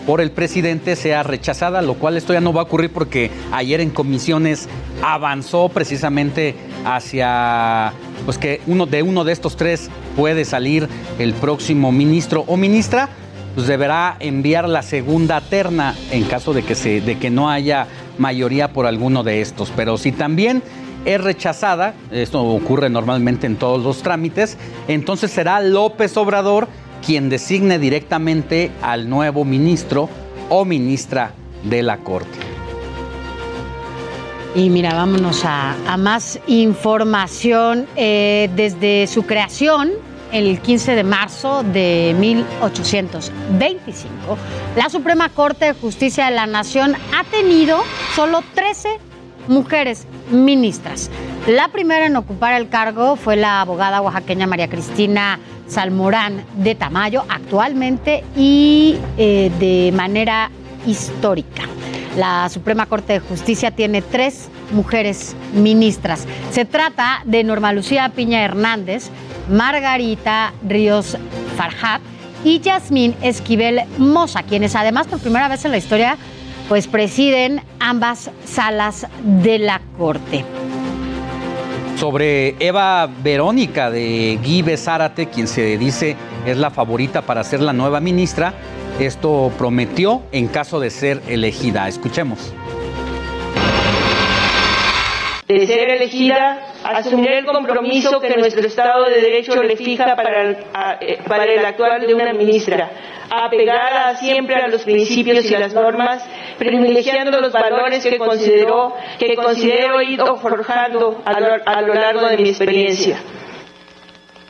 por el presidente sea rechazada, lo cual esto ya no va a ocurrir porque ayer en comisiones avanzó precisamente hacia pues que uno de uno de estos tres puede salir el próximo ministro o ministra, pues deberá enviar la segunda terna en caso de que se de que no haya mayoría por alguno de estos, pero si también es rechazada, esto ocurre normalmente en todos los trámites, entonces será López Obrador quien designe directamente al nuevo ministro o ministra de la Corte. Y mira, vámonos a, más información. Eh, desde su creación, el 15 de marzo de 1825, la Suprema Corte de Justicia de la Nación ha tenido solo 13 mujeres ministras. La primera en ocupar el cargo fue la abogada oaxaqueña María Cristina Salmorán de Tamayo, actualmente y eh, de manera histórica. La Suprema Corte de Justicia tiene tres mujeres ministras. Se trata de Norma Lucía Piña Hernández, Margarita Ríos Farhat y Yasmín Esquivel Moza, quienes además por primera vez en la historia pues presiden ambas salas de la Corte. Sobre Eva Verónica de Guy Zárate, quien se dice es la favorita para ser la nueva ministra, esto prometió en caso de ser elegida. Escuchemos. De ser elegida, asumiré el compromiso que nuestro Estado de Derecho le fija para el, a, para el actual de una ministra, apegada siempre a los principios y las normas, privilegiando los valores que considero, que considero he ido forjando a lo, a lo largo de mi experiencia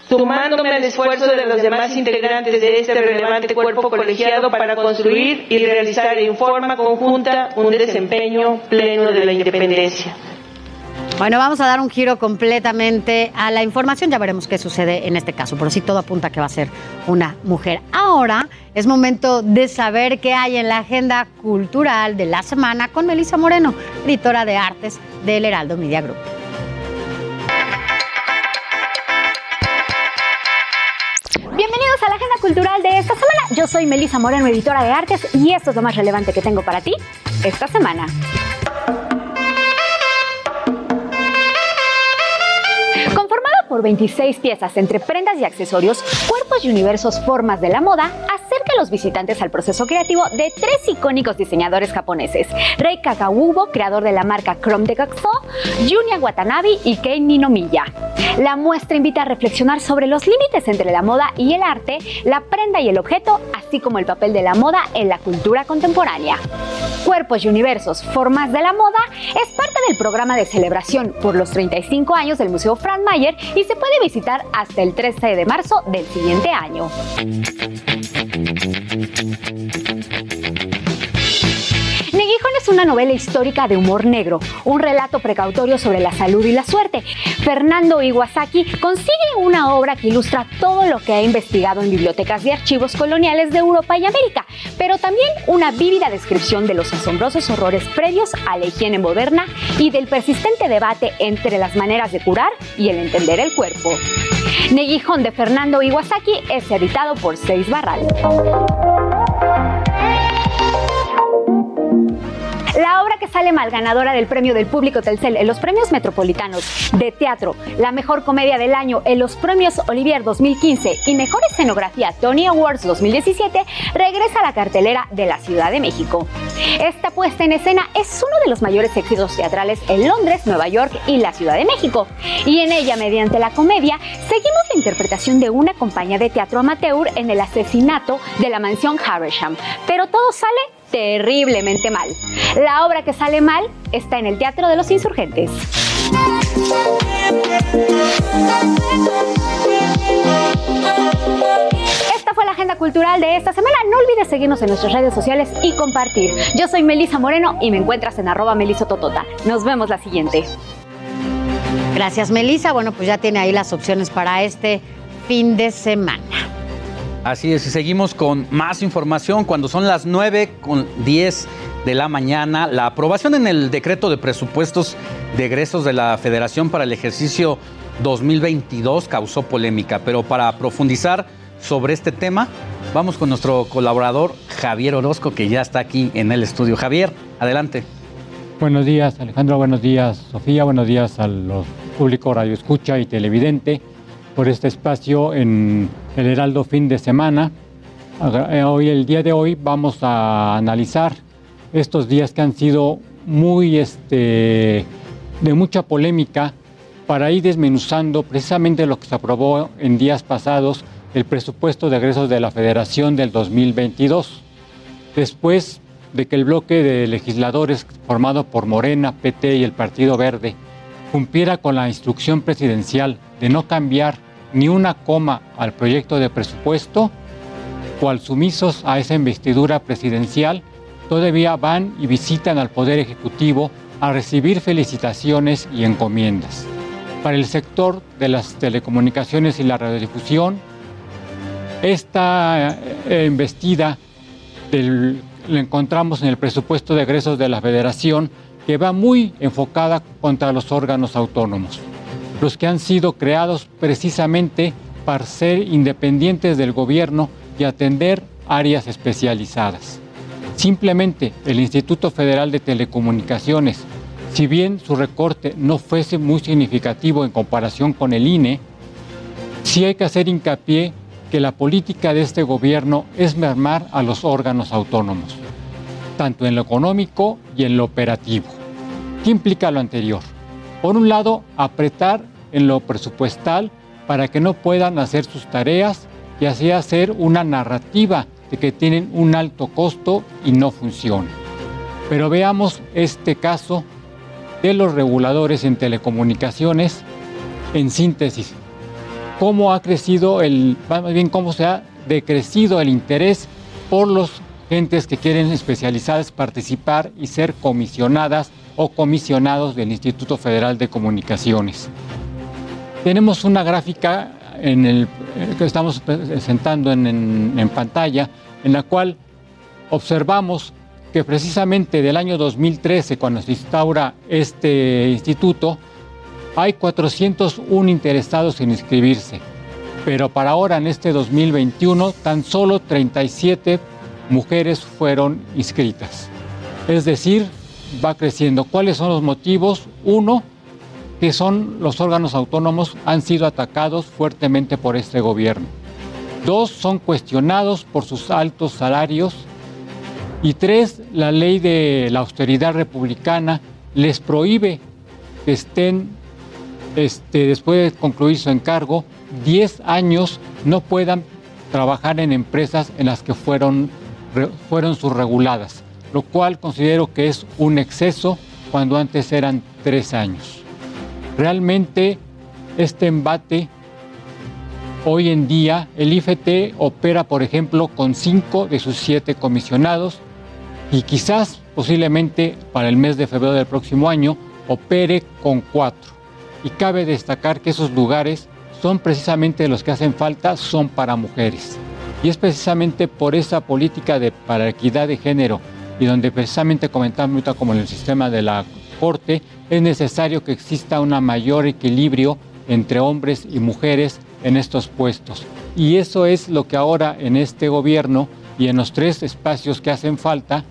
sumándome al esfuerzo de los demás integrantes de este relevante cuerpo colegiado para construir y realizar en forma conjunta un desempeño pleno de la independencia. Bueno, vamos a dar un giro completamente a la información. Ya veremos qué sucede en este caso, pero sí todo apunta a que va a ser una mujer. Ahora es momento de saber qué hay en la agenda cultural de la semana con Melissa Moreno, editora de artes del Heraldo Media Group. Bienvenidos a la agenda cultural de esta semana. Yo soy Melissa Moreno, editora de artes, y esto es lo más relevante que tengo para ti esta semana. Por 26 piezas entre prendas y accesorios, cuerpos y universos formas de la moda, los visitantes al proceso creativo de tres icónicos diseñadores japoneses: Rei Kakawubo, creador de la marca Chrome de Gaxo, Junya Watanabe y Kei Ninomiya. La muestra invita a reflexionar sobre los límites entre la moda y el arte, la prenda y el objeto, así como el papel de la moda en la cultura contemporánea. Cuerpos y Universos, Formas de la Moda es parte del programa de celebración por los 35 años del Museo Frank Mayer y se puede visitar hasta el 13 de marzo del siguiente año. Es una novela histórica de humor negro, un relato precautorio sobre la salud y la suerte. Fernando Iwasaki consigue una obra que ilustra todo lo que ha investigado en bibliotecas y archivos coloniales de Europa y América, pero también una vívida descripción de los asombrosos horrores previos a la higiene moderna y del persistente debate entre las maneras de curar y el entender el cuerpo. Neguijón de Fernando Iwasaki es editado por Seis Barral. La obra que sale mal ganadora del premio del público Telcel en los premios metropolitanos de teatro, la mejor comedia del año en los premios Olivier 2015 y mejor escenografía Tony Awards 2017, regresa a la cartelera de la Ciudad de México. Esta puesta en escena es uno de los mayores éxitos teatrales en Londres, Nueva York y la Ciudad de México. Y en ella, mediante la comedia, seguimos la interpretación de una compañía de teatro amateur en el asesinato de la mansión Havisham. Pero todo sale terriblemente mal. La obra que sale mal está en el Teatro de los Insurgentes. Esta fue la agenda cultural de esta semana. No olvides seguirnos en nuestras redes sociales y compartir. Yo soy Melisa Moreno y me encuentras en arroba melisototota. Nos vemos la siguiente. Gracias, Melissa. Bueno, pues ya tiene ahí las opciones para este fin de semana. Así es, y seguimos con más información cuando son las 9 con 10 de la mañana. La aprobación en el decreto de presupuestos de egresos de la Federación para el ejercicio 2022 causó polémica, pero para profundizar sobre este tema, vamos con nuestro colaborador Javier Orozco, que ya está aquí en el estudio. Javier, adelante. Buenos días, Alejandro. Buenos días, Sofía. Buenos días a los público Radio Escucha y Televidente por este espacio en el Heraldo fin de semana. Eh, hoy, el día de hoy, vamos a analizar estos días que han sido muy este, de mucha polémica para ir desmenuzando precisamente lo que se aprobó en días pasados, el presupuesto de egresos de la Federación del 2022. Después de que el bloque de legisladores formado por Morena, PT y el Partido Verde cumpliera con la instrucción presidencial de no cambiar ni una coma al proyecto de presupuesto, cual sumisos a esa investidura presidencial, todavía van y visitan al Poder Ejecutivo a recibir felicitaciones y encomiendas. Para el sector de las telecomunicaciones y la radiodifusión, esta eh, investida la encontramos en el presupuesto de egresos de la Federación, que va muy enfocada contra los órganos autónomos los que han sido creados precisamente para ser independientes del gobierno y atender áreas especializadas. Simplemente el Instituto Federal de Telecomunicaciones, si bien su recorte no fuese muy significativo en comparación con el INE, sí hay que hacer hincapié que la política de este gobierno es mermar a los órganos autónomos, tanto en lo económico y en lo operativo. ¿Qué implica lo anterior? Por un lado, apretar en lo presupuestal para que no puedan hacer sus tareas y así hacer una narrativa de que tienen un alto costo y no funciona. Pero veamos este caso de los reguladores en telecomunicaciones en síntesis. Cómo ha crecido el, más bien cómo se ha decrecido el interés por los gentes que quieren especializadas participar y ser comisionadas o comisionados del Instituto Federal de Comunicaciones. Tenemos una gráfica en el, eh, que estamos presentando en, en, en pantalla, en la cual observamos que precisamente del año 2013, cuando se instaura este instituto, hay 401 interesados en inscribirse, pero para ahora, en este 2021, tan solo 37 mujeres fueron inscritas. Es decir, va creciendo. ¿Cuáles son los motivos? Uno, que son los órganos autónomos han sido atacados fuertemente por este gobierno. Dos, son cuestionados por sus altos salarios. Y tres, la ley de la austeridad republicana les prohíbe que estén, este, después de concluir su encargo, 10 años no puedan trabajar en empresas en las que fueron, fueron subreguladas, lo cual considero que es un exceso cuando antes eran tres años. Realmente este embate, hoy en día el IFT opera, por ejemplo, con cinco de sus siete comisionados y quizás posiblemente para el mes de febrero del próximo año opere con cuatro. Y cabe destacar que esos lugares son precisamente los que hacen falta, son para mujeres. Y es precisamente por esa política de para equidad de género y donde precisamente comentamos como en el sistema de la Corte, es necesario que exista un mayor equilibrio entre hombres y mujeres en estos puestos. Y eso es lo que ahora en este gobierno y en los tres espacios que hacen falta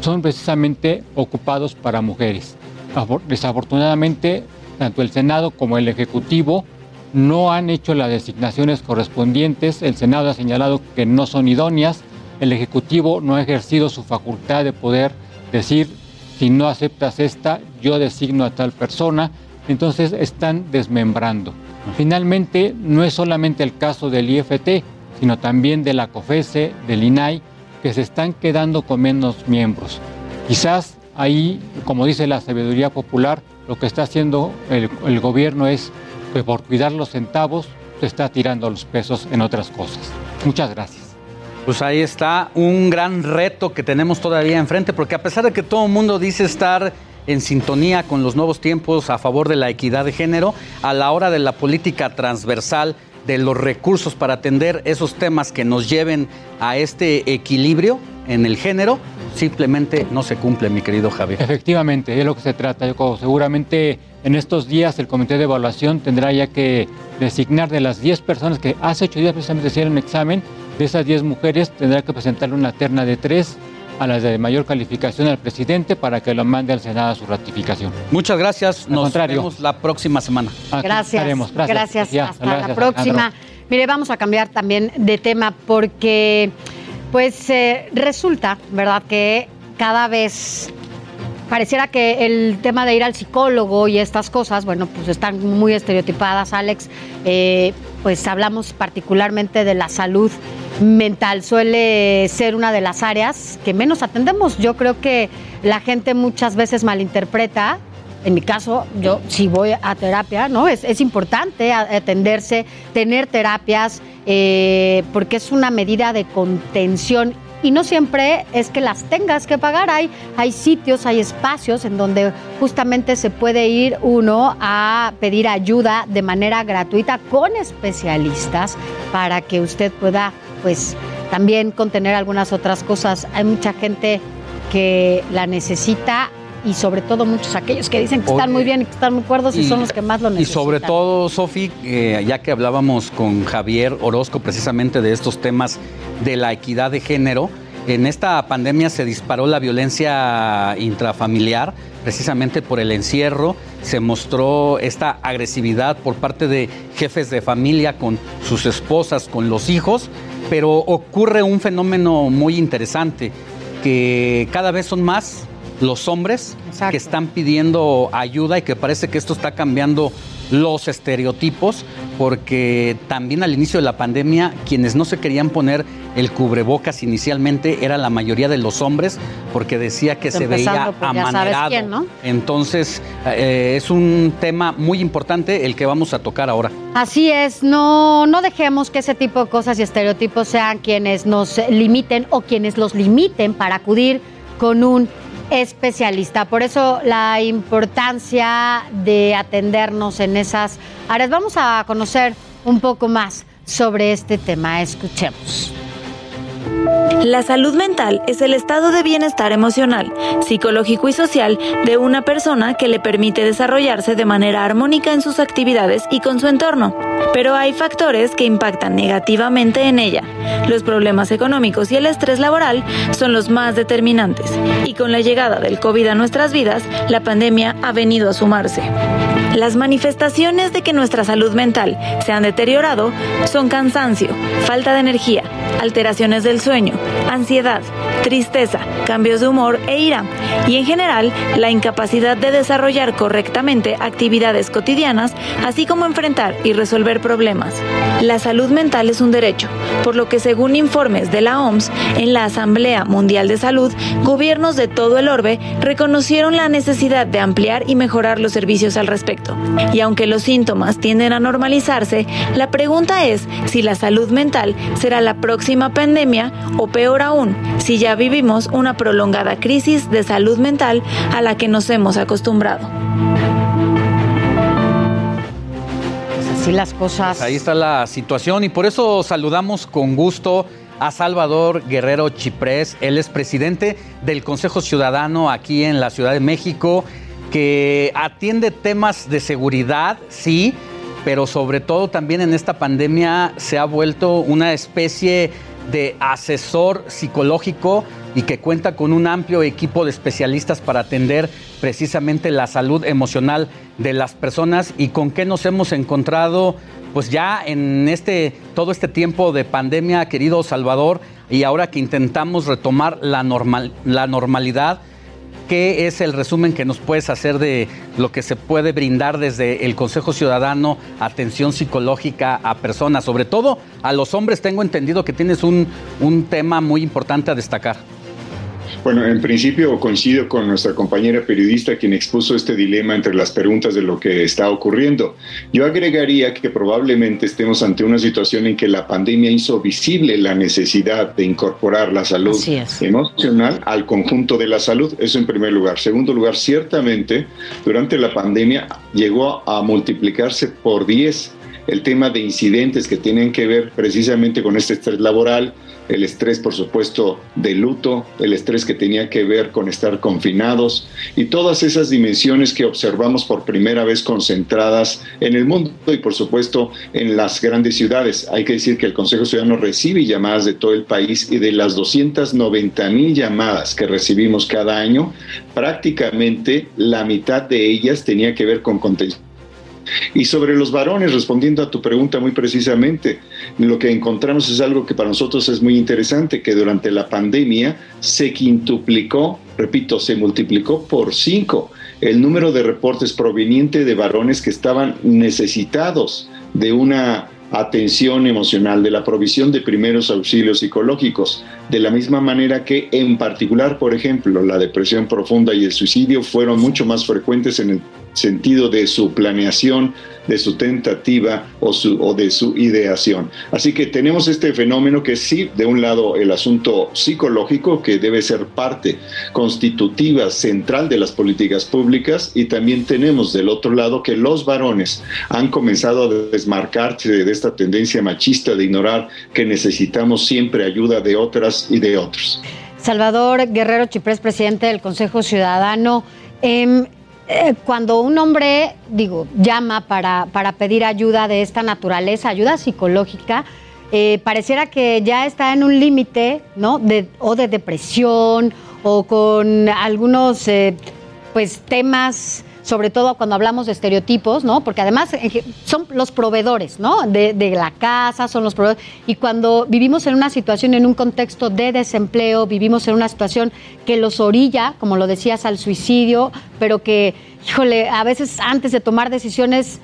son precisamente ocupados para mujeres. Desafortunadamente, tanto el Senado como el Ejecutivo no han hecho las designaciones correspondientes. El Senado ha señalado que no son idóneas. El Ejecutivo no ha ejercido su facultad de poder decir, si no aceptas esta, yo designo a tal persona. Entonces están desmembrando. Finalmente, no es solamente el caso del IFT, sino también de la COFESE, del INAI, que se están quedando con menos miembros. Quizás ahí, como dice la sabiduría popular, lo que está haciendo el, el gobierno es que por cuidar los centavos se está tirando los pesos en otras cosas. Muchas gracias. Pues ahí está un gran reto que tenemos todavía enfrente, porque a pesar de que todo el mundo dice estar en sintonía con los nuevos tiempos a favor de la equidad de género, a la hora de la política transversal, de los recursos para atender esos temas que nos lleven a este equilibrio en el género, simplemente no se cumple, mi querido Javier. Efectivamente, es lo que se trata. Seguramente en estos días el comité de evaluación tendrá ya que designar de las 10 personas que hace 8 días precisamente hicieron examen, de esas 10 mujeres tendrá que presentarle una terna de 3 a las de mayor calificación al presidente para que lo mande al Senado a su ratificación. Muchas gracias. Nos vemos la próxima semana. Gracias. Gracias. Hasta la próxima. Mire, vamos a cambiar también de tema porque, pues, eh, resulta, ¿verdad?, que cada vez pareciera que el tema de ir al psicólogo y estas cosas, bueno, pues están muy estereotipadas, Alex. Eh, pues hablamos particularmente de la salud mental. Suele ser una de las áreas que menos atendemos. Yo creo que la gente muchas veces malinterpreta. En mi caso, yo sí voy a terapia, ¿no? Es, es importante atenderse, tener terapias, eh, porque es una medida de contención y no siempre es que las tengas que pagar. Hay, hay sitios, hay espacios en donde justamente se puede ir uno a pedir ayuda de manera gratuita con especialistas para que usted pueda pues también contener algunas otras cosas. Hay mucha gente que la necesita y sobre todo muchos aquellos que dicen que están muy bien y que están muy cuerdos y, son los que más lo necesitan. Y sobre todo, Sofi, eh, ya que hablábamos con Javier Orozco precisamente de estos temas de la equidad de género, en esta pandemia se disparó la violencia intrafamiliar, precisamente por el encierro, se mostró esta agresividad por parte de jefes de familia con sus esposas, con los hijos, pero ocurre un fenómeno muy interesante, que cada vez son más los hombres que están pidiendo ayuda y que parece que esto está cambiando los estereotipos, porque también al inicio de la pandemia quienes no se querían poner el cubrebocas inicialmente era la mayoría de los hombres, porque decía que se veía amanerado. Entonces eh, es un tema muy importante el que vamos a tocar ahora. Así es, no, no dejemos que ese tipo de cosas y estereotipos sean quienes nos limiten o quienes los limiten para acudir con un especialista. Por eso la importancia de atendernos en esas áreas. Vamos a conocer un poco más sobre este tema. Escuchemos. La salud mental es el estado de bienestar emocional, psicológico y social de una persona que le permite desarrollarse de manera armónica en sus actividades y con su entorno. Pero hay factores que impactan negativamente en ella. Los problemas económicos y el estrés laboral son los más determinantes. Y con la llegada del COVID a nuestras vidas, la pandemia ha venido a sumarse. Las manifestaciones de que nuestra salud mental se han deteriorado son cansancio, falta de energía, alteraciones del sueño, ansiedad, tristeza, cambios de humor e ira, y en general la incapacidad de desarrollar correctamente actividades cotidianas, así como enfrentar y resolver problemas. La salud mental es un derecho, por lo que según informes de la OMS, en la Asamblea Mundial de Salud, gobiernos de todo el orbe reconocieron la necesidad de ampliar y mejorar los servicios al respecto. Y aunque los síntomas tienden a normalizarse, la pregunta es si la salud mental será la próxima pandemia o peor aún, si ya vivimos una prolongada crisis de salud mental a la que nos hemos acostumbrado. Pues así las cosas. Pues ahí está la situación y por eso saludamos con gusto a Salvador Guerrero Chiprés. Él es presidente del Consejo Ciudadano aquí en la Ciudad de México, que atiende temas de seguridad, sí, pero sobre todo también en esta pandemia se ha vuelto una especie de asesor psicológico y que cuenta con un amplio equipo de especialistas para atender precisamente la salud emocional de las personas. Y con qué nos hemos encontrado pues ya en este todo este tiempo de pandemia, querido Salvador, y ahora que intentamos retomar la normal la normalidad, ¿qué es el resumen que nos puedes hacer de lo que se puede brindar desde el Consejo Ciudadano, atención psicológica a personas, sobre todo a los hombres? Tengo entendido que tienes un, un tema muy importante a destacar. Bueno, en principio coincido con nuestra compañera periodista quien expuso este dilema entre las preguntas de lo que está ocurriendo. Yo agregaría que probablemente estemos ante una situación en que la pandemia hizo visible la necesidad de incorporar la salud emocional al conjunto de la salud. Eso en primer lugar. Segundo lugar, ciertamente durante la pandemia llegó a multiplicarse por 10 el tema de incidentes que tienen que ver precisamente con este estrés laboral, el estrés, por supuesto, de luto, el estrés que tenía que ver con estar confinados y todas esas dimensiones que observamos por primera vez concentradas en el mundo y, por supuesto, en las grandes ciudades. Hay que decir que el Consejo Ciudadano recibe llamadas de todo el país y de las 290 mil llamadas que recibimos cada año, prácticamente la mitad de ellas tenía que ver con contención y sobre los varones, respondiendo a tu pregunta muy precisamente, lo que encontramos es algo que para nosotros es muy interesante, que durante la pandemia se quintuplicó, repito, se multiplicó por cinco el número de reportes proveniente de varones que estaban necesitados de una atención emocional, de la provisión de primeros auxilios psicológicos, de la misma manera que en particular, por ejemplo, la depresión profunda y el suicidio fueron mucho más frecuentes en el sentido de su planeación, de su tentativa o, de su ideación. Así que tenemos este fenómeno que sí, de un lado el asunto psicológico, que debe ser parte constitutiva, central de las políticas públicas, y también tenemos del otro lado que los varones han comenzado a desmarcarse de esta tendencia machista de ignorar que necesitamos siempre ayuda de otras y de otros. Salvador Guerrero Chiprés, presidente del Consejo Ciudadano. Eh, eh, cuando un hombre, digo, llama para, para, pedir ayuda de esta naturaleza, ayuda psicológica, eh, pareciera que ya está en un límite, ¿no? De, o de depresión o con algunos, eh, pues, temas sobre todo cuando hablamos de estereotipos, ¿no? Porque además son los proveedores, ¿no? De, de, la casa, son los proveedores. Y cuando vivimos en una situación, en un contexto de desempleo, vivimos en una situación que los orilla, como lo decías, al suicidio, pero que, híjole, a veces antes de tomar decisiones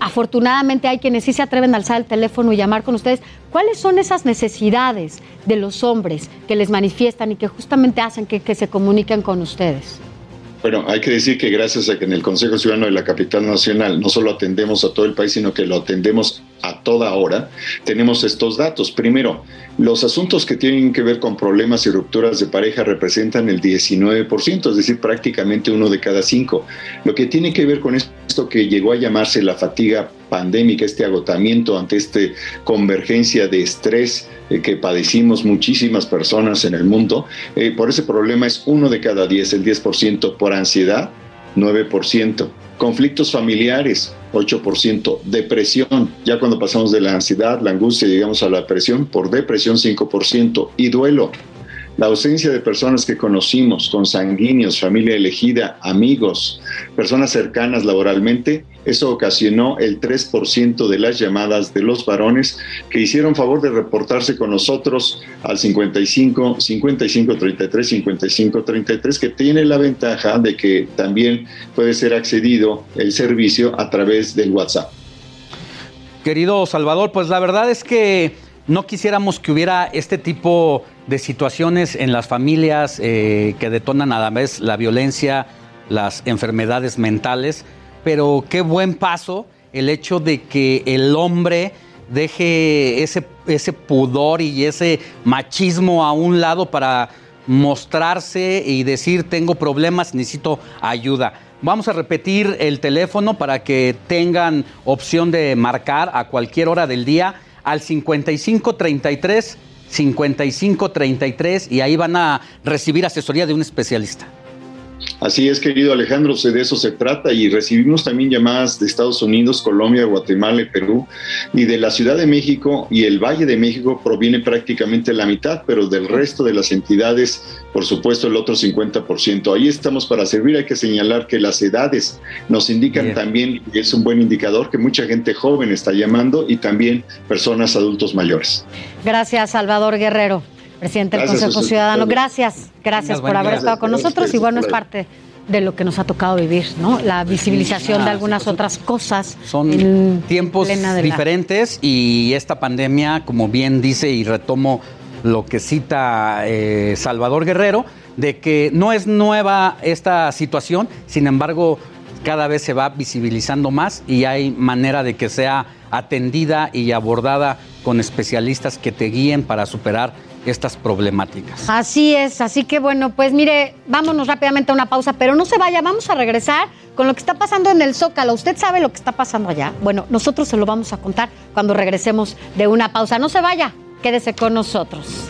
afortunadamente hay quienes sí se atreven a alzar el teléfono y llamar con ustedes. ¿Cuáles son esas necesidades de los hombres que les manifiestan y que justamente hacen que, que se comuniquen con ustedes? Bueno, hay que decir que gracias a que en el Consejo Ciudadano de la Capital Nacional no solo atendemos a todo el país, sino que lo atendemos a toda hora, tenemos estos datos. Primero, los asuntos que tienen que ver con problemas y rupturas de pareja representan el 19%, es decir, prácticamente uno de cada cinco. Lo que tiene que ver con esto que llegó a llamarse la fatiga pandémica, este agotamiento ante esta convergencia de estrés eh, que padecimos muchísimas personas en el mundo, eh, por ese problema es uno de cada diez, el 10% por ansiedad, 9%. Conflictos familiares, 8%. Depresión, ya cuando pasamos de la ansiedad, la angustia, llegamos a la depresión, por depresión 5%. Y duelo, la ausencia de personas que conocimos, consanguíneos, familia elegida, amigos, personas cercanas laboralmente, eso ocasionó el 3% de las llamadas de los varones que hicieron favor de reportarse con nosotros al 55 55 33 55 33 que tiene la ventaja de que también puede ser accedido el servicio a través del WhatsApp. Querido Salvador, pues la verdad es que no quisiéramos que hubiera este tipo de situaciones en las familias eh, que detonan a la vez la violencia, las enfermedades mentales, pero qué buen paso el hecho de que el hombre deje ese, ese pudor y ese machismo a un lado para mostrarse y decir tengo problemas, necesito ayuda. Vamos a repetir el teléfono para que tengan opción de marcar a cualquier hora del día al 5533 5533 y ahí van a recibir asesoría de un especialista. Así es, querido Alejandro, de eso se trata y recibimos también llamadas de Estados Unidos, Colombia, Guatemala y Perú y de la Ciudad de México y el Valle de México proviene prácticamente la mitad, pero del resto de las entidades, por supuesto, el otro 50%. Ahí estamos para servir, hay que señalar que las edades nos indican también, y es un buen indicador, que mucha gente joven está llamando y también personas adultos mayores. Gracias, Salvador Guerrero presidente del Consejo Ciudadano. Gracias, gracias por haber estado con nosotros y bueno, es parte de lo que nos ha tocado vivir, ¿no? La visibilización de algunas otras cosas. Son tiempos diferentes y esta pandemia, como bien dice y retomo lo que cita eh, Salvador Guerrero, de que no es nueva esta situación, sin embargo, cada vez se va visibilizando más y hay manera de que sea atendida y abordada con especialistas que te guíen para superar estas problemáticas. Así es, así que bueno, pues mire, vámonos rápidamente a una pausa, pero no se vaya, vamos a regresar con lo que está pasando en el Zócalo. ¿Usted sabe lo que está pasando allá? Bueno, nosotros se lo vamos a contar cuando regresemos de una pausa. No se vaya, quédese con nosotros.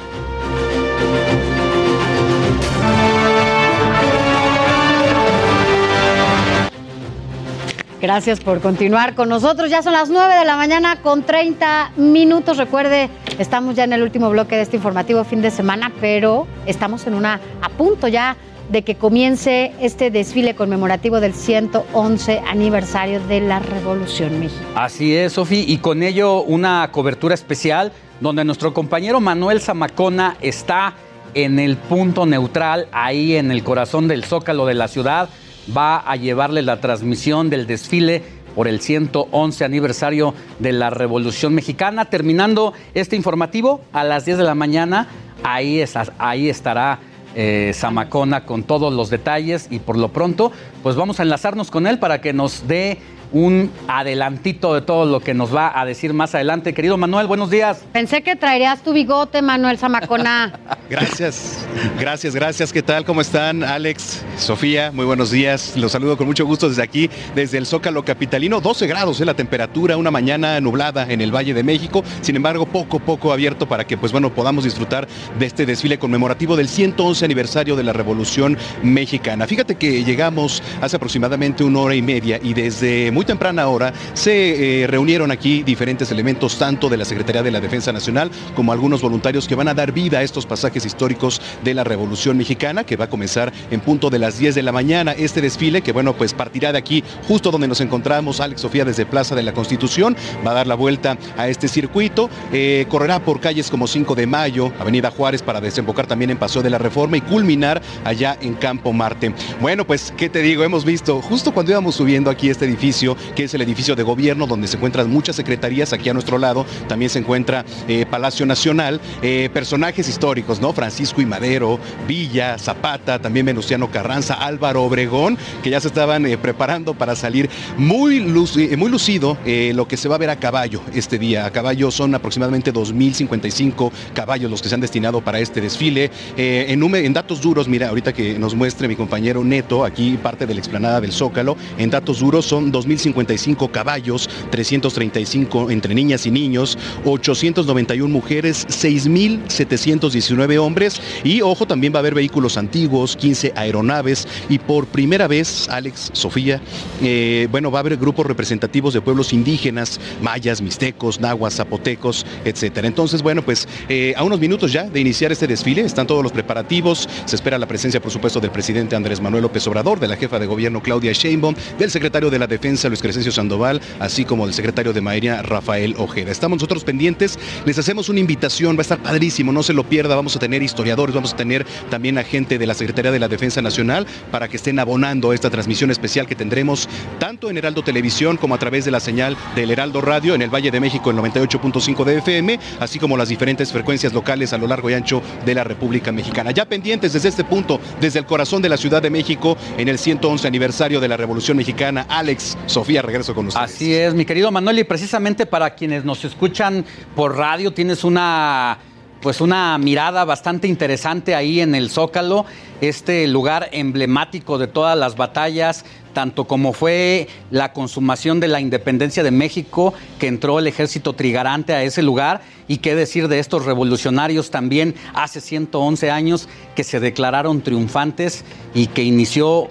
Gracias por continuar con nosotros. Ya son las 9 de la mañana con 30 minutos. Recuerde, estamos ya en el último bloque de este informativo fin de semana, pero estamos en una a punto ya de que comience este desfile conmemorativo del 111 aniversario de la Revolución Mexicana. Así es, Sofi, y con ello una cobertura especial donde nuestro compañero Manuel Zamacona está en el punto neutral, ahí en el corazón del zócalo de la ciudad va a llevarle la transmisión del desfile por el 111 aniversario de la Revolución Mexicana. Terminando este informativo a las 10 de la mañana, ahí, ahí estará eh, Zamacona con todos los detalles y por lo pronto, pues vamos a enlazarnos con él para que nos dé un adelantito de todo lo que nos va a decir más adelante. Querido Manuel, buenos días. Pensé que traerías tu bigote, Manuel Zamacona. [LAUGHS] gracias, gracias, gracias. ¿Qué tal? ¿Cómo están? Alex, Sofía, muy buenos días. Los saludo con mucho gusto desde aquí, desde el Zócalo Capitalino. 12 grados es la temperatura, una mañana nublada en el Valle de México. Sin embargo, poco, poco abierto para que, pues bueno, podamos disfrutar de este desfile conmemorativo del 111 aniversario de la Revolución Mexicana. Fíjate que llegamos hace aproximadamente una hora y media y desde muy temprana hora se eh, reunieron aquí diferentes elementos, tanto de la Secretaría de la Defensa Nacional como algunos voluntarios que van a dar vida a estos pasajes históricos de la Revolución Mexicana, que va a comenzar en punto de las 10 de la mañana. Este desfile, que bueno, pues partirá de aquí, justo donde nos encontramos, Alex Sofía, desde Plaza de la Constitución, va a dar la vuelta a este circuito, eh, correrá por calles como 5 de Mayo, Avenida Juárez, para desembocar también en Paseo de la Reforma y culminar allá en Campo Marte. Bueno, pues, ¿qué te digo? Hemos visto, justo cuando íbamos subiendo aquí este edificio, que es el edificio de gobierno donde se encuentran muchas secretarías. Aquí a nuestro lado también se encuentra eh, Palacio Nacional, eh, personajes históricos, ¿no? Francisco y Madero, Villa, Zapata, también Venustiano Carranza, Álvaro Obregón, que ya se estaban eh, preparando para salir muy, muy lucido lo que se va a ver a caballo este día. A caballo son aproximadamente 2.055 caballos los que se han destinado para este desfile. en, datos duros, mira, ahorita que nos muestre mi compañero Neto, aquí parte de la explanada del Zócalo, en datos duros son 2.055 caballos, 335 entre niñas y niños, 891 mujeres, 6.719 hombres. Y ojo, también va a haber vehículos antiguos, 15 aeronaves. Y por primera vez, Alex, Sofía, eh, bueno, va a haber grupos representativos de pueblos indígenas, mayas, mixtecos, nahuas, zapotecos, etcétera. Entonces, bueno, pues eh, a unos minutos ya de iniciar este desfile, están todos los preparativos, se espera la presencia, por supuesto, del presidente Andrés Manuel López Obrador, de la jefa de gobierno Claudia Sheinbaum, del secretario de la Defensa Luis Crescencio Sandoval, así como del secretario de María Rafael Ojeda. Estamos nosotros pendientes, les hacemos una invitación, va a estar padrísimo, no se lo pierda, vamos a tener historiadores, vamos a tener también a gente de la Secretaría de la Defensa Nacional para que estén abonando esta transmisión especial que tendremos tanto en Heraldo Televisión como a través de la señal del Heraldo Radio en el Valle de México en 98.5 de FM, así como las diferentes frecuencias locales a lo largo y ancho de la República Mexicana. Ya pendientes desde este punto, desde el corazón de la Ciudad de México, en el 111 aniversario de la Revolución Mexicana. Alex, Sofía, regreso con ustedes. Así es, mi querido Manuel, y precisamente para quienes nos escuchan por radio, tienes una pues una mirada bastante interesante ahí en el Zócalo, este lugar emblemático de todas las batallas, tanto como fue la consumación de la independencia de México, que entró el ejército trigarante a ese lugar, y qué decir de estos revolucionarios también hace 111 años que se declararon triunfantes y que inició,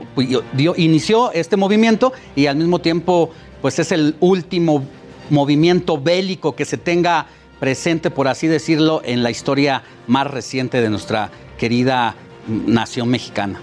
dio, inició este movimiento y al mismo tiempo pues es el último movimiento bélico que se tenga presente, por así decirlo, en la historia más reciente de nuestra querida nación mexicana.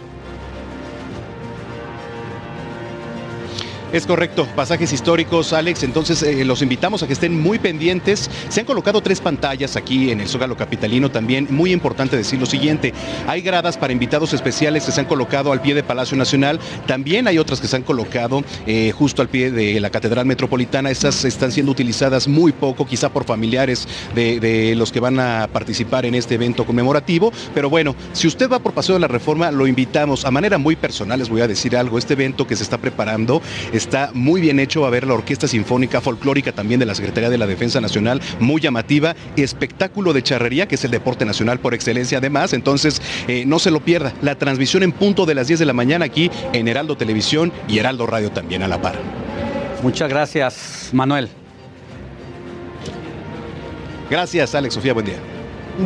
Es correcto, pasajes históricos, Alex. Entonces eh, los invitamos a que estén muy pendientes. Se han colocado tres pantallas aquí en el Zócalo Capitalino también. Muy importante decir lo siguiente: hay gradas para invitados especiales que se han colocado al pie de Palacio Nacional. También hay otras que se han colocado eh, justo al pie de la Catedral Metropolitana. Estas están siendo utilizadas muy poco, quizá por familiares de, de los que van a participar en este evento conmemorativo. Pero bueno, si usted va por Paseo de la Reforma, lo invitamos a manera muy personal. Les voy a decir algo: este evento que se está preparando Está muy bien hecho, va a ver la Orquesta Sinfónica Folclórica también de la Secretaría de la Defensa Nacional, muy llamativa, espectáculo de charrería, que es el deporte nacional por excelencia además, entonces eh, no se lo pierda, la transmisión en punto de las 10 de la mañana aquí en Heraldo Televisión y Heraldo Radio también a la par. Muchas gracias, Manuel. Gracias, Alex Sofía, buen día.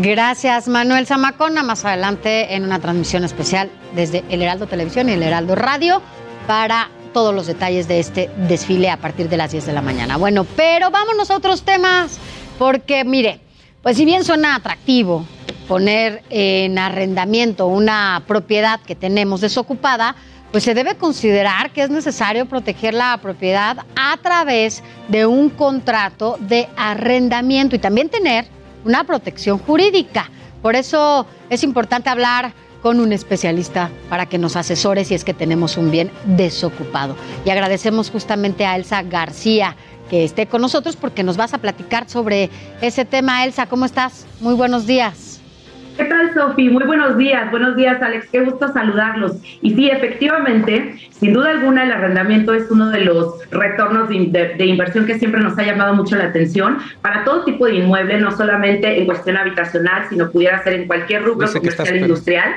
Gracias, Manuel Zamacona. Más adelante en una transmisión especial desde el Heraldo Televisión y el Heraldo Radio para todos los detalles de este desfile a partir de las 10 de la mañana. Bueno, pero vámonos a otros temas, porque mire, pues si bien suena atractivo poner en arrendamiento una propiedad que tenemos desocupada, pues se debe considerar que es necesario proteger la propiedad a través de un contrato de arrendamiento y también tener una protección jurídica. Por eso es importante hablar con un especialista para que nos asesore si es que tenemos un bien desocupado. Y agradecemos justamente a Elsa García que esté con nosotros porque nos vas a platicar sobre ese tema. Elsa, ¿cómo estás? Muy buenos días. ¿Qué tal, Sofi? Muy buenos días. Buenos días, Alex. Qué gusto saludarlos. Y sí, efectivamente, sin duda alguna, el arrendamiento es uno de los retornos de, inversión que siempre nos ha llamado mucho la atención para todo tipo de inmueble, no solamente en cuestión habitacional, sino pudiera ser en cualquier rubro comercial industrial.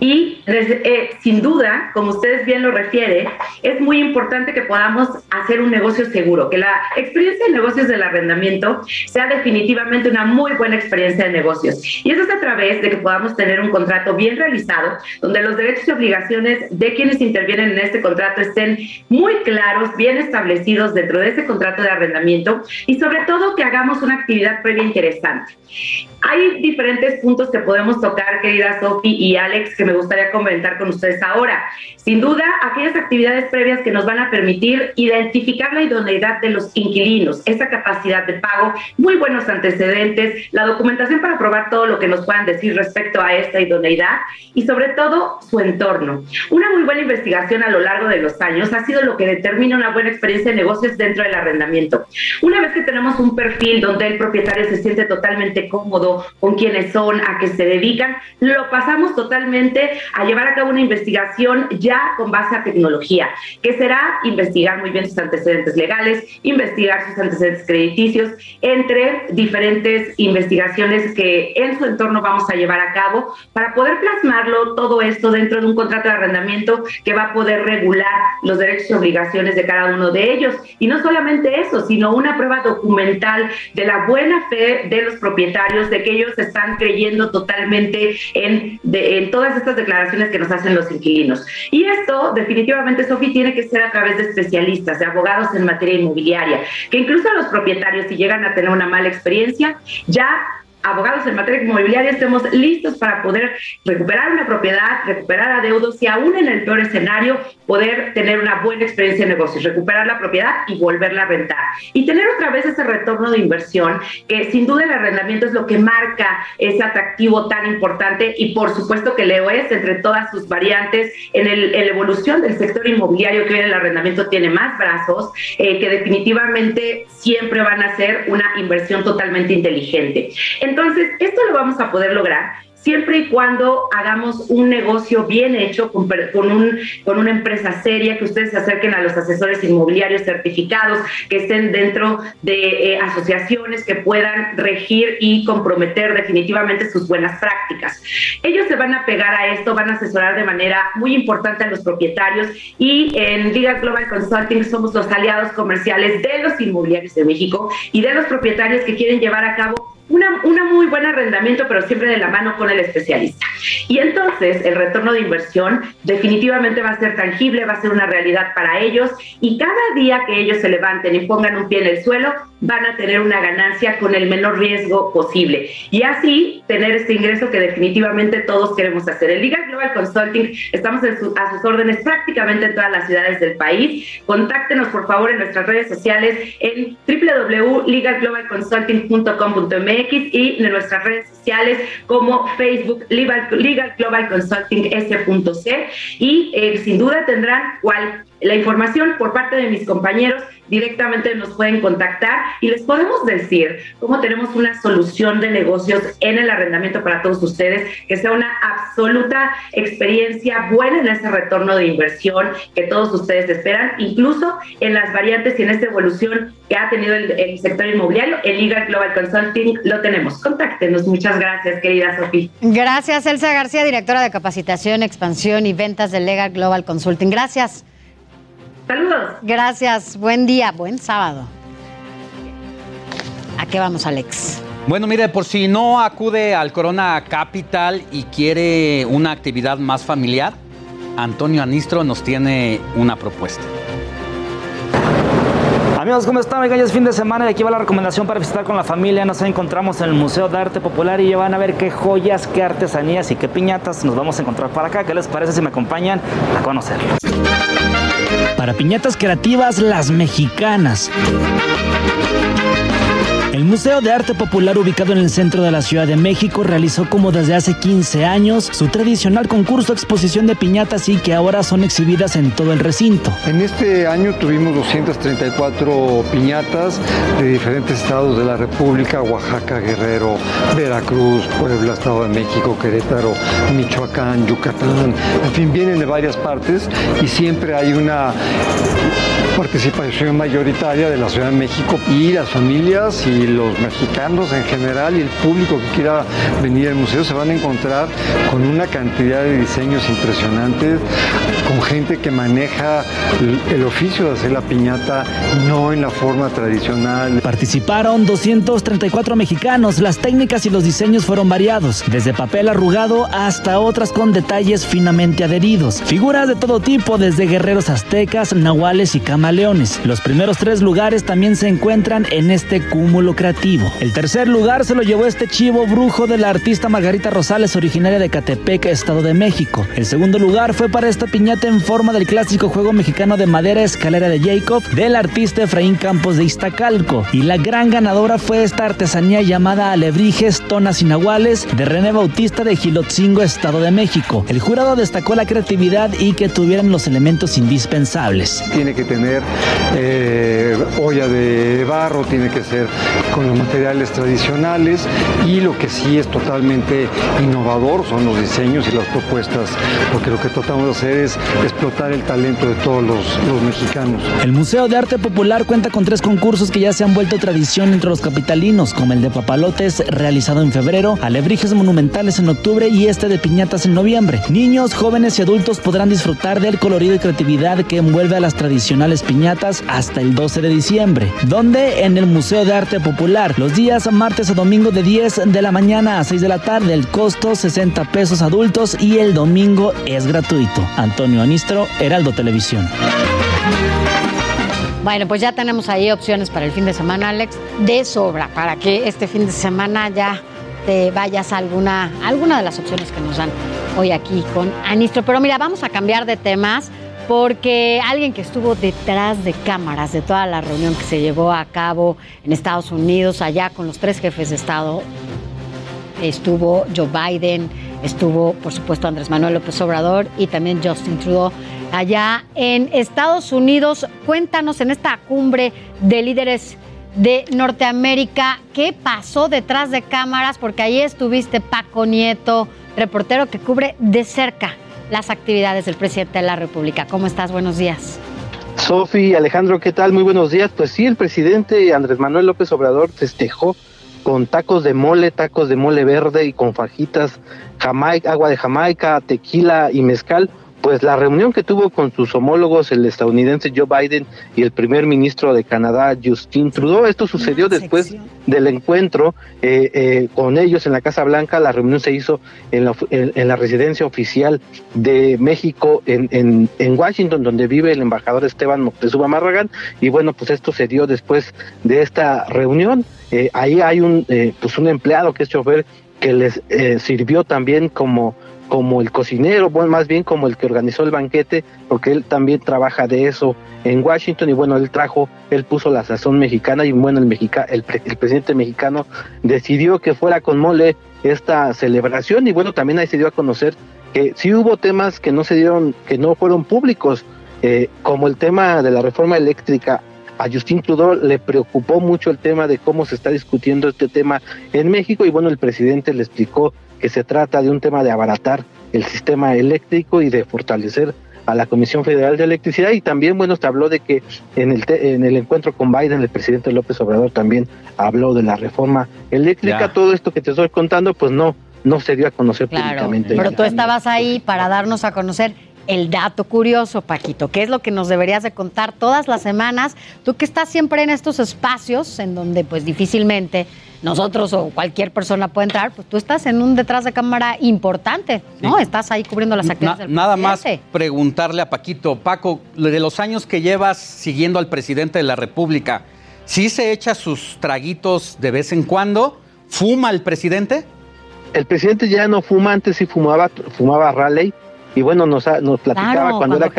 Y eh, sin duda, como ustedes bien lo refiere, es muy importante que podamos hacer un negocio seguro, que la experiencia de negocios del arrendamiento sea definitivamente una muy buena experiencia de negocios. Y eso es a través de que podamos tener un contrato bien realizado, donde los derechos y obligaciones de quienes intervienen en este contrato estén muy claros, bien establecidos dentro de ese contrato de arrendamiento y sobre todo que hagamos una actividad previa interesante. Hay diferentes puntos que podemos tocar, querida Sofi y Alex, que me gustaría comentar con ustedes ahora. Sin duda, aquellas actividades previas que nos van a permitir identificar la idoneidad de los inquilinos, esa capacidad de pago, muy buenos antecedentes, la documentación para probar todo lo que nos puedan decir respecto a esta idoneidad y sobre todo su entorno. Una muy buena investigación a lo largo de los años ha sido lo que determina una buena experiencia de negocios dentro del arrendamiento. Una vez que tenemos un perfil donde el propietario se siente totalmente cómodo con quiénes son, a qué se dedican, lo pasamos totalmente a llevar a cabo una investigación ya con base a tecnología, que será investigar muy bien sus antecedentes legales, investigar sus antecedentes crediticios, entre diferentes investigaciones que en su entorno vamos a llevar a cabo para poder plasmarlo todo esto dentro de un contrato de arrendamiento que va a poder regular los derechos y obligaciones de cada uno de ellos. Y no solamente eso, sino una prueba documental de la buena fe de los propietarios, de que ellos están creyendo totalmente en, en todas estas declaraciones que nos hacen los inquilinos. Y esto definitivamente, Sofi, tiene que ser a través de especialistas, de abogados en materia inmobiliaria, que incluso los propietarios, si llegan a tener una mala experiencia, ya abogados en materia inmobiliaria estemos listos para poder recuperar una propiedad, recuperar adeudos y aún en el peor escenario poder tener una buena experiencia de negocios, recuperar la propiedad y volverla a rentar. Y tener otra vez ese retorno de inversión, que sin duda el arrendamiento es lo que marca ese atractivo tan importante y por supuesto que Leo es entre todas sus variantes en, el, la evolución del sector inmobiliario que hoy el arrendamiento tiene más brazos, eh, que definitivamente siempre van a ser una inversión totalmente inteligente. Entonces, esto lo vamos a poder lograr siempre y cuando hagamos un negocio bien hecho con, un, con una empresa seria, que ustedes se acerquen a los asesores inmobiliarios certificados, que estén dentro de eh, asociaciones que puedan regir y comprometer definitivamente sus buenas prácticas. Ellos se van a pegar a esto, van a asesorar de manera muy importante a los propietarios y en Liga Global Consulting somos los aliados comerciales de los inmobiliarios de México y de los propietarios que quieren llevar a cabo una, muy buen arrendamiento, pero siempre de la mano con el especialista. Y entonces el retorno de inversión definitivamente va a ser tangible, va a ser una realidad para ellos y cada día que ellos se levanten y pongan un pie en el suelo, van a tener una ganancia con el menor riesgo posible. Y así tener este ingreso que definitivamente todos queremos hacer. En Liga Global Consulting estamos a sus órdenes prácticamente en todas las ciudades del país. Contáctenos por favor en nuestras redes sociales en www.ligaglobalconsulting.com.mx y en nuestras redes sociales como Facebook Legal, Global Consulting S.C. Y eh, sin duda tendrán cual, la información por parte de mis compañeros directamente nos pueden contactar y les podemos decir cómo tenemos una solución de negocios en el arrendamiento para todos ustedes, que sea una absoluta experiencia buena en ese retorno de inversión que todos ustedes esperan, incluso en las variantes y en esta evolución que ha tenido el, sector inmobiliario, el Legal Global Consulting lo tenemos. Contáctenos. Muchas gracias, querida Sofía. Gracias, Elsa García, directora de capacitación, expansión y ventas de Legal Global Consulting. Gracias. Saludos. Gracias. Buen día, buen sábado. ¿A qué vamos, Alex? Bueno, mire, por si no acude al Corona Capital y quiere una actividad más familiar, Antonio Anistro nos tiene una propuesta. Amigos, ¿cómo están? Oigan, ya es fin de semana y aquí va la recomendación para visitar con la familia. Nos encontramos en el Museo de Arte Popular y ya van a ver qué joyas, qué artesanías y qué piñatas nos vamos a encontrar para acá. ¿Qué les parece si me acompañan a conocerlos? Para piñatas creativas, las mexicanas. El Museo de Arte Popular ubicado en el centro de la Ciudad de México realizó como desde hace 15 años su tradicional concurso exposición de piñatas y que ahora son exhibidas en todo el recinto. En este año tuvimos 234 piñatas de diferentes estados de la República, Oaxaca, Guerrero, Veracruz, Puebla, Estado de México, Querétaro, Michoacán, Yucatán, en fin, vienen de varias partes y siempre hay una participación mayoritaria de la Ciudad de México y las familias y los mexicanos en general y el público que quiera venir al museo se van a encontrar con una cantidad de diseños impresionantes, con gente que maneja el, oficio de hacer la piñata no en la forma tradicional. Participaron 234 mexicanos, las técnicas y los diseños fueron variados, desde papel arrugado hasta otras con detalles finamente adheridos, figuras de todo tipo, desde guerreros aztecas, nahuales y camaleones. Los primeros tres lugares también se encuentran en este cúmulo creativo. El tercer lugar se lo llevó este chivo brujo de la artista Margarita Rosales, originaria de Catepec, Estado de México. El segundo lugar fue para esta piñata en forma del clásico juego mexicano de madera escalera de Jacob del artista Efraín Campos de Iztacalco. Y la gran ganadora fue esta artesanía llamada Alebrijes Tonas Inaguales de René Bautista de Gilotzingo, Estado de México. El jurado destacó la creatividad y que tuvieran los elementos indispensables. Tiene que tener eh, olla de barro, tiene que ser con los materiales tradicionales y lo que sí es totalmente innovador son los diseños y las propuestas, porque lo que tratamos de hacer es explotar el talento de todos los, mexicanos. El Museo de Arte Popular cuenta con tres concursos que ya se han vuelto tradición entre los capitalinos, como el de papalotes realizado en febrero, alebrijes monumentales en octubre y este de piñatas en noviembre. Niños, jóvenes y adultos podrán disfrutar del colorido y creatividad que envuelve a las tradicionales piñatas hasta el 12 de diciembre, donde en el Museo de Arte Popular, los días martes a domingo de 10 de la mañana a 6 de la tarde, el costo 60 pesos adultos y el domingo es gratuito. Antonio Anistro, Heraldo Televisión. Bueno, pues ya tenemos ahí opciones para el fin de semana, Alex, de sobra, para que este fin de semana ya te vayas a alguna, alguna de las opciones que nos dan hoy aquí con Anistro. Pero mira, vamos a cambiar de temas porque alguien que estuvo detrás de cámaras de toda la reunión que se llevó a cabo en Estados Unidos, allá con los tres jefes de Estado, estuvo Joe Biden, estuvo por supuesto Andrés Manuel López Obrador y también Justin Trudeau allá en Estados Unidos. Cuéntanos en esta cumbre de líderes de Norteamérica, ¿qué pasó detrás de cámaras? Porque ahí estuviste Paco Nieto, reportero que cubre de cerca las actividades del presidente de la República. ¿Cómo estás? Buenos días. Sofi, Alejandro, ¿qué tal? Muy buenos días. Pues sí, el presidente Andrés Manuel López Obrador festejó con tacos de mole, tacos de mole verde y con fajitas, agua de Jamaica, tequila y mezcal pues la reunión que tuvo con sus homólogos, el estadounidense Joe Biden y el primer ministro de Canadá, Justin Trudeau, esto sucedió después del encuentro eh, eh, con ellos en la Casa Blanca. La reunión se hizo en la, en, la residencia oficial de México en, en, Washington, donde vive el embajador Esteban Moctezuma Marragán. Y bueno, pues esto se dio después de esta reunión. Eh, ahí hay un, pues un empleado que es chofer que les sirvió también como como el cocinero, bueno, más bien como el que organizó el banquete, porque él también trabaja de eso en Washington y bueno, él trajo, él puso la sazón mexicana y bueno, el, mexica, el, presidente mexicano decidió que fuera con mole esta celebración y bueno, también ahí se dio a conocer que sí hubo temas que no se dieron, que no fueron públicos, eh, como el tema de la reforma eléctrica. A Justin Trudeau le preocupó mucho el tema de cómo se está discutiendo este tema en México y bueno, el presidente le explicó que se trata de un tema de abaratar el sistema eléctrico y de fortalecer a la Comisión Federal de Electricidad y también, bueno, se habló de que en el, en el encuentro con Biden, el presidente López Obrador también habló de la reforma eléctrica. Todo esto que te estoy contando, pues no, no se dio a conocer públicamente. Pero tú estabas ahí para darnos a conocer el dato curioso, Paquito, que es lo que nos deberías de contar todas las semanas. Tú que estás siempre en estos espacios en donde pues difícilmente nosotros o cualquier persona puede entrar, pues tú estás en un detrás de cámara importante, ¿no? Estás ahí cubriendo las actividades del Nada más preguntarle a Paquito, Paco, de los años que llevas siguiendo al presidente de la República, ¿sí se echa sus traguitos de vez en cuando? ¿Fuma el presidente? El presidente ya no fuma, antes sí fumaba, fumaba Raleigh, y bueno, nos, nos platicaba cuando, era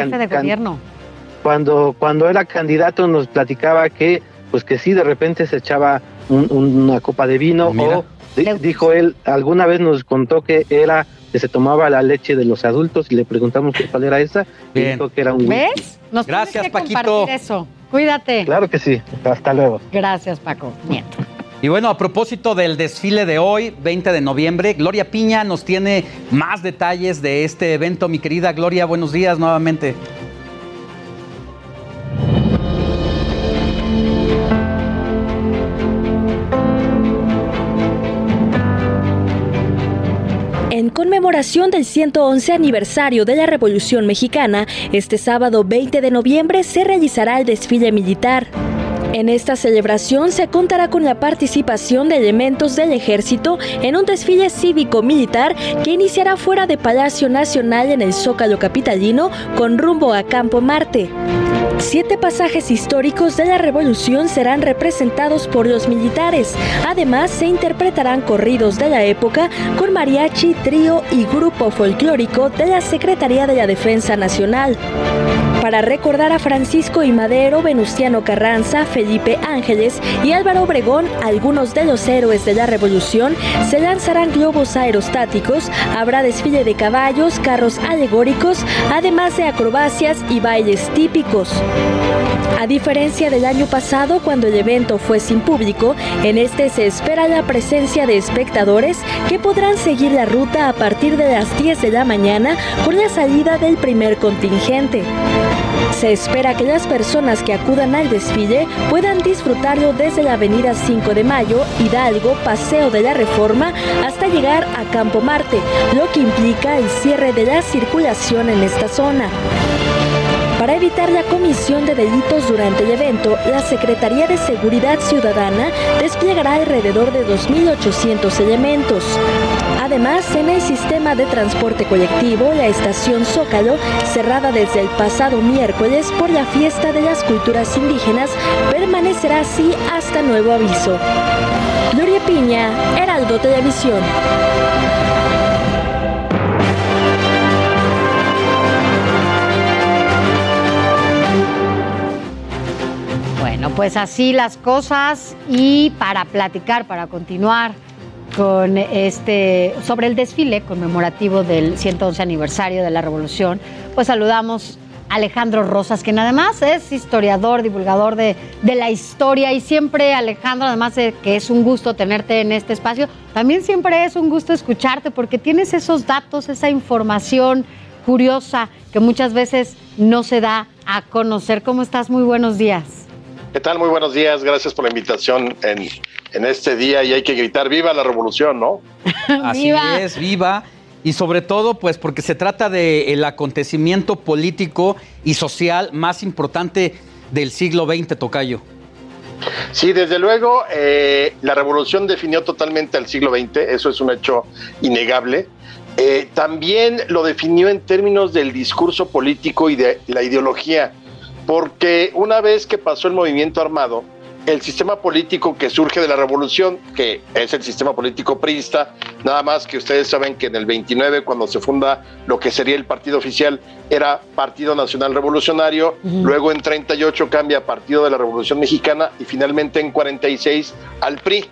cuando, cuando era candidato nos platicaba que pues que sí de repente se echaba una copa de vino o dijo él alguna vez nos contó que era que se tomaba la leche de los adultos y le preguntamos cuál era esa y dijo que era un ¿Ves? Nos Gracias Paquito. Eso. Cuídate. Claro que sí. Hasta luego. Gracias Paco. Nieto. Y bueno, a propósito del desfile de hoy, 20 de noviembre, Gloria Piña nos tiene más detalles de este evento. Mi querida Gloria, buenos días nuevamente. Conmemoración del 111 aniversario de la Revolución Mexicana, este sábado 20 de noviembre se realizará el desfile militar. En esta celebración se contará con la participación de elementos del ejército en un desfile cívico-militar que iniciará fuera de Palacio Nacional en el Zócalo Capitalino con rumbo a Campo Marte. Siete pasajes históricos de la revolución serán representados por los militares. Además, se interpretarán corridos de la época con mariachi, trío y grupo folclórico de la Secretaría de la Defensa Nacional. Para recordar a Francisco y Madero, Venustiano Carranza, Felipe Ángeles y Álvaro Obregón, algunos de los héroes de la revolución, se lanzarán globos aerostáticos, habrá desfile de caballos, carros alegóricos, además de acrobacias y bailes típicos. A diferencia del año pasado, cuando el evento fue sin público, en este se espera la presencia de espectadores que podrán seguir la ruta a partir de las 10 de la mañana con la salida del primer contingente. Se espera que las personas que acudan al desfile puedan disfrutarlo desde la avenida 5 de Mayo, Hidalgo, Paseo de la Reforma, hasta llegar a Campo Marte, lo que implica el cierre de la circulación en esta zona. Para evitar la comisión de delitos durante el evento, la Secretaría de Seguridad Ciudadana desplegará alrededor de 2.800 elementos. Además, en el sistema de transporte colectivo, la estación Zócalo, cerrada desde el pasado miércoles por la fiesta de las culturas indígenas, permanecerá así hasta nuevo aviso. Gloria Piña, Heraldo Televisión. Bueno, pues así las cosas y para platicar, para continuar con este sobre el desfile conmemorativo del 111 aniversario de la Revolución, pues saludamos a Alejandro Rosas, quien además es historiador, divulgador de, de la historia y siempre Alejandro, además de que es un gusto tenerte en este espacio, también siempre es un gusto escucharte porque tienes esos datos, esa información curiosa que muchas veces no se da a conocer. ¿Cómo estás? Muy buenos días. ¿Qué tal? Muy buenos días. Gracias por la invitación en, en este día y hay que gritar viva la revolución, ¿no? [LAUGHS] Así es, viva. Y sobre todo, pues porque se trata del acontecimiento político y social más importante del siglo XX, Tocayo. Sí, desde luego, eh, la revolución definió totalmente al siglo XX, eso es un hecho innegable. Eh, también lo definió en términos del discurso político y de la ideología, porque una vez que pasó el movimiento armado, el sistema político que surge de la revolución, que es el sistema político priista, nada más que ustedes saben que en el 29, cuando se funda lo que sería el partido oficial, era Partido Nacional Revolucionario, luego en 38 cambia a Partido de la Revolución Mexicana y finalmente en 46 al PRI.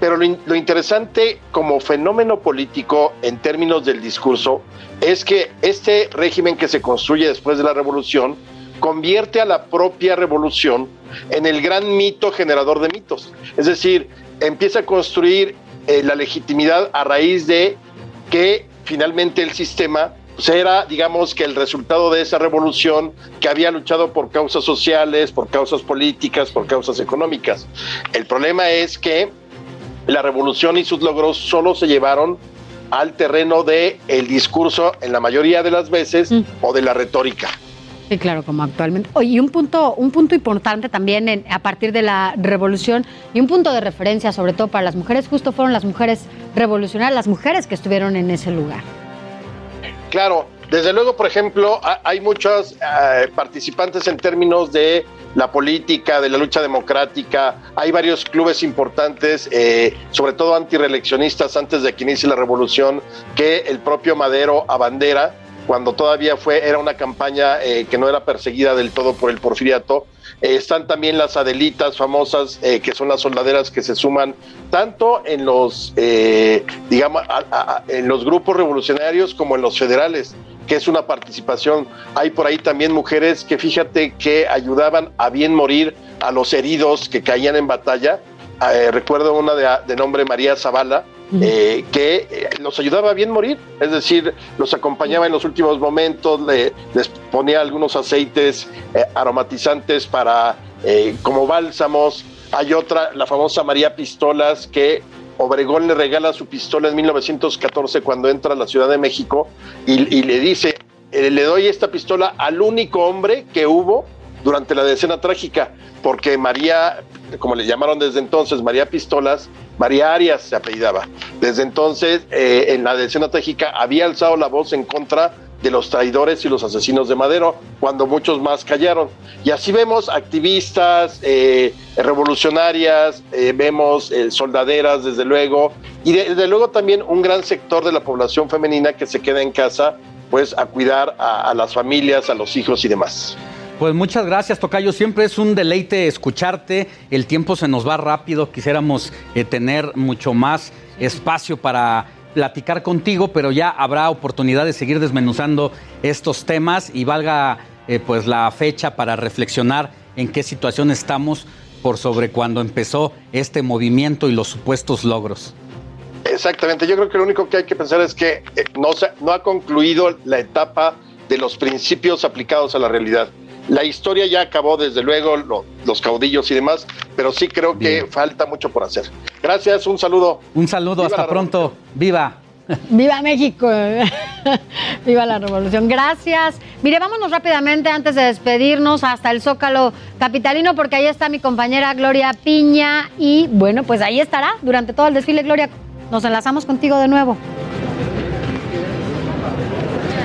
Pero lo, lo interesante como fenómeno político en términos del discurso es que este régimen que se construye después de la revolución, convierte a la propia revolución en el gran mito generador de mitos. Es decir, empieza a construir eh, la legitimidad a raíz de que finalmente el sistema pues, era, digamos, que el resultado de esa revolución que había luchado por causas sociales, por causas políticas, por causas económicas. El problema es que la revolución y sus logros solo se llevaron al terreno de el discurso en la mayoría de las veces o de la retórica. Sí, claro, como actualmente. Oye, y un punto, un punto importante también en- a partir de la revolución y un punto de referencia, sobre todo para las mujeres, justo fueron las mujeres revolucionarias, las mujeres que estuvieron en ese lugar. Claro, desde luego, por ejemplo, ha- hay muchos eh, participantes en términos de la política, de la lucha democrática. Hay varios clubes importantes, eh, sobre todo antireeleccionistas antes de que inicie la revolución, que el propio Madero abandera cuando todavía fue era una campaña eh, que no era perseguida del todo por el porfiriato. Eh, están también las Adelitas famosas, eh, que son las soldaderas que se suman tanto en los, eh, digamos, a- en los grupos revolucionarios como en los federales, que es una participación. Hay por ahí también mujeres que fíjate que ayudaban a bien morir a los heridos que caían en batalla. Recuerdo una de, de nombre María Zavala, eh, que eh, los ayudaba a bien morir, es decir, los acompañaba en los últimos momentos, le- les ponía algunos aceites eh, aromatizantes para como bálsamos. Hay otra, la famosa María Pistolas, que Obregón le regala su pistola en 1914 cuando entra a la Ciudad de México y, y le dice, le doy esta pistola al único hombre que hubo durante la decena trágica, porque María, como le llamaron desde entonces, María Pistolas, María Arias se apellidaba. Desde entonces, eh, en la decena trágica, había alzado la voz en contra de los traidores y los asesinos de Madero, cuando muchos más callaron. Y así vemos activistas, eh, revolucionarias, eh, vemos soldaderas, desde luego, y desde luego también un gran sector de la población femenina que se queda en casa, pues a cuidar a, a las familias, a los hijos y demás. Pues muchas gracias, Tocayo. Siempre es un deleite escucharte. El tiempo se nos va rápido. Quisiéramos eh, tener mucho más espacio para platicar contigo, pero ya habrá oportunidad de seguir desmenuzando estos temas y valga eh, pues la fecha para reflexionar en qué situación estamos por sobre cuando empezó este movimiento y los supuestos logros. Exactamente, yo creo que lo único que hay que pensar es que eh, no, ha concluido la etapa de los principios aplicados a la realidad. La historia ya acabó, desde luego, lo, los caudillos y demás, pero sí creo Bien. que falta mucho por hacer. Gracias, un saludo. Un saludo, Viva hasta pronto. Viva. Viva México, [LAUGHS] viva la revolución. Gracias. Mire, vámonos rápidamente antes de despedirnos hasta el Zócalo Capitalino, porque ahí está mi compañera Gloria Piña y bueno, pues ahí estará durante todo el desfile. Gloria, nos enlazamos contigo de nuevo.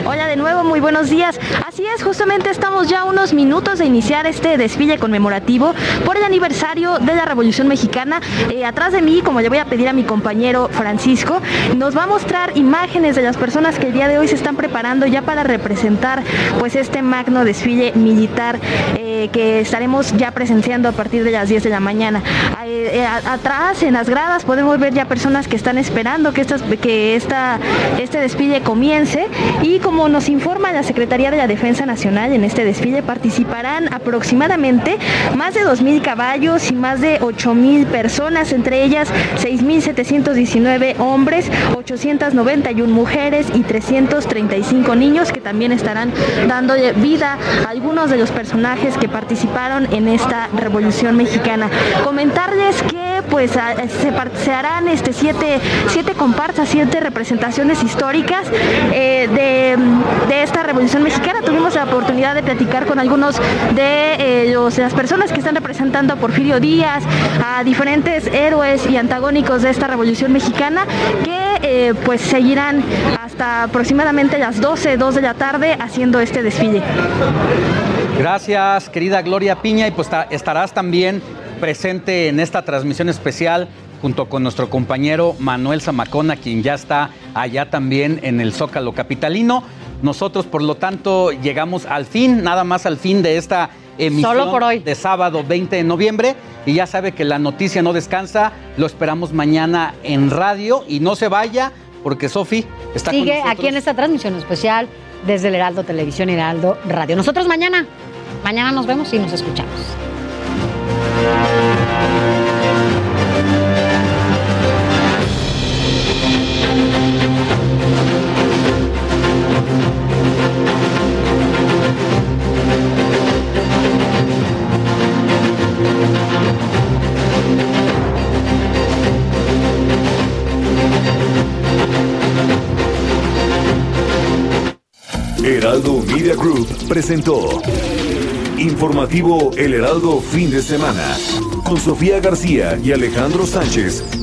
Hola de nuevo, muy buenos días. Así es, justamente estamos ya unos minutos de iniciar este desfile conmemorativo por el aniversario de la Revolución Mexicana. Eh, atrás de mí, como le voy a pedir a mi compañero Francisco, nos va a mostrar imágenes de las personas que el día de hoy se están preparando ya para representar pues este magno desfile militar eh, que estaremos ya presenciando a partir de las 10 de la mañana. Eh, atrás, en las gradas, podemos ver ya personas que están esperando que, estas, que esta, este desfile comience y como como nos informa la Secretaría de la Defensa Nacional, en este desfile participarán aproximadamente más de 2.000 caballos y más de 8.000 personas, entre ellas 6.719 hombres, 891 mujeres y 335 niños que también estarán dando vida a algunos de los personajes que participaron en esta Revolución Mexicana. Comentarles que pues se, harán este, siete, siete comparsas, siete representaciones históricas eh, de de esta Revolución Mexicana. Tuvimos la oportunidad de platicar con algunos de, eh, los, las personas que están representando a Porfirio Díaz, a diferentes héroes y antagónicos de esta Revolución Mexicana, que eh, pues seguirán hasta aproximadamente las 12, 2 de la tarde haciendo este desfile. Gracias, querida Gloria Piña, y pues estarás también presente en esta transmisión especial junto con nuestro compañero Manuel Zamacona, quien ya está allá también en el Zócalo Capitalino. Nosotros, por lo tanto, llegamos al fin, nada más al fin de esta emisión Solo por hoy. de sábado 20 de noviembre. Y ya sabe que la noticia no descansa. Lo esperamos mañana en radio. Y no se vaya, porque Sofi está Sigue con nosotros. aquí en esta transmisión especial desde el Heraldo Televisión y Heraldo Radio. Nosotros mañana, mañana nos vemos y nos escuchamos. Heraldo Media Group presentó Informativo El Heraldo Fin de Semana con Sofía García y Alejandro Sánchez